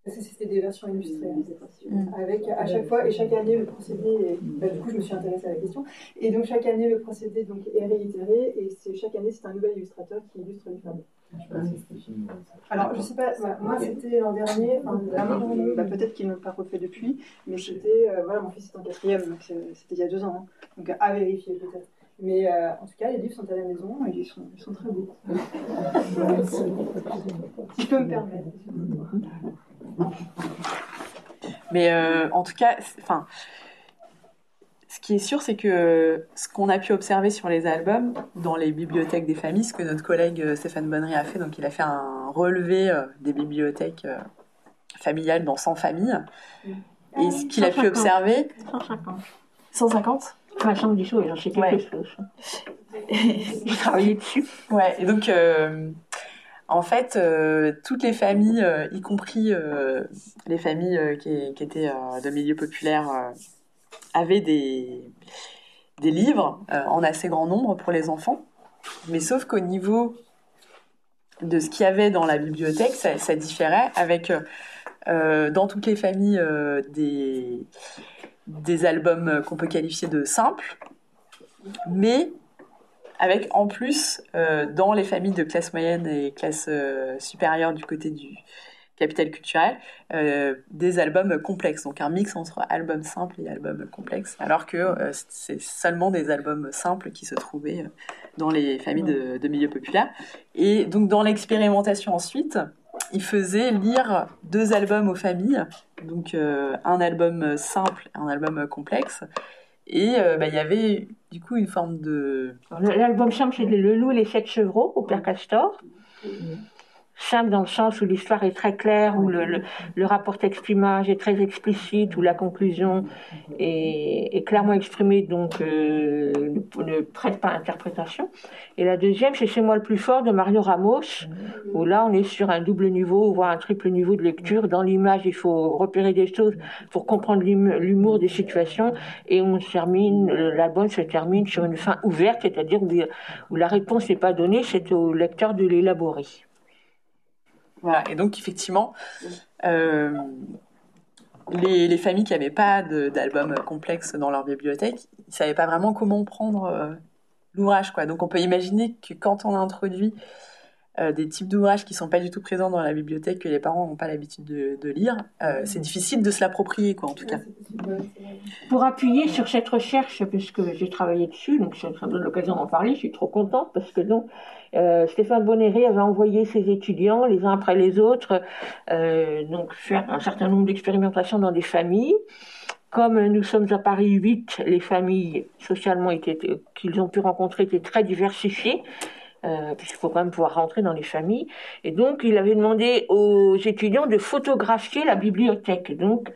C'était des versions illustrées, hein, mm. avec à chaque fois et chaque année le procédé. Bah, du coup, je me suis intéressée à la question. Et donc chaque année le procédé donc est réitéré et c'est chaque année c'est un nouvel illustrateur qui illustre les fables. Alors, je sais pas, moi c'était l'an dernier, bah, peut-être qu'ils n'ont pas refait depuis, mais c'était, euh, voilà, mon fils est en quatrième, donc c'était il y a deux ans, hein. donc à vérifier peut-être. Mais euh, en tout cas, les livres sont à la maison et ils sont, ils sont très beaux. si je peux me permettre. Mais euh, en tout cas, enfin, ce qui est sûr, c'est que ce qu'on a pu observer sur les albums, dans les bibliothèques des familles, ce que notre collègue euh, Stéphane Bonnery a fait, donc il a fait un relevé euh, des bibliothèques familiales dans 100 familles. Et ce qu'il a pu observer. 150. 150 Ma chambre du show, j'en sais quelque chose. J'ai travaillé dessus? Ouais, et donc en fait, euh, toutes les familles, euh, y compris euh, les familles qui, étaient de milieu populaire, avaient des, livres en assez grand nombre pour les enfants. Mais sauf qu'au niveau de ce qu'il y avait dans la bibliothèque, ça, ça différait avec, dans toutes les familles, des, des albums qu'on peut qualifier de simples, mais avec en plus, euh, dans les familles de classe moyenne et classe euh, supérieure du côté du capital culturel, euh, des albums complexes, donc un mix entre albums simples et albums complexes, alors que c'est seulement des albums simples qui se trouvaient dans les familles de, de milieu populaire. Et donc dans l'expérimentation ensuite, il faisait lire deux albums aux familles, donc un album simple un album complexe, et euh, bah, il y avait du coup une forme de. L'album simple, c'est Le Loup les Sept Chevreaux au Père Castor simple dans le sens où l'histoire est très claire, où le, rapport texte-image est très explicite, où la conclusion est, clairement exprimée, donc euh, ne, prête pas à interprétation. Et la deuxième, c'est Chez moi le plus fort de Mario Ramos, où là on est sur un double niveau, voire un triple niveau de lecture. Dans l'image, il faut repérer des choses pour comprendre l'humour des situations, et on termine, l'album se termine sur une fin ouverte, c'est-à-dire où la réponse n'est pas donnée, c'est au lecteur de l'élaborer. Voilà, et donc effectivement, euh, les, familles qui n'avaient pas d'albums complexes dans leur bibliothèque, ils ne savaient pas vraiment comment prendre euh, l'ouvrage. Quoi. Donc on peut imaginer que quand on a introduit euh, des types d'ouvrages qui ne sont pas du tout présents dans la bibliothèque, que les parents n'ont pas l'habitude de, lire, c'est difficile de se l'approprier, quoi, en tout cas. Pour appuyer sur cette recherche, puisque j'ai travaillé dessus, donc ça me donne l'occasion d'en parler, je suis trop contente, parce que donc, euh, Stéphane Bonnery avait envoyé ses étudiants, les uns après les autres, euh, donc faire un certain nombre d'expérimentations dans des familles. Comme nous sommes à Paris 8, les familles socialement qu'ils ont pu rencontrer étaient très diversifiées. Euh, puisqu'il faut quand même pouvoir rentrer dans les familles. Et donc, il avait demandé aux étudiants de photographier la bibliothèque. Donc,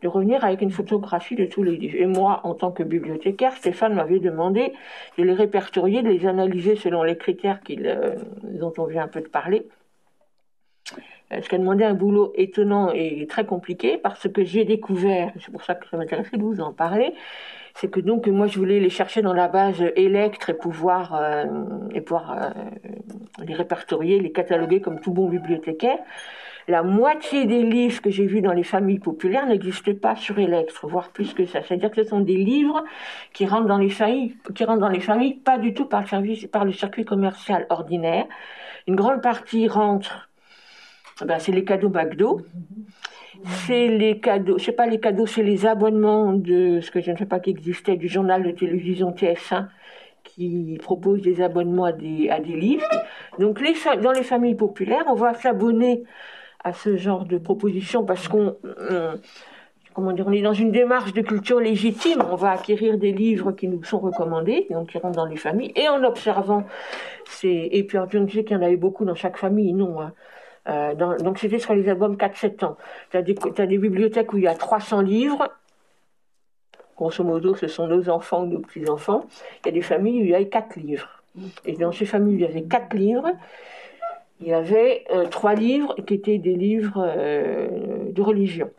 de revenir avec une photographie de tous les livres. Et moi, en tant que bibliothécaire, Stéphane m'avait demandé de les répertorier, de les analyser selon les critères euh, dont on vient un peu de parler. Ce qui a demandé un boulot étonnant et très compliqué parce que j'ai découvert, c'est pour ça que ça m'intéressait de vous en parler, c'est que donc moi je voulais les chercher dans la base Electre et pouvoir, euh, et pouvoir euh, les répertorier, les cataloguer comme tout bon bibliothécaire. La moitié des livres que j'ai vus dans les familles populaires n'existent pas sur Electre, voire plus que ça. C'est-à-dire que ce sont des livres qui rentrent dans les familles, qui rentrent dans les familles pas du tout par le par le circuit commercial ordinaire. Une grande partie rentre, ben, c'est les cadeaux McDo c'est les cadeaux, c'est pas les cadeaux, c'est les abonnements de ce que je ne sais pas qui existait, du journal de télévision TF1 qui propose des abonnements à des, à des livres. Donc dans les familles populaires, on va s'abonner à ce genre de propositions parce qu'on comment dire, on est dans une démarche de culture légitime. On va acquérir des livres qui nous sont recommandés, donc qui rentrent dans les familles, et en observant ces. Et puis, je sais qu'il y en avait beaucoup dans chaque famille, non. Hein. Euh, donc c'était sur les albums 4-7 ans. Tu as, des bibliothèques où il y a 300 livres. Grosso modo, ce sont nos enfants ou nos petits-enfants. Il y a des familles où il y a 4 livres. Et dans ces familles où il y avait 4 livres, il y avait euh, 3 livres qui étaient des livres euh, de religion.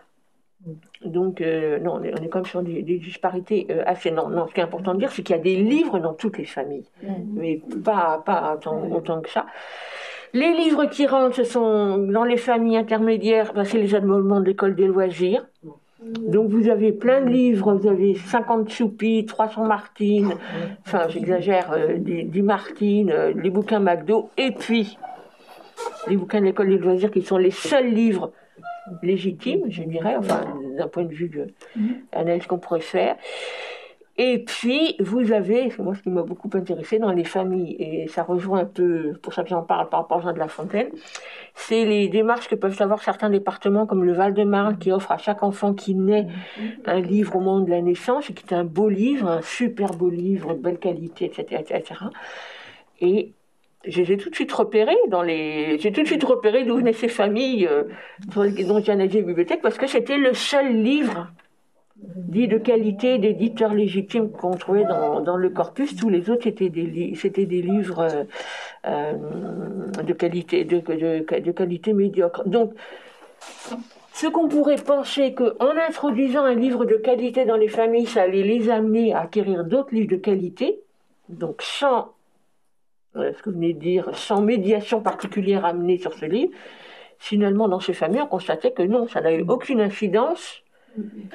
Donc, euh, non, on est, quand même sur des, disparités assez. Non, non, ce qui est important de dire, c'est qu'il y a des livres dans toutes les familles, mais pas, pas autant que ça. Les livres qui rentrent, ce sont dans les familles intermédiaires, ben, c'est les abonnements de l'école des loisirs. Donc vous avez plein de livres, vous avez 50 Choupi, 300 Martine, enfin j'exagère, euh, 10, Martine, euh, les bouquins McDo, et puis les bouquins de l'école des loisirs qui sont les seuls livres légitimes, je dirais, enfin d'un point de vue de l'analyse qu'on pourrait faire. Et puis, vous avez, c'est moi ce qui m'a beaucoup intéressé dans les familles, et ça rejoint un peu, pour ça que j'en parle par rapport à Jean de la Fontaine, c'est les démarches que peuvent avoir certains départements comme le Val-de-Marne qui offre à chaque enfant qui naît un livre au moment de la naissance, et qui est un beau livre, un super beau livre, de belle qualité, etc., etc. Et j'ai tout de suite repéré dans les, j'ai tout de suite repéré d'où venaient ces familles euh, dont j'ai analysé la bibliothèque parce que c'était le seul livre dit de qualité d'éditeurs légitimes qu'on trouvait dans, le corpus. Tous les autres, c'était des, livres euh, de, qualité médiocre. Donc, ce qu'on pourrait penser qu'en introduisant un livre de qualité dans les familles, ça allait les amener à acquérir d'autres livres de qualité, donc sans, euh, ce que vous venez de dire, sans médiation particulière amenée sur ce livre, finalement, dans ces familles, on constatait que non, ça n'a eu aucune incidence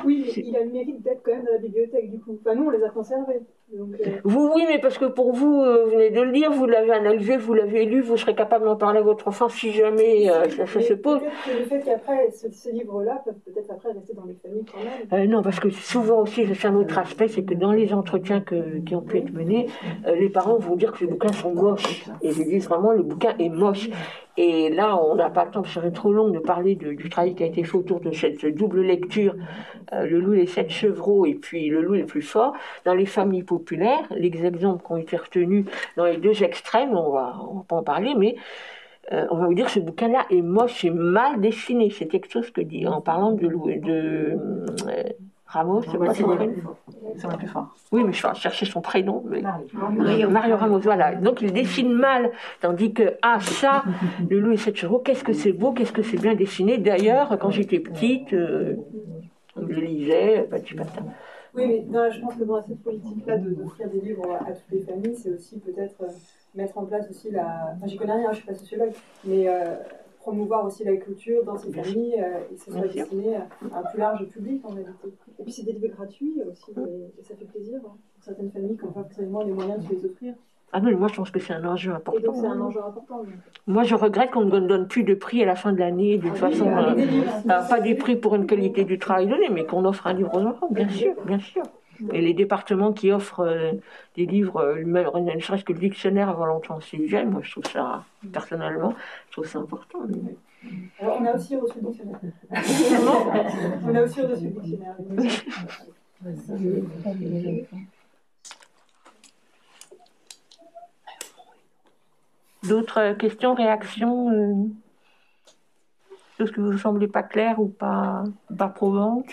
oui, il a le mérite d'être quand même dans la bibliothèque, du coup. Enfin, nous, on les a conservés. Euh, vous, oui, mais parce que pour vous, euh, vous venez de le dire, vous l'avez analysé, vous l'avez lu, vous serez capable d'en parler à votre enfant si jamais euh, ça, se pose. Le fait qu'après, ces livres-là peuvent peut-être après rester dans les familles quand même. non, parce que souvent aussi, c'est un autre aspect, c'est que dans les entretiens que, qui ont pu être menés, les parents vont dire que les bouquins sont moches. Et ils disent vraiment, le bouquin est moche. Et là, on n'a pas le temps, ce serait trop long de parler du travail qui a été fait autour de cette double lecture, le loup et les sept chevreaux, et puis le loup est plus fort, dans les familles populaires les exemples qui ont été retenus dans les deux extrêmes, on va, va pas en parler, mais euh, on va vous dire que ce bouquin-là est moche et mal dessiné. C'est quelque chose que dit en parlant de, de euh, Ramos, c'est pas son C'est plus fort. Oui, mais je vais chercher son prénom. Mario. Ramos, voilà. Donc il dessine mal, tandis que, ah, ça, le loup et sept chevaux, qu'est-ce que c'est beau, qu'est-ce que c'est bien dessiné. D'ailleurs, quand j'étais petite, euh, je lisais, pas du patin. Oui, mais non, je pense que dans cette politique-là d'offrir des livres à, toutes les familles, c'est aussi peut-être euh, mettre en place aussi la. Enfin, j'y connais rien, je suis pas sociologue, mais euh, promouvoir aussi la culture dans ces familles euh, et ce soit destiné à un plus large public en réalité. Et puis c'est des livres gratuits aussi, et, ça fait plaisir hein, pour certaines familles qui n'ont pas forcément les moyens de se les offrir. Ah non, moi je pense que c'est un enjeu important. Et donc c'est un enjeu important. Moi je regrette qu'on ne donne plus de prix à la fin de l'année, d'une ah façon. Euh, pas des prix pour une qualité du travail donné, mais qu'on offre un livre aux enfants, bien sûr, bien sûr. Et les départements qui offrent euh, des livres, euh, ne serait-ce que le dictionnaire avant longtemps sujet, moi je trouve ça, personnellement, je trouve ça important. Alors on a aussi reçu le dictionnaire. on a aussi reçu le dictionnaire. D'autres questions, réactions euh, Choses qui vous semblez pas claires ou pas, pas probantes?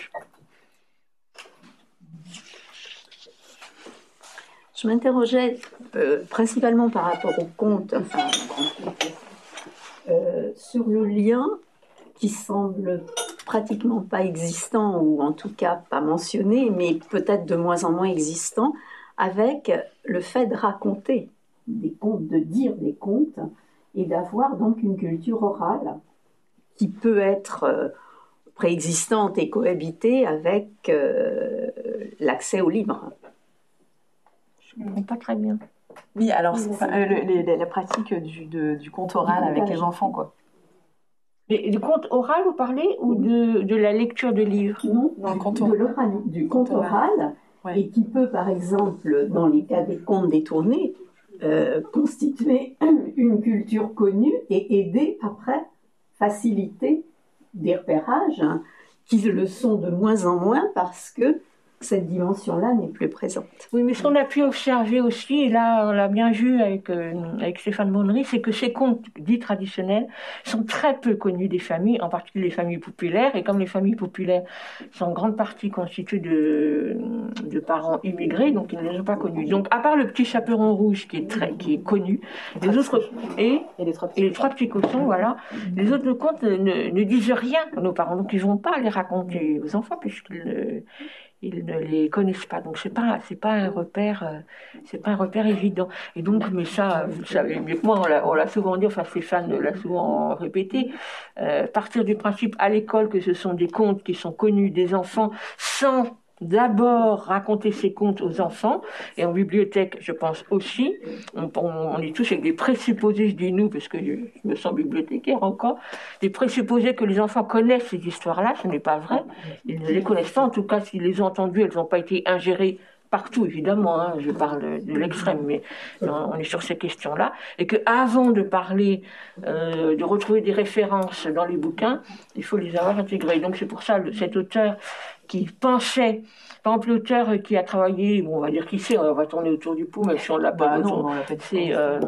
Je m'interrogeais euh, principalement par rapport au conte, euh, sur le lien qui semble pratiquement pas existant, ou en tout cas pas mentionné, mais peut-être de moins en moins existant, avec le fait de raconter des contes, de dire des contes, et d'avoir donc une culture orale qui peut être euh, préexistante et cohabiter avec l'accès au livre. Je ne comprends pas très bien. Oui, alors euh, la pratique du, du conte oral avec les enfants, quoi. du conte oral, vous parlez, ou de, de la lecture de livres? Non, de du conte oral, et qui peut, par exemple, dans les cas des contes détournés, euh, constituer une culture connue et aider après, faciliter des repérages hein, qui le sont de moins en moins parce que cette dimension-là n'est plus présente. Oui, mais ce qu'on a pu observer aussi, et là on l'a bien vu avec, euh, avec Stéphane Bonnery, c'est que ces contes dits traditionnels sont très peu connus des familles, en particulier les familles populaires, et comme les familles populaires sont en grande partie constituées de, de parents immigrés, donc ils ne les ont pas connus. Donc à part le petit chaperon rouge qui est très qui est connu, les autres et, et, les, trois petits, cochons, voilà, les autres contes ne, ne disent rien à nos parents, donc ils vont pas les raconter aux enfants puisqu'ils ils ne les connaissent pas. Donc c'est pas c'est pas un repère euh, c'est pas un repère évident. Et donc mais ça vous savez mieux que moi on l'a souvent dit enfin Stéphane l'a souvent répété euh, partir du principe à l'école que ce sont des contes qui sont connus des enfants sans d'abord raconter ses contes aux enfants, et en bibliothèque, je pense aussi, on, est tous avec des présupposés, je dis nous, parce que je, me sens bibliothécaire encore, des présupposés que les enfants connaissent ces histoires-là, ce n'est pas vrai, ils ne les connaissent pas, en tout cas, s'ils les ont entendues, elles n'ont pas été ingérées partout évidemment, hein, je parle de l'extrême, mais on est sur ces questions-là, et que avant de parler, euh, de retrouver des références dans les bouquins, il faut les avoir intégrées. Donc c'est pour ça cet auteur qui pensait, par exemple l'auteur qui a travaillé, bon, on va dire qui c'est, on va tourner autour du pot, même si on l'a pas, bah c'est euh,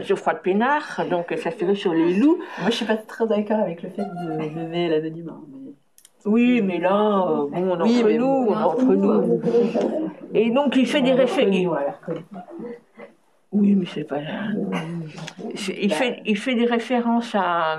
Geoffroy de Pénard, donc ça se fait sur les loups. Moi je suis pas très d'accord avec le fait de lever l'anonymat. Oui, mais là, euh, bon, on est entre nous, on entre nous. Et donc, il fait des références. Oui, mais c'est pas. Il fait, il fait des références à.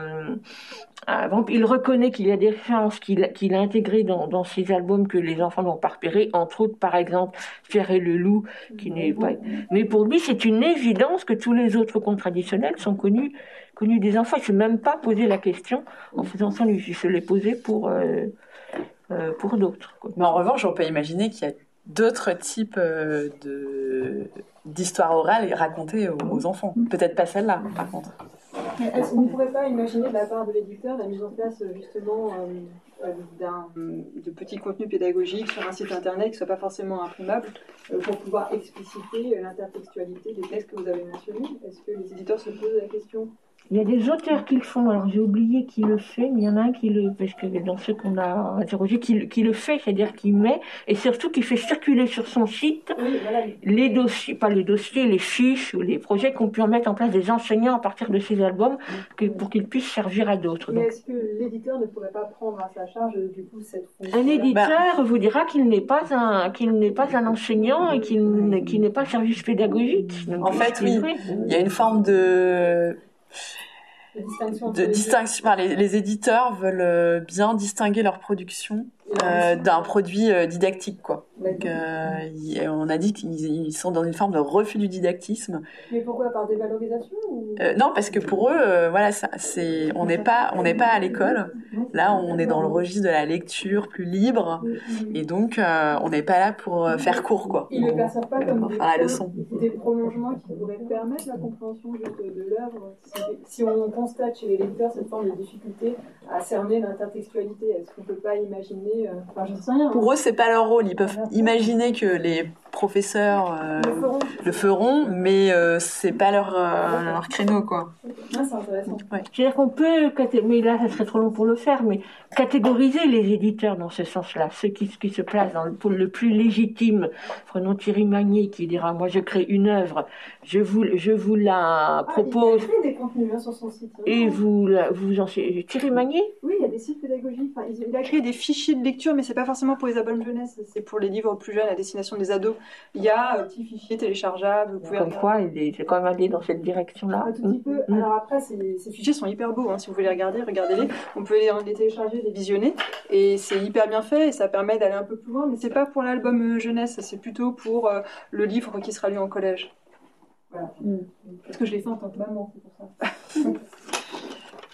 Il reconnaît qu'il y a des références qu'il a intégrées dans, dans, ses albums que les enfants n'ont pas repérées, entre autres, par exemple, Pierre et le loup, qui n'est pas. Mais pour lui, c'est une évidence que tous les autres contes traditionnels sont connus connu des enfants. Je ne même pas posé la question en faisant ça lui. Je l'ai posé pour, euh, euh, pour d'autres. Mais en revanche, on peut imaginer qu'il y a d'autres types euh, de d'histoires orales racontées aux, enfants. Peut-être pas celle-là, par contre. Est-ce qu'on ne pourrait pas imaginer de la part de l'éditeur la mise en place justement d'un de petits contenus pédagogiques sur un site internet qui ne soit pas forcément imprimable pour pouvoir expliciter l'intertextualité des textes que vous avez mentionnés? Est-ce que les éditeurs se posent la question? Il y a des auteurs qui le font, alors j'ai oublié qui le fait, mais il y en a un qui le, parce que dans ceux qu'on a interrogés, qui, qui, le fait, c'est-à-dire qui met, et surtout qui fait circuler sur son site les dossiers, pas les dossiers, les fiches ou les projets qu'on peut mettre en place des enseignants à partir de ces albums que, pour qu'ils puissent servir à d'autres. Mais est-ce que l'éditeur ne pourrait pas prendre à sa charge du coup cette fonction Un éditeur bah. vous dira qu'il n'est pas un qu'il n'est pas un enseignant et qu'il n'est pas un service pédagogique. en fait, oui, il y a une forme de de distinction. les, les, éditeurs veulent euh, bien distinguer leur production euh, d'un produit euh, didactique, quoi. Donc, euh, on a dit qu'ils sont dans une forme de refus du didactisme. Mais pourquoi? Par dévalorisation ou... Non, parce que pour eux, voilà, c'est, on n'est pas, on n'est pas à l'école. Là, on est dans le registre de la lecture plus libre, et donc on n'est pas là pour faire court, quoi. Ils ne perçoivent pas comme des, la leçon. des prolongements qui pourraient permettre la compréhension juste de l'œuvre. Si, on constate chez les lecteurs cette forme de difficulté à cerner l'intertextualité, est-ce qu'on peut pas imaginer euh, Pour eux, c'est pas leur rôle. Ils peuvent imaginer que les professeurs euh, le, feront. mais euh, c'est pas leur, leur créneau, quoi. Ah, c'est intéressant. C'est-à-dire qu'on peut, mais là, ça serait trop long pour le faire, mais catégoriser les éditeurs dans ce sens-là, ceux qui, qui se placent dans le pôle le plus légitime. Prenons Thierry Magnier qui dira, moi, je crée une œuvre, je vous, je vous la ah, propose. il a des contenus hein, sur son site. Et vous, vous en Thierry Magnier? Oui, il y a des sites pédagogiques. Enfin, il a créé des fichiers de mais c'est pas forcément pour les albums jeunesse, c'est pour les livres plus jeunes à destination des ados. Il y a un euh, petit fichier téléchargeable téléchargeables. Vous pouvez Comme regarder. quoi, il est c'est quand même allé dans cette direction-là. Un tout petit peu. Mm. Alors après, ces, ces fichiers sont hyper beaux. hein. Si vous voulez les regarder, regardez-les. On peut les, les télécharger, les visionner. Et c'est hyper bien fait et ça permet d'aller un peu plus loin. Mais c'est pas pour l'album euh, jeunesse, c'est plutôt pour euh, le livre qui sera lu en collège. Voilà. Mm. Parce que je l'ai fait en tant que maman, c'est pour ça.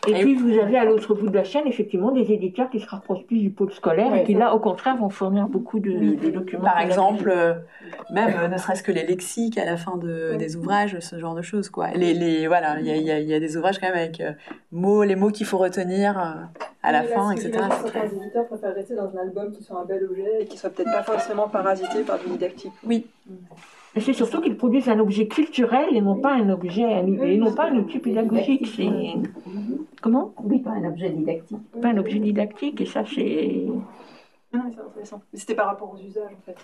Et Et- puis vous avez à l'autre bout de la chaîne effectivement des éditeurs qui se rapprochent plus du pôle scolaire Ouais. et qui là au contraire vont fournir beaucoup de, de documents. Par exemple, euh, même euh, ne serait-ce que les lexiques à la fin de, des ouvrages, ce genre de choses, quoi. Les, les, voilà, il y a, il y y a des ouvrages quand même avec euh, mots, les mots qu'il faut retenir euh, à la Et fin, etc. Certains éditeurs préfèrent rester dans un album qui soit un bel objet et qui soit peut-être pas forcément parasité par du didactique. Oui, Et c'est surtout qu'ils produisent un objet culturel et non pas un objet un- et non pas un outil pédagogique. C'est comment? Oui, pas un objet didactique. Pas un objet didactique et ça c'est Ah, c'est intéressant. C'était par rapport aux usages, en fait.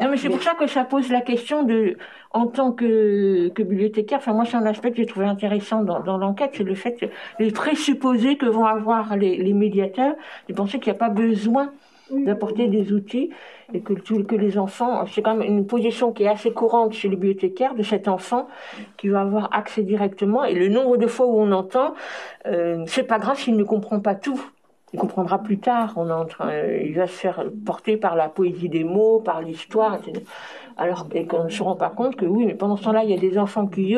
Non, mais c'est pour ça que ça pose la question de, en tant que, que bibliothécaire, enfin moi c'est un aspect que j'ai trouvé intéressant dans, dans l'enquête, c'est le fait les présupposés que vont avoir les, les médiateurs, de penser qu'il n'y a pas besoin d'apporter des outils et que, que les enfants, c'est quand même une position qui est assez courante chez les bibliothécaires de cet enfant qui va avoir accès directement et le nombre de fois où on entend, euh, c'est pas grave s'il ne comprend pas tout. Il comprendra plus tard. On est en train, euh, il va se faire porter par la poésie des mots, par l'histoire, etc. Alors et qu'on ne se rend pas compte que oui, mais pendant ce temps-là, il y a des enfants qui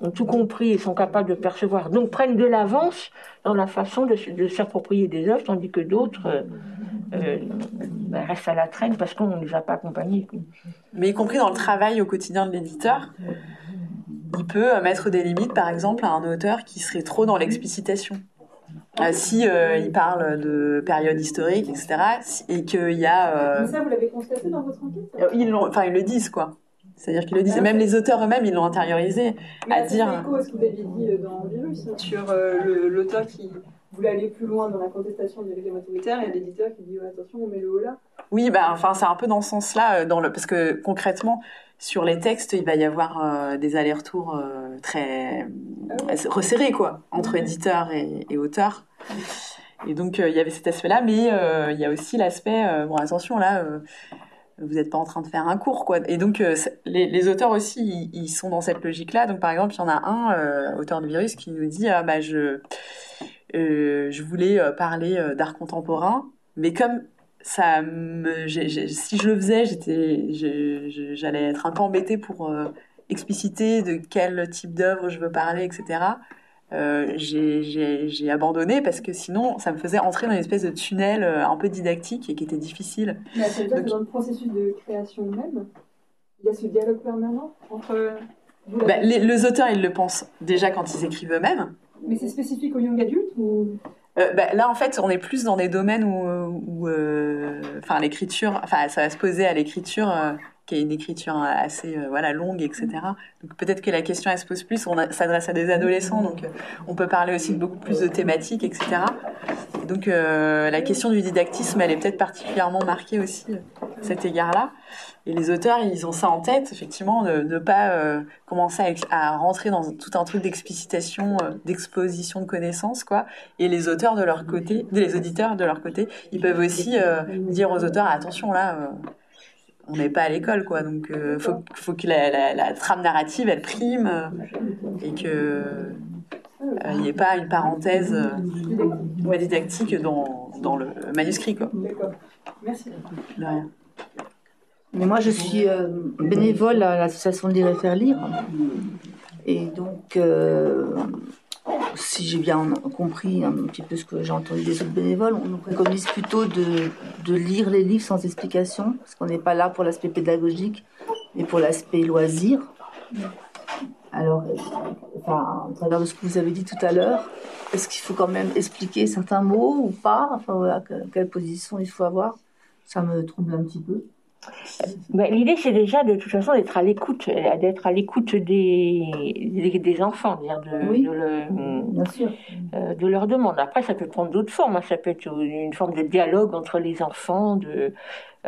ont tout compris et sont capables de percevoir, donc prennent de l'avance dans la façon de, s'approprier des œuvres, tandis que d'autres euh, euh, ben, restent à la traîne parce qu'on ne les a pas accompagnés. mais y compris dans le travail au quotidien de l'éditeur, il peut euh, mettre des limites, par exemple, à un auteur qui serait trop dans l'explicitation. Euh, si euh, il parle de période historique, etc., et qu'il y a, euh, Mais ça, vous l'avez constaté dans votre enquête? ils l'ont, enfin ils le disent quoi. C'est-à-dire qu'ils le disent. Ah, même ok. les auteurs eux-mêmes, ils l'ont intériorisé. Mais à ça dire- à ce que vous aviez dit euh, dans Virus, sur euh, l'auteur qui voulait aller plus loin dans la contestation du régime autoritaire et l'éditeur qui dit attention, on met le haut là. Oui, bah, enfin, c'est un peu dans ce sens-là, euh, dans le, parce que concrètement, sur les textes, il va y avoir euh, des allers-retours euh, très euh, resserrés, quoi, entre éditeurs et, et auteurs. Et donc, il y avait cet aspect-là, mais il y a aussi l'aspect, bon, attention, là, vous n'êtes pas en train de faire un cours, quoi. Et donc, euh, les, auteurs aussi, ils, sont dans cette logique-là. Donc, par exemple, il y en a un, euh, auteur de virus, qui nous dit, ah, bah, je, euh, je voulais parler d'art contemporain, mais comme ça me, si je le faisais, j'étais, j'allais être un peu embêtée pour expliciter de quel type d'œuvre je veux parler, etc. Euh, j'ai, abandonné parce que sinon, ça me faisait entrer dans une espèce de tunnel euh, un peu didactique et qui était difficile. Mais ça veut dire Donc- que dans le processus de création même, il y a ce dialogue permanent entre. la- Bah, les, les auteurs, ils le pensent déjà quand ils écrivent eux-mêmes. Mais c'est spécifique au young adulte ou? Euh, bah, là, en fait, on est plus dans des domaines où, euh, enfin, l'écriture, enfin, ça va se poser à l'écriture, euh, qui est une écriture assez, euh, voilà, longue, etc. Donc peut-être que la question elle se pose plus. On s'adresse à des adolescents, donc euh, on peut parler aussi de beaucoup plus de thématiques, etc. Et donc euh, la question du didactisme, elle est peut-être particulièrement marquée aussi euh, à cet égard-là. Et les auteurs, ils ont ça en tête, effectivement, de ne pas commencer à, à rentrer dans tout un truc d'explicitation, d'exposition de connaissances, quoi. Et les auteurs de leur côté, les auditeurs de leur côté, ils peuvent aussi dire aux auteurs attention là, on n'est pas à l'école quoi, donc euh, faut, faut que la, la- la trame narrative elle prime euh, et que euh, il n'y ait pas une parenthèse euh, ouais, didactique dans, dans le manuscrit quoi. D'accord. Merci. De rien. Mais moi, je suis euh, bénévole à l'association Lire et Faire Lire. Et donc, euh, si j'ai bien compris un petit peu ce que j'ai entendu des autres bénévoles, on nous préconise plutôt de, de lire les livres sans explication, parce qu'on n'est pas là pour l'aspect pédagogique, mais pour l'aspect loisir. Alors, enfin, à travers de ce que vous avez dit tout à l'heure, est-ce qu'il faut quand même expliquer certains mots ou pas? Enfin, voilà, que- quelle position il faut avoir? Ça me trouble un petit peu. Ben, L'idée, c'est déjà de toute façon d'être à l'écoute, euh, d'être à l'écoute des, des, des enfants, de, Oui. de, le- Bien sûr. euh, de leurs demandes. Après, ça peut prendre d'autres formes. hein. Ça peut être une forme de dialogue entre les enfants, de,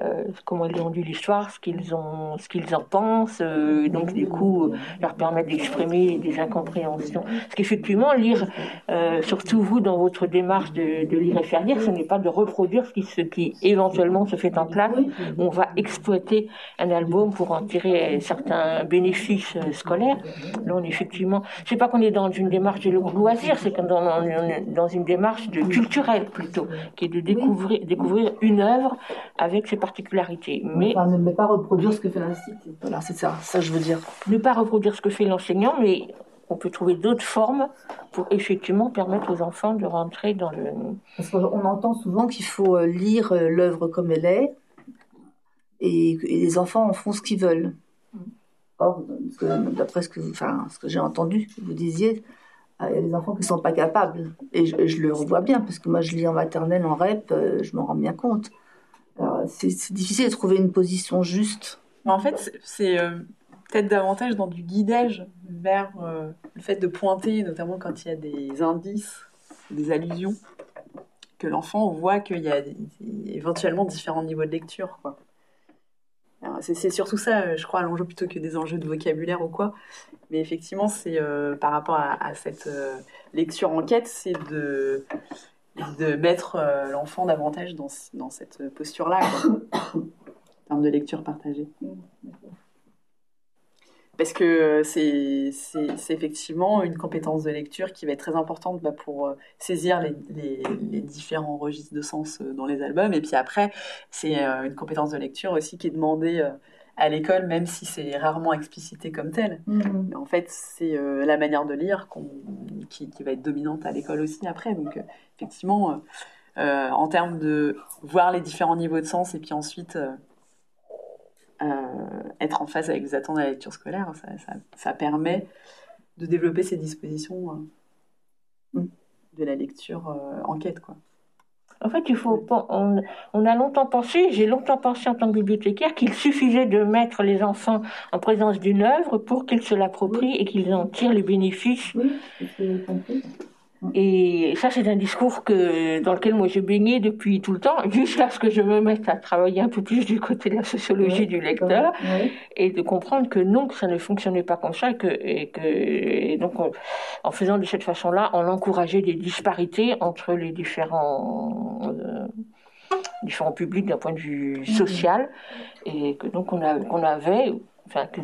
euh, comment ils ont lu l'histoire, ce qu'ils ont, ce qu'ils en pensent, euh, donc du coup leur permettre d'exprimer des incompréhensions. Parce qu'effectivement, lire, euh, surtout vous dans votre démarche de, lire et faire lire, ce n'est pas de reproduire ce qui, éventuellement se fait en classe. On va exploiter un album pour en tirer certains bénéfices scolaires. Là, on est effectivement, c'est pas qu'on est dans une démarche de loisir, c'est qu'on est dans, une démarche de culturelle plutôt, qui est de découvrir, découvrir une œuvre avec ses particularités. Mais ne pas reproduire ce que fait l'institut. Voilà, c'est ça, ça je veux dire. Ne pas reproduire ce que fait l'enseignant, mais on peut trouver d'autres formes pour effectivement permettre aux enfants de rentrer dans le. Parce qu'on entend souvent qu'il faut euh, lire euh, l'œuvre comme elle est, et, les enfants en font ce qu'ils veulent. Or, d'après ce que, enfin, ce que j'ai entendu, vous disiez, euh, il y a des enfants qui ne sont pas capables. Et je, je, le revois bien, parce que moi je lis en maternelle, en REP, je m'en rends bien compte c'est difficile de trouver une position juste. En fait, c'est euh, peut-être davantage dans du guidage vers euh, le fait de pointer, notamment quand il y a des indices, des allusions, que l'enfant voit qu'il y a éventuellement différents niveaux de lecture. C'est surtout ça, je crois, l'enjeu plutôt que des enjeux de vocabulaire ou quoi. Mais effectivement, c'est euh, par rapport à, cette lecture enquête, c'est de de mettre euh, l'enfant davantage dans, dans cette posture-là, en termes de lecture partagée. Parce que c'est effectivement une compétence de lecture qui va être très importante bah, pour euh, saisir les, les, différents registres de sens euh, dans les albums. Et puis après, c'est une compétence de lecture aussi qui est demandée à l'école, même si c'est rarement explicité comme tel. Mm-hmm. En fait, c'est la manière de lire qui, qui, va être dominante à l'école aussi après. Donc, effectivement, euh, euh, en termes de voir les différents niveaux de sens et puis ensuite euh, être en phase avec les attentes de la lecture scolaire, ça, permet de développer ces dispositions de la lecture enquête. Quoi. En fait, il faut on, on, a longtemps pensé, j'ai longtemps pensé en tant que bibliothécaire, qu'il suffisait de mettre les enfants en présence d'une œuvre pour qu'ils se l'approprient et qu'ils en tirent les bénéfices. Oui, et ça, c'est un discours que, dans lequel moi j'ai baigné depuis tout le temps, jusqu'à ce que je me mette à travailler un peu plus du côté de la sociologie du lecteur, et de comprendre que non, que ça ne fonctionnait pas comme ça, et que, et que donc en faisant de cette façon-là, on encourageait des disparités entre les différents euh, différents publics d'un point de vue social, et que donc on, a, on avait, enfin, que,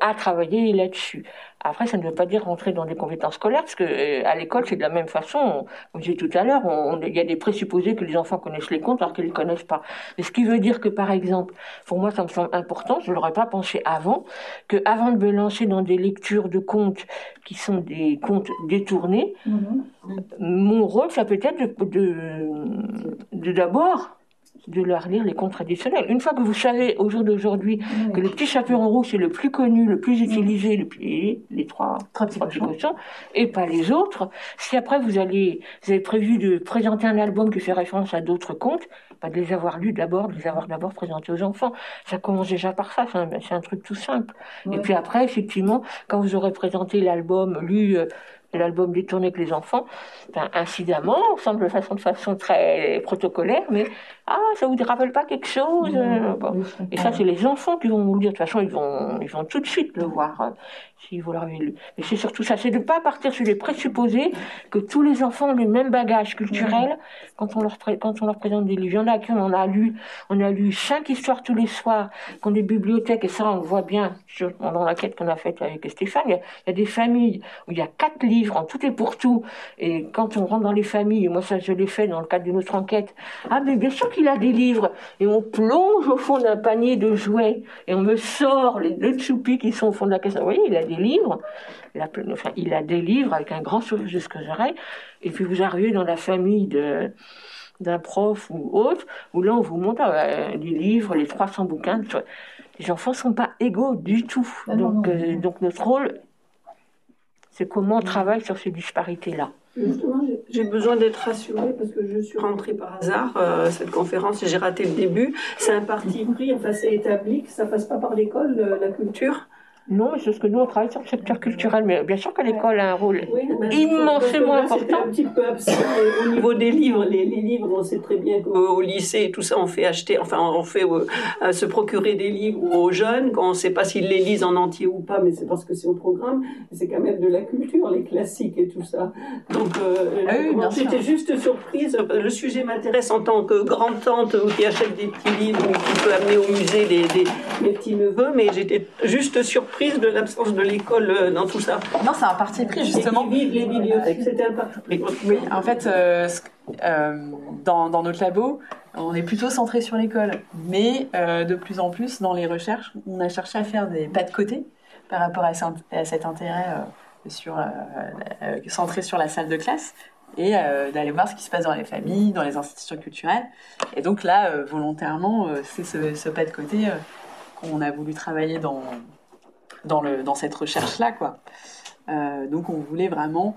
à travailler là-dessus. Après, ça ne veut pas dire rentrer dans des compétences scolaires, parce que euh, à l'école, c'est de la même façon. Comme j'ai dit tout à l'heure, il y a des présupposés que les enfants connaissent les contes alors qu'ils ne les connaissent pas. Mais ce qui veut dire que, par exemple, pour moi, ça me semble important, je ne l'aurais pas pensé avant, que avant de me lancer dans des lectures de contes qui sont des contes détournés, mm-hmm. mon rôle, ça peut être de d'abord de leur lire les contes traditionnels. Une fois que vous savez au jour d'aujourd'hui que le petit chaperon rouge est le plus connu, le plus utilisé, le les trois précautions, et pas les autres, si après vous allez, vous avez prévu de présenter un album qui fait référence à d'autres contes, pas de les avoir lus d'abord, de les avoir d'abord présentés aux enfants. Ça commence déjà par ça, c'est un, truc tout simple. Et puis après, effectivement, quand vous aurez présenté l'album, lu euh, l'album détourné avec les enfants, ben, incidemment, on semble de façon, de façon très protocolaire, mais ah, ça vous rappelle pas quelque chose euh, Et ça, c'est les enfants qui vont vous le dire. De toute façon, ils vont, ils vont tout de suite le voir. Hein, si vous l'avez lu. Mais c'est surtout ça, c'est de ne pas partir sur les présupposés que tous les enfants ont le même bagage culturel quand, on leur quand on leur présente des livres. Il y en a qui on a lu, on a lu cinq histoires tous les soirs, qu'on des bibliothèques, et ça, on le voit bien dans la quête qu'on a faite avec Stéphane. Il y, a, il y, a, des familles où il y a quatre livres en tout et pour tout. Et quand on rentre dans les familles, et moi, ça, je l'ai fait dans le cadre de notre enquête, ah, mais bien sûr qu'il a des livres. Et on plonge au fond d'un panier de jouets et on me sort les deux choupis qui sont au fond de la caisse. Vous voyez, il a des livres. Il a, enfin, il a des livres avec un grand sourire jusque oreilles. Et puis vous arrivez dans la famille de d'un prof ou autre, où là on vous montre euh, les livres, les 300 bouquins. Les enfants sont pas égaux du tout. Ah donc, euh, donc notre rôle, c'est comment on travaille sur ces disparités-là. Justement, j'ai besoin d'être rassurée parce que je suis rentrée par hasard euh, cette conférence et j'ai raté le début. C'est un parti pris, enfin c'est établi que ça passe pas par l'école, la culture. Non, c'est ce que nous, on travaille sur le secteur culturel, mais bien sûr que l'école a un rôle immensément important. un petit peu absent au niveau des livres. Les, les, livres, on sait très bien qu'au lycée, tout ça, on fait acheter, enfin, on fait euh, se procurer des livres aux jeunes, quand on ne sait pas s'ils les lisent en entier ou pas, mais c'est parce que c'est au programme. C'est quand même de la culture, les classiques et tout ça. Donc, euh, ah j'étais juste surprise. Le sujet m'intéresse en tant que grande-tante qui achète des petits livres ou qui peut amener au musée des, des, des petits-neveux, mais j'étais juste surprise de l'absence de l'école euh, dans tout ça. Non, c'est un parti pris justement. Les, les bibliothèques, c'était un parti pris. Oui, en fait, euh, euh, dans, dans, notre labo, on est plutôt centré sur l'école, mais de plus en plus dans les recherches, on a cherché à faire des pas de côté par rapport à, cet intérêt sur, centré sur la salle de classe et d'aller voir ce qui se passe dans les familles, dans les institutions culturelles. Et donc là, volontairement, c'est ce, ce, pas de côté qu'on a voulu travailler dans, dans, le, dans cette recherche-là. quoi. Euh, donc on voulait vraiment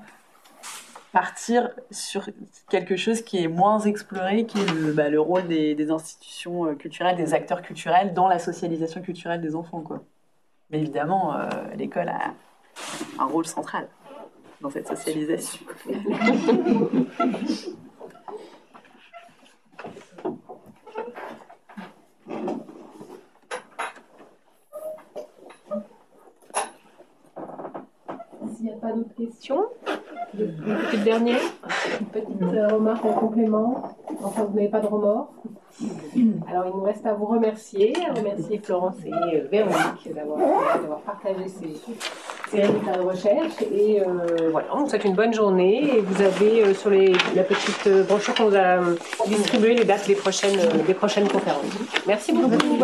partir sur quelque chose qui est moins exploré, qui est le, bah, le rôle des, des, institutions euh, culturelles, des acteurs culturels dans la socialisation culturelle des enfants. Quoi. Mais évidemment, euh, l'école a un rôle central dans cette socialisation. pas d'autres questions, une petite dernière, une petite euh, remarque en complément. Enfin, vous n'avez pas de remords. Alors, il nous reste à vous remercier, à remercier Florence et euh, Véronique d'avoir partagé ces, résultats de recherche. Et euh, voilà, on vous souhaite une bonne journée. Et vous avez sur les, la petite brochure qu'on vous a distribuée les dates des prochaines, conférences. Merci beaucoup.